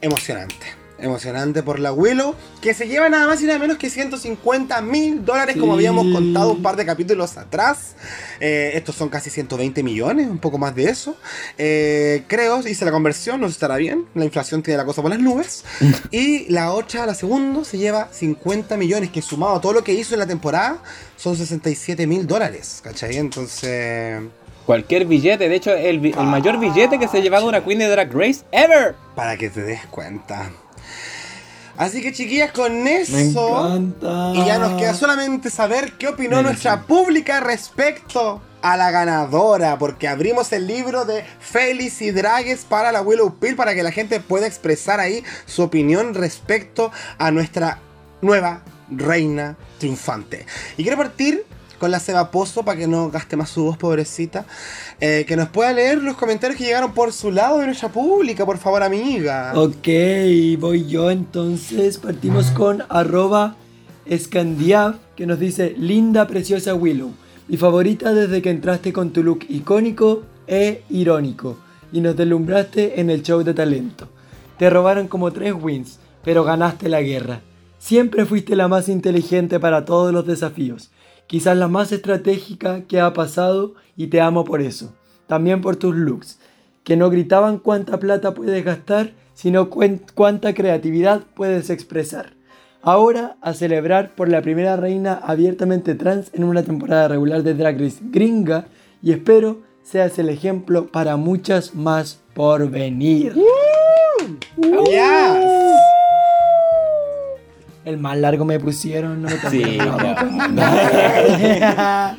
emocionante. Emocionante por la Willow, que se lleva nada más y nada menos que 150 mil dólares, como habíamos contado un par de capítulos atrás. Eh, estos son casi 120 millones, un poco más de eso. Eh, creo, hice la conversión, no estará bien. La inflación tiene la cosa por las nubes. y la otra, la segunda, se lleva 50 millones, que sumado a todo lo que hizo en la temporada, son 67 mil dólares. ¿Cachai? Entonces, Cualquier billete, de hecho, el, el mayor billete que se ha llevado una Queen de Drag Race ever. para que te des cuenta. Así que chiquillas, con Me eso... encanta. Y ya nos queda solamente saber qué opinó nuestra pública respecto a la ganadora, porque abrimos el libro de Félix y Dragues para la Willow Pill para que la gente pueda expresar ahí su opinión respecto a nuestra nueva reina triunfante. Y quiero partir con la Seba Pozo para que no gaste más su voz, pobrecita. eh, que nos pueda leer los comentarios que llegaron por su lado de nuestra pública, por favor, amiga. Ok, voy yo entonces. Partimos con arroba Scandiav que nos dice Linda, preciosa Willow. Mi favorita desde que entraste con tu look icónico e irónico y nos deslumbraste en el show de talento. Te robaron como tres wins, pero ganaste la guerra. Siempre fuiste la más inteligente para todos los desafíos. Quizás la más estratégica que ha pasado y te amo por eso. También por tus looks que no gritaban cuánta plata puedes gastar, sino cuánta creatividad puedes expresar. Ahora a celebrar por la primera reina abiertamente trans en una temporada regular de Drag Race gringa y espero seas el ejemplo para muchas más por venir. Yes. El más largo me pusieron, no Sí, tomaron.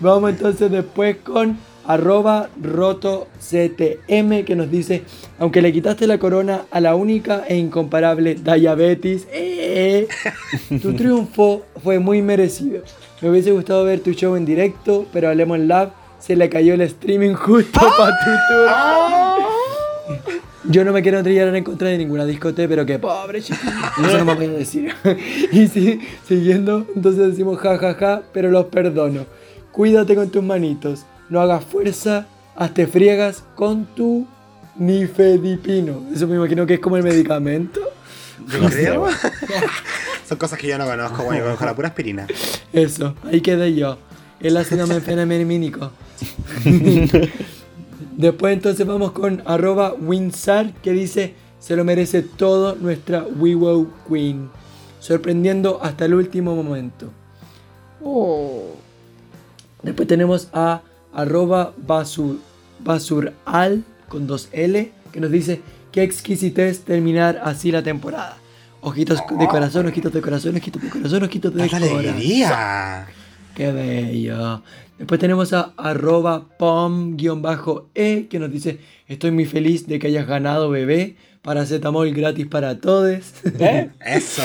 Vamos entonces después con arroba rotoctm que nos dice, aunque le quitaste la corona a la única e incomparable Diabetes, eh, tu triunfo fue muy merecido. Me hubiese gustado ver tu show en directo, pero a Lemon Lab se le cayó el streaming justo para tu tour. Yo no me quiero trillar en contra de ninguna discoteca, pero que pobre chiquillo. Eso no me voy a decir. y sí, siguiendo, entonces decimos ja ja ja, pero los perdono. Cuídate con tus manitos. No hagas fuerza, hazte friegas con tu nifedipino. Eso me imagino que es como el medicamento. Yo creo. Son cosas que yo no conozco, bueno, yo conozco la pura aspirina. Eso, ahí quedé yo. El ácido menfenamínico. Después entonces vamos con arroba Winsar que dice se lo merece todo nuestra WeWow Queen. Sorprendiendo hasta el último momento. Después tenemos a arroba basur, basural con dos L que nos dice qué exquisitez terminar así la temporada. Ojitos de corazón, ojitos de corazón, ojitos de corazón, ojitos de ¡Tanta corazón. alegría! Qué bello. Después tenemos a arroba pom-e que nos dice estoy muy feliz de que hayas ganado bebé. Paracetamol gratis para todos. ¿Eh? ¡Eso!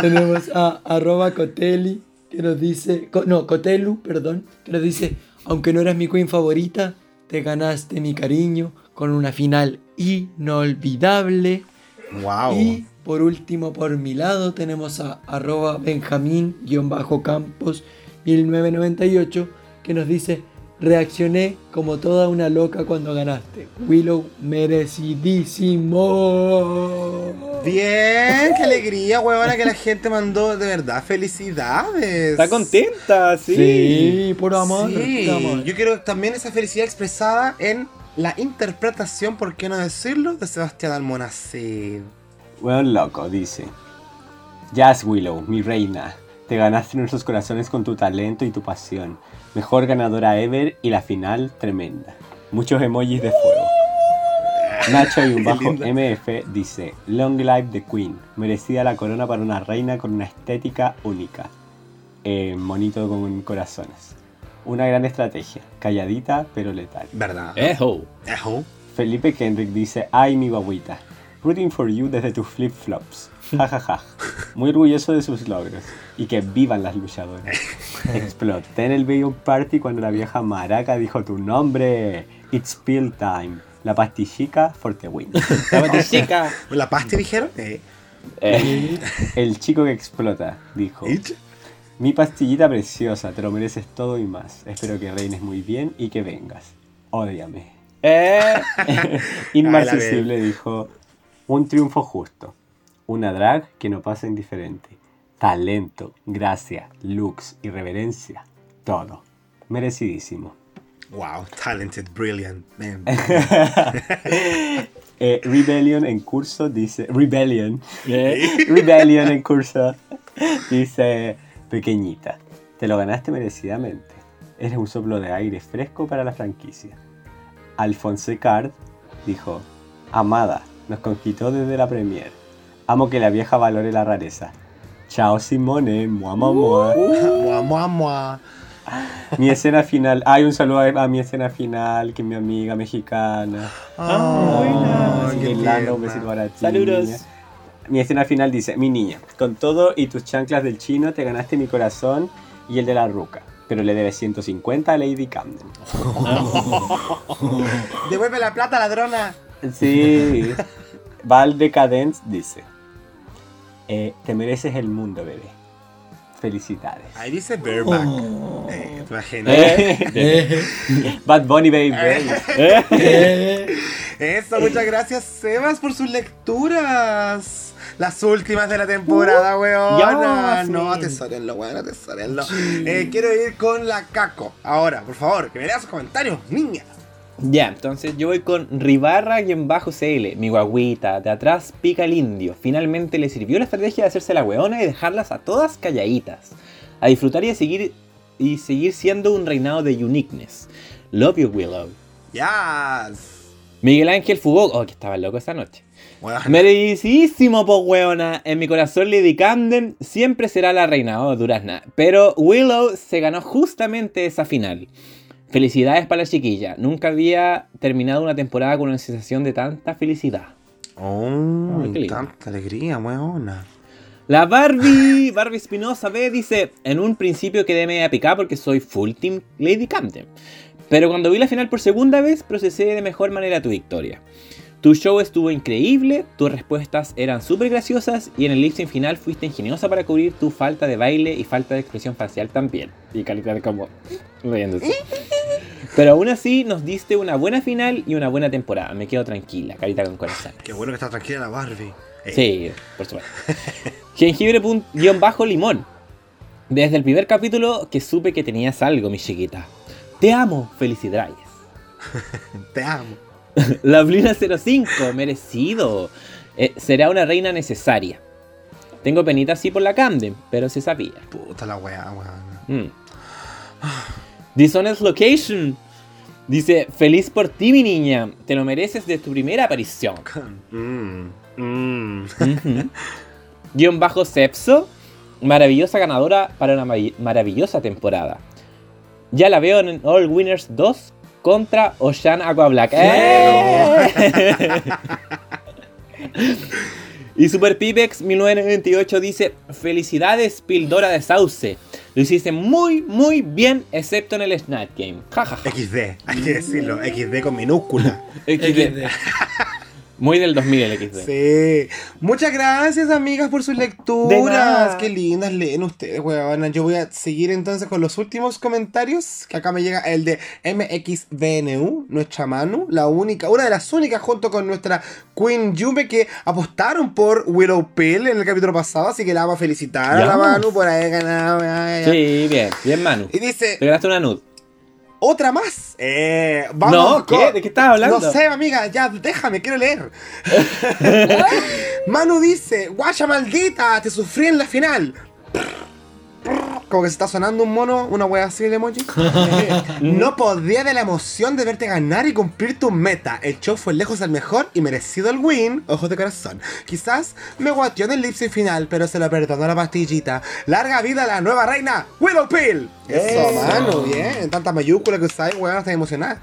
tenemos a arroba coteli que nos dice, co- no, cotelu, perdón, que nos dice, aunque no eras mi queen favorita, te ganaste mi cariño con una final inolvidable. ¡Wow! Y por último, por mi lado, tenemos a arroba benjamín-campos 1998 que nos dice, reaccioné como toda una loca cuando ganaste. Willow, merecidísimo. Bien, qué alegría, huevona, que la gente mandó de verdad felicidades. Está contenta, sí. Sí, puro amor, Sí, amor. yo quiero también esa felicidad expresada en la interpretación, ¿por qué no decirlo?, de Sebastián Almonacid. Weón loco, dice. Jazz Willow, mi reina. Te ganaste nuestros corazones con tu talento y tu pasión. Mejor ganadora ever y la final tremenda. Muchos emojis de fuego. Nacho y un bajo. MF dice Long live the Queen. Merecida la corona para una reina con una estética única. Eh, monito con corazones. Una gran estrategia. Calladita pero letal. ¿Verdad? Ejo. Ejo. Felipe Kendrick dice, ay mi guaguita, rooting for you desde tus flip-flops. Ja, ja, ja. Muy orgulloso de sus logros. Y que vivan las luchadoras. Exploté en el video party cuando la vieja maraca dijo tu nombre. It's pill time. La pastillica for the win. La batichica. ¿La pasti dijeron? Eh. Eh, el chico que explota, dijo. ¿Ich? Mi pastillita preciosa, te lo mereces todo y más. Espero que reines muy bien y que vengas. Ódiame. Eh. Inmarcesible dijo, un triunfo justo, una drag que no pasa indiferente, talento, gracia, looks, irreverencia, todo, merecidísimo. Wow, talented, brilliant, man. Eh, Rebellion en curso dice, Rebellion, Eh. Rebellion en curso dice, pequeñita, te lo ganaste merecidamente, eres un soplo de aire fresco para la franquicia. Alphonse Card dijo, Amada, nos conquistó desde la premier. Amo que la vieja valore la rareza. Chao Simone, mua mua mua. mua, mua, mua. Mi escena final, hay un saludo a, a mi escena final, que es mi amiga mexicana. Ah, Irlanda, un besito para ti. Saludos. niña. Mi escena final dice, mi niña, con todo y tus chanclas del chino te ganaste mi corazón y el de la ruca, pero le debes 150 a Lady Camden. Devuelve la plata, ladrona. Sí. Val Decadence dice: eh, Te mereces el mundo, bebé. Felicidades. Ahí dice bareback. Oh. Eh, ¿Te imaginas? Eh, Eh, Bad Bunny, baby. Eso, muchas gracias, Sebas, por sus lecturas. Las últimas de la temporada, weona. ya, no, sí. atesorenlo, weón, atesorenlo. Eh, quiero ir con la Caco. Ahora, por favor, que me leas sus comentarios, niña. Ya, entonces yo voy con Ribarra-CL, mi guaguita, de atrás pica el indio. Finalmente le sirvió la estrategia de hacerse la weona y dejarlas a todas calladitas. A disfrutar y a seguir, y seguir siendo un reinado de uniqueness. Love you, Willow. Yes. Miguel Ángel Fugó, oh, que estaba loco esa noche. Weón. Merecidísimo, po weona. En mi corazón Lady Camden siempre será la reina, oh, durazna. Pero Willow se ganó justamente esa final. Felicidades para la chiquilla. Nunca había terminado una temporada con una sensación de tanta felicidad. Oh, Ay, tanta alegría, weona. La Barbie, Barbie Espinosa B dice, en un principio quedé media picada porque soy full team Lady Camden. Pero cuando vi la final por segunda vez, procesé de mejor manera tu victoria. Tu show estuvo increíble, tus respuestas eran súper graciosas y en el lip final fuiste ingeniosa para cubrir tu falta de baile y falta de expresión facial también. Y Calita como riéndose. Pero aún así nos diste una buena final y una buena temporada. Me quedo tranquila, carita con corazón. Qué bueno que está tranquila la Barbie. Eh, Sí, por supuesto. Jengibre-limón. Desde el primer capítulo que supe que tenías algo, mi chiquita. Te amo, felicidades. Te amo. La Blina 05, merecido. Eh, será una reina necesaria. Tengo penita así por la Camden, pero se sabía. Puta la weá, weón. Mm. Dishonest Location. Dice, feliz por ti, mi niña. Te lo mereces de tu primera aparición. Mm, mm. Guión bajo Sepso. Maravillosa ganadora para una marav- maravillosa temporada. Ya la veo en All Winners 2 contra Ocean Aqua Black. ¡Eh! y Super Pipex 1998 dice: Felicidades, Pildora de Sauce. Lo hiciste muy, muy bien, excepto en el Snap Game. Ja, ja, ja. XD, hay que decirlo. XD con minúscula. XD. Muy del 2000 el XD. Sí. Muchas gracias, amigas, por sus De lecturas. nada. Qué lindas leen ustedes, weón. Yo voy a seguir entonces con los últimos comentarios. Que acá me llega el de MXVNU, nuestra Manu, la única, una de las únicas, junto con nuestra Queen Yume, que apostaron por Willow Pill en el capítulo pasado. Así que la vamos a felicitar a Ya. la Manu por haber ganado. ya, ya, ya. Sí, bien, bien, Manu. Y dice, Te ganaste una nud. Otra más. Eh, vamos No, ¿qué? ¿De qué estás hablando? No sé, amiga, ya déjame, quiero leer. Manu dice, guaya maldita, te sufrí en la final. Como que se está sonando un mono, una wea así de emoji. no podía de la emoción de verte ganar y cumplir tu meta. El show fue lejos el mejor y merecido el win. Ojos de corazón. Quizás me guateó en el lip sync final, pero se lo perdonó la pastillita. Larga vida a la nueva reina, Willow Pill. Eso, Eso. mano, bien. Tanta mayúscula que usáis, weón, estoy emocionada.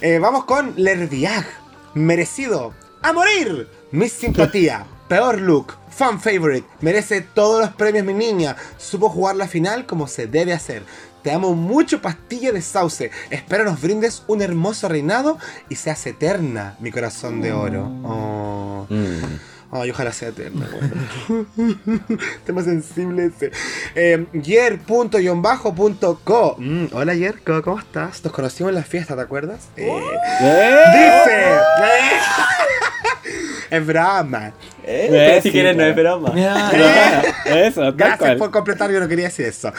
Eh, vamos con Lerviag. Merecido. A morir. Miss Simpatía. Peor look. Fan favorite. Merece todos los premios, mi niña. Supo jugar la final como se debe hacer. Te amo mucho, pastilla de sauce. Espero nos brindes un hermoso reinado y seas eterna, mi corazón de oro. Oh. Mm. Ay, ojalá sea eterna, bueno. Tema sensible ese. Eh, Yer.co. Mm, hola Yer, ¿cómo estás? Nos conocimos en la fiesta, ¿te acuerdas? Eh. Dice. es broma. Eh, Pero si sí, quieres, no es broma. Mira, Eso, tal Gracias cual. por completar, yo no quería decir eso.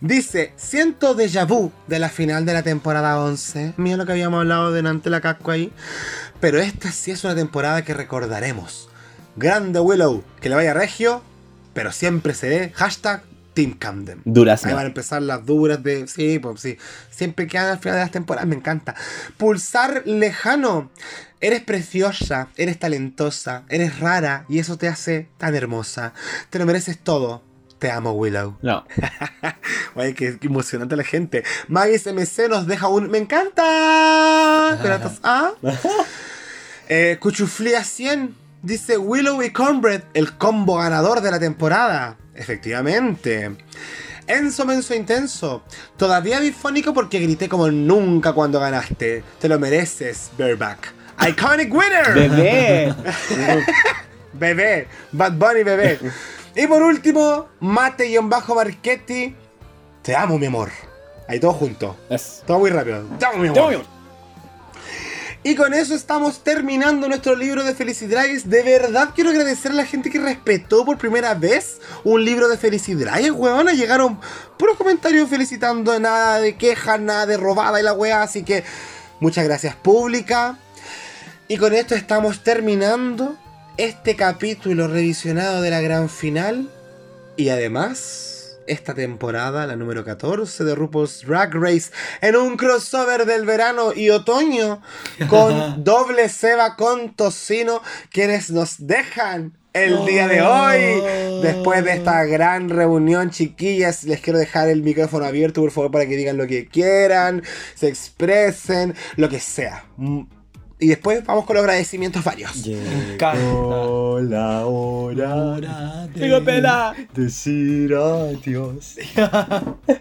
Dice, siento déjà vu de la final de la temporada 11. Mira lo que habíamos hablado delante la casco ahí. Pero esta sí es una temporada que recordaremos. Grande Willow, que le vaya regio, pero siempre seré hashtag Team Camden. Durazno. Ahí van a empezar las duras de. Sí, pues sí. Siempre quedan al final de las temporadas, me encanta. Pulsar lejano. Eres preciosa, eres talentosa, eres rara y eso te hace tan hermosa. Te lo mereces todo. Te amo, Willow. No. Ay, qué, emocionante la gente. Magis MC nos deja un. ¡Me encanta! Gracias. ¿Ah? Eh, Cuchuflía 100 dice Willow y Cornbread, el combo ganador de la temporada. Efectivamente. Enzo Menso Intenso. Todavía bifónico porque grité como nunca cuando ganaste. Te lo mereces, Bareback. Iconic winner. Bebé. Bebé, Bad Bunny bebé. Y por último, Mate-Marchetti. Te amo, mi amor. Ahí todo junto. Todo muy rápido. Te amo, mi Te amo, amor. mi amor. Y con eso estamos terminando nuestro libro de felicidades. De verdad quiero agradecer a la gente que respetó por primera vez un libro de felicidades, weón. Llegaron puros comentarios felicitando, nada de quejas, nada de robada y la weá. Así que muchas gracias, pública. Y con esto estamos terminando este capítulo revisionado de la gran final. Y además, esta temporada, la número 14 de RuPaul's Drag Race, en un crossover del verano y otoño, con doble ceba con tocino, quienes nos dejan el día de hoy. Después de esta gran reunión, chiquillas, les quiero dejar el micrófono abierto, por favor, para que digan lo que quieran, se expresen, lo que sea. Y después vamos con los agradecimientos varios. Me encanta. la hora Hora de- Tengo pela. decir adiós.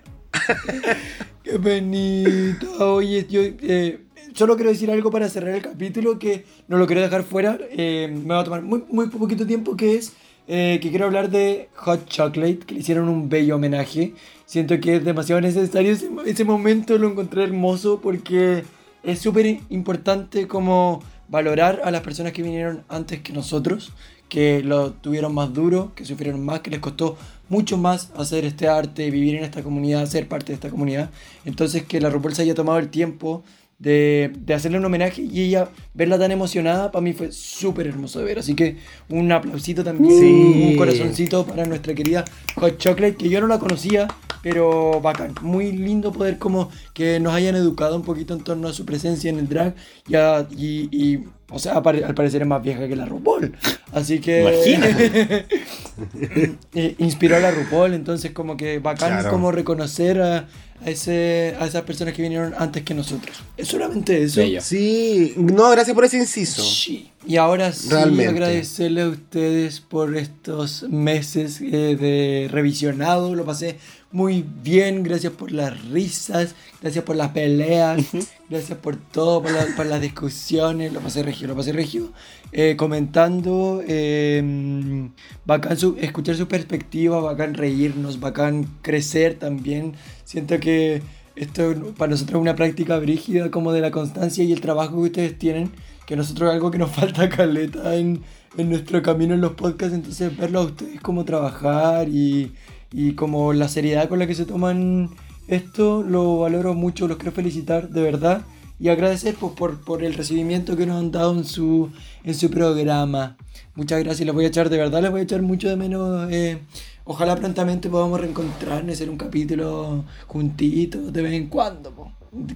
Qué bonito. Oye, yo eh, solo quiero decir algo para cerrar el capítulo que no lo quiero dejar fuera. eh, me va a tomar muy, muy poquito tiempo, que es eh, que quiero hablar de Hot Chocolate, que le hicieron un bello homenaje. Siento que es demasiado necesario ese, ese momento, lo encontré hermoso porque es súper importante como valorar a las personas que vinieron antes que nosotros, que lo tuvieron más duro, que sufrieron más, que les costó mucho más hacer este arte, vivir en esta comunidad, ser parte de esta comunidad. Entonces que la RuPaul se haya tomado el tiempo de, de hacerle un homenaje y ella verla tan emocionada, para mí fue súper hermoso de ver. Así que un aplausito también, Sí. un corazoncito para nuestra querida Hot Chocolate, que yo no la conocía, pero bacán. Muy lindo poder como que nos hayan educado un poquito en torno a su presencia en el drag y, a- y, y, o sea, al parecer es más vieja que la RuPaul. Así que... Imagínate. eh, inspiró a la RuPaul, entonces como que bacán Claro. como reconocer a, a ese, a esas personas que vinieron antes que nosotros. Es solamente eso. Bello. Sí, no, gracias por ese inciso. Sí. Y ahora sí, Realmente. agradecerle a ustedes por estos meses eh, de revisionado. Lo pasé muy bien. Gracias por las risas, gracias por las peleas, gracias por todo, por, la- por las discusiones. Lo pasé regio, lo pasé regio. Eh, comentando, eh, bacán su- escuchar su perspectiva, bacán reírnos, bacán crecer también. Siento que esto para nosotros es una práctica brígida como de la constancia y el trabajo que ustedes tienen, que nosotros es algo que nos falta caleta en, en nuestro camino en los podcasts, entonces verlo a ustedes como trabajar y, y como la seriedad con la que se toman esto, lo valoro mucho, los quiero felicitar de verdad y agradecer pues, por, por el recibimiento que nos han dado en su, en su programa. Muchas gracias, les voy a echar de verdad, les voy a echar mucho de menos. eh, ojalá prontamente podamos reencontrarnos, hacer un capítulo juntitos de vez en cuando,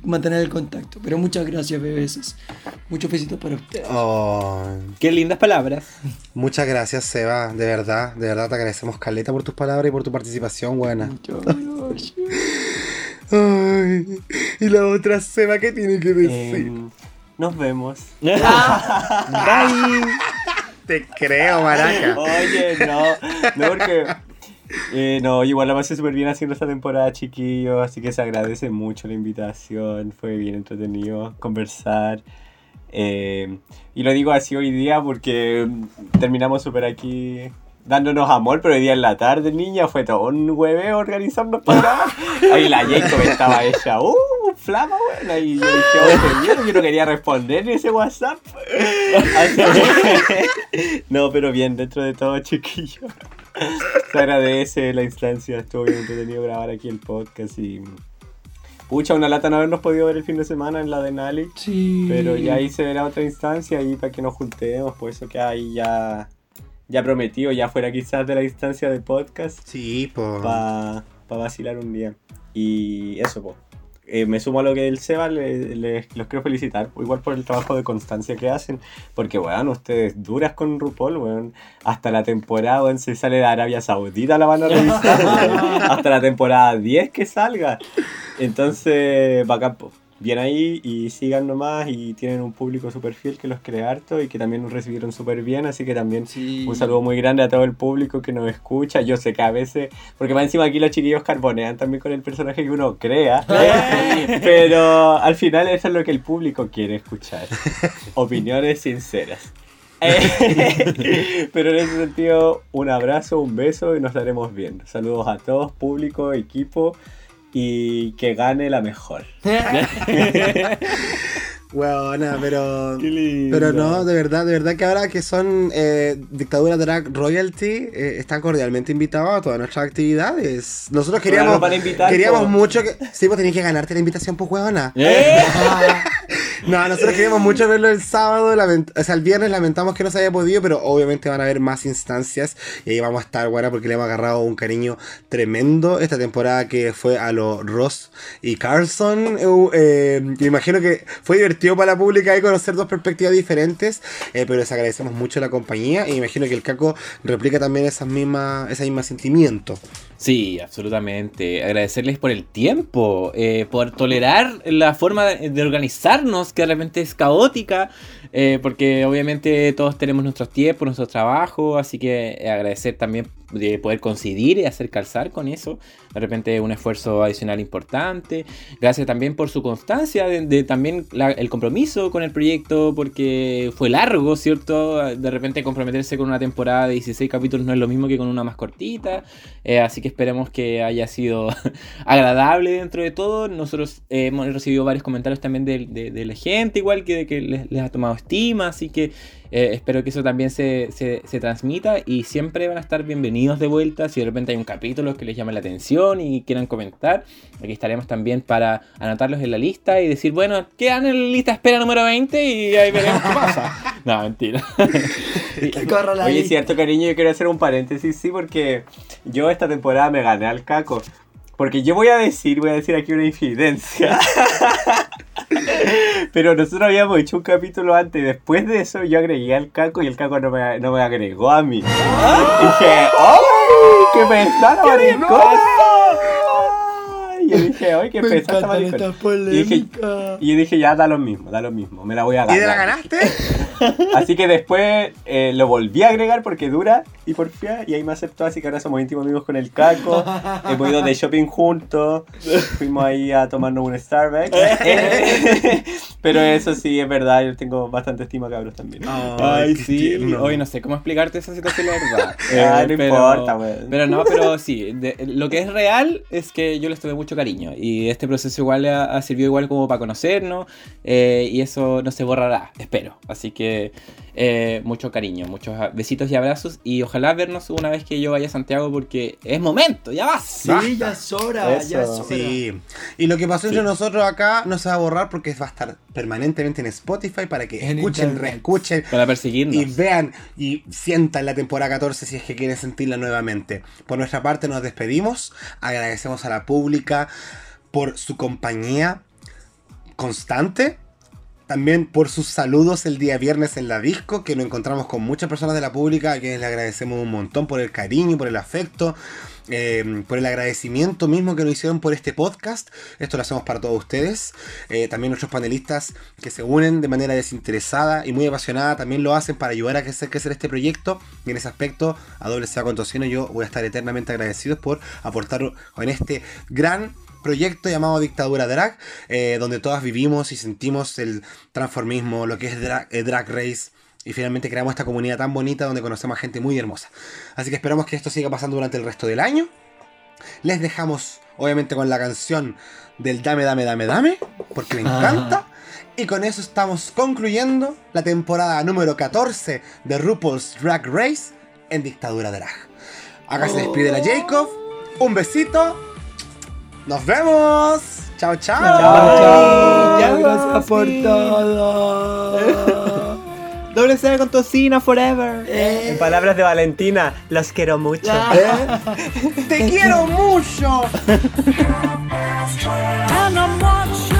mantener el contacto. Pero muchas gracias, bebés. Muchos besitos para ustedes. Oh, Qué lindas palabras. muchas gracias, Seba. De verdad, de verdad te agradecemos, Caleta, por tus palabras y por tu participación, buena. Ay, y la otra Seba, ¿qué tiene que decir? Em, nos vemos. Bye. Te creo, maraca. Oye, no, no porque... eh, no, igual la pasé súper bien haciendo esta temporada, chiquillos, así que se agradece mucho la invitación, fue bien entretenido conversar. eh, y lo digo así hoy día porque terminamos súper aquí dándonos amor, pero hoy día en la tarde, niña, fue todo un hueveo organizarnos para. Ahí la Jacob estaba ella, uh, flama, buena, y yo dije, oh, qué bien, yo no quería responder ese WhatsApp. Así que- no, pero bien, dentro de todo, chiquillo. Se agradece la instancia, estuvo bien entretenido grabar aquí el podcast y... Pucha, una lata no habernos podido ver el fin de semana en la de Nali. Sí. Pero ya ahí se verá otra instancia ahí para que nos juntemos, por eso que ahí ya, ya prometido, ya fuera quizás de la instancia de podcast, Sí, po. para vacilar un día. Y eso, pues. Me sumo a lo que del Seba, le- los quiero felicitar, igual por el trabajo de constancia que hacen, porque, weón, ustedes duras con RuPaul, weón, hasta la temporada, weón, se sale de Arabia Saudita, la van a revisar, weón, hasta la temporada 10 que salga. Entonces, bacán, po. Bien ahí y sigan nomás y tienen un público súper fiel que los cree harto y que también nos recibieron súper bien, así que también Sí. un saludo muy grande a todo el público que nos escucha. Yo sé que a veces, porque más encima aquí los chiquillos carbonean también con el personaje que uno crea, pero al final eso es lo que el público quiere escuchar. Opiniones sinceras. Pero en ese sentido, un abrazo, un beso y nos daremos bien. Saludos a todos, público, equipo y que gane la mejor. Weona, pero. Pero no, de verdad, de verdad que ahora que son eh, Dictadura Drag Royalty, eh, están cordialmente invitados a todas nuestras actividades. Nosotros queríamos, invitar, queríamos mucho que. Sí, pues tenías que ganarte la invitación, pues huevona. Eh. No, nosotros queríamos mucho verlo el sábado, o sea, el viernes lamentamos que no se haya podido, pero obviamente van a haber más instancias y ahí vamos a estar, buena, porque le hemos agarrado un cariño tremendo esta temporada que fue a los Ross y Carlson. Eh, eh, yo imagino que fue divertido para la pública ahí conocer dos perspectivas diferentes, eh, pero les agradecemos mucho la compañía y imagino que el Caco replica también esas mismas, ese mismo sentimiento. Sí, absolutamente. Agradecerles por el tiempo, eh, por tolerar la forma de, organizarnos, que de repente es caótica, eh, porque obviamente todos tenemos nuestros tiempos, nuestro trabajo, así que eh, agradecer también de poder coincidir y hacer calzar con eso. De repente un esfuerzo adicional importante. Gracias también por su constancia, de, de también la- el compromiso con el proyecto, porque fue largo, ¿cierto? De repente comprometerse con una temporada de 16 capítulos no es lo mismo que con una más cortita. Eh, así que esperemos que haya sido agradable dentro de todo. Nosotros eh, hemos recibido varios comentarios también de, de- de la gente, igual que, que les, les ha tomado estima, así que eh, espero que eso también se, se, se transmita y siempre van a estar bienvenidos de vuelta. Si de repente hay un capítulo que les llame la atención y quieran comentar, aquí estaremos también para anotarlos en la lista y decir, bueno, quedan en la lista espera número 20 y ahí veremos qué pasa. No, mentira. Córrala Oye, cierto, cariño, yo quiero hacer un paréntesis, sí, porque yo esta temporada me gané al caco. Porque yo voy a decir, voy a decir aquí una infidencia. Pero nosotros habíamos hecho un capítulo antes después de eso yo agregué al caco y el caco no me, no me agregó a mí. Dije, ¡ay! ¡Qué pesada, maricona! Y yo dije, ¡ay, qué pesada maricona! estas Y dije, y yo dije, ya da lo mismo, da lo mismo, me la voy a ¿Y ganar. de la ganaste? Así que después eh, lo volví a agregar porque dura y porfía y ahí me aceptó, así que ahora somos íntimos amigos con el Caco. Hemos ido de shopping juntos, fuimos ahí a tomarnos un Starbucks. Pero eso sí, es verdad, yo tengo bastante estima cabros también. Ay, sí. Hoy no sé cómo explicarte esa situación, la verdad. Ah, Eh, no importa, weón. Pero no, pero sí. de- lo que es real es que yo les tuve mucho cariño. Y este proceso igual ha, ha servido igual como para conocernos. eh, y eso no se borrará, espero. Así que eh, mucho cariño, muchos besitos y abrazos. Y ojalá vernos una vez que yo vaya a Santiago porque es momento, ya vas. Sí, ya es hora, Eso. ya es hora. Sí. Y lo que pasó entre nosotros acá no se va a borrar porque va a estar permanentemente en Spotify para que En escuchen, internet. reescuchen Para perseguirnos. y vean y sientan la temporada 14 si es que quieren sentirla nuevamente. Por nuestra parte nos despedimos, agradecemos a la pública por su compañía constante. También por sus saludos el día viernes en la disco, que nos encontramos con muchas personas de la pública, a quienes le agradecemos un montón por el cariño, por el afecto, eh, por el agradecimiento mismo que nos hicieron por este podcast. Esto lo hacemos para todos ustedes. Eh, también nuestros panelistas que se unen de manera desinteresada y muy apasionada también lo hacen para ayudar a crecer, crecer este proyecto. Y en ese aspecto, a doble sea con tocino, yo voy a estar eternamente agradecido por aportar en este gran proyecto llamado Dictadura Drag, eh, donde todas vivimos y sentimos el transformismo, lo que es drag, eh, drag race. Y finalmente creamos esta comunidad tan bonita donde conocemos a gente muy hermosa. Así que esperamos que esto siga pasando durante el resto del año. Les dejamos, obviamente, con la canción del Dame, Dame, Dame, Dame, porque me encanta. Y con eso estamos concluyendo la temporada número 14 de RuPaul's Drag Race en Dictadura Drag. Acá se despide la Jacob. Un besito. Nos vemos. Chao, chao. Chao, Ya, gracias por todo. Doble C con tocino forever. Eh, En palabras de Valentina, los quiero mucho. Te quiero mucho.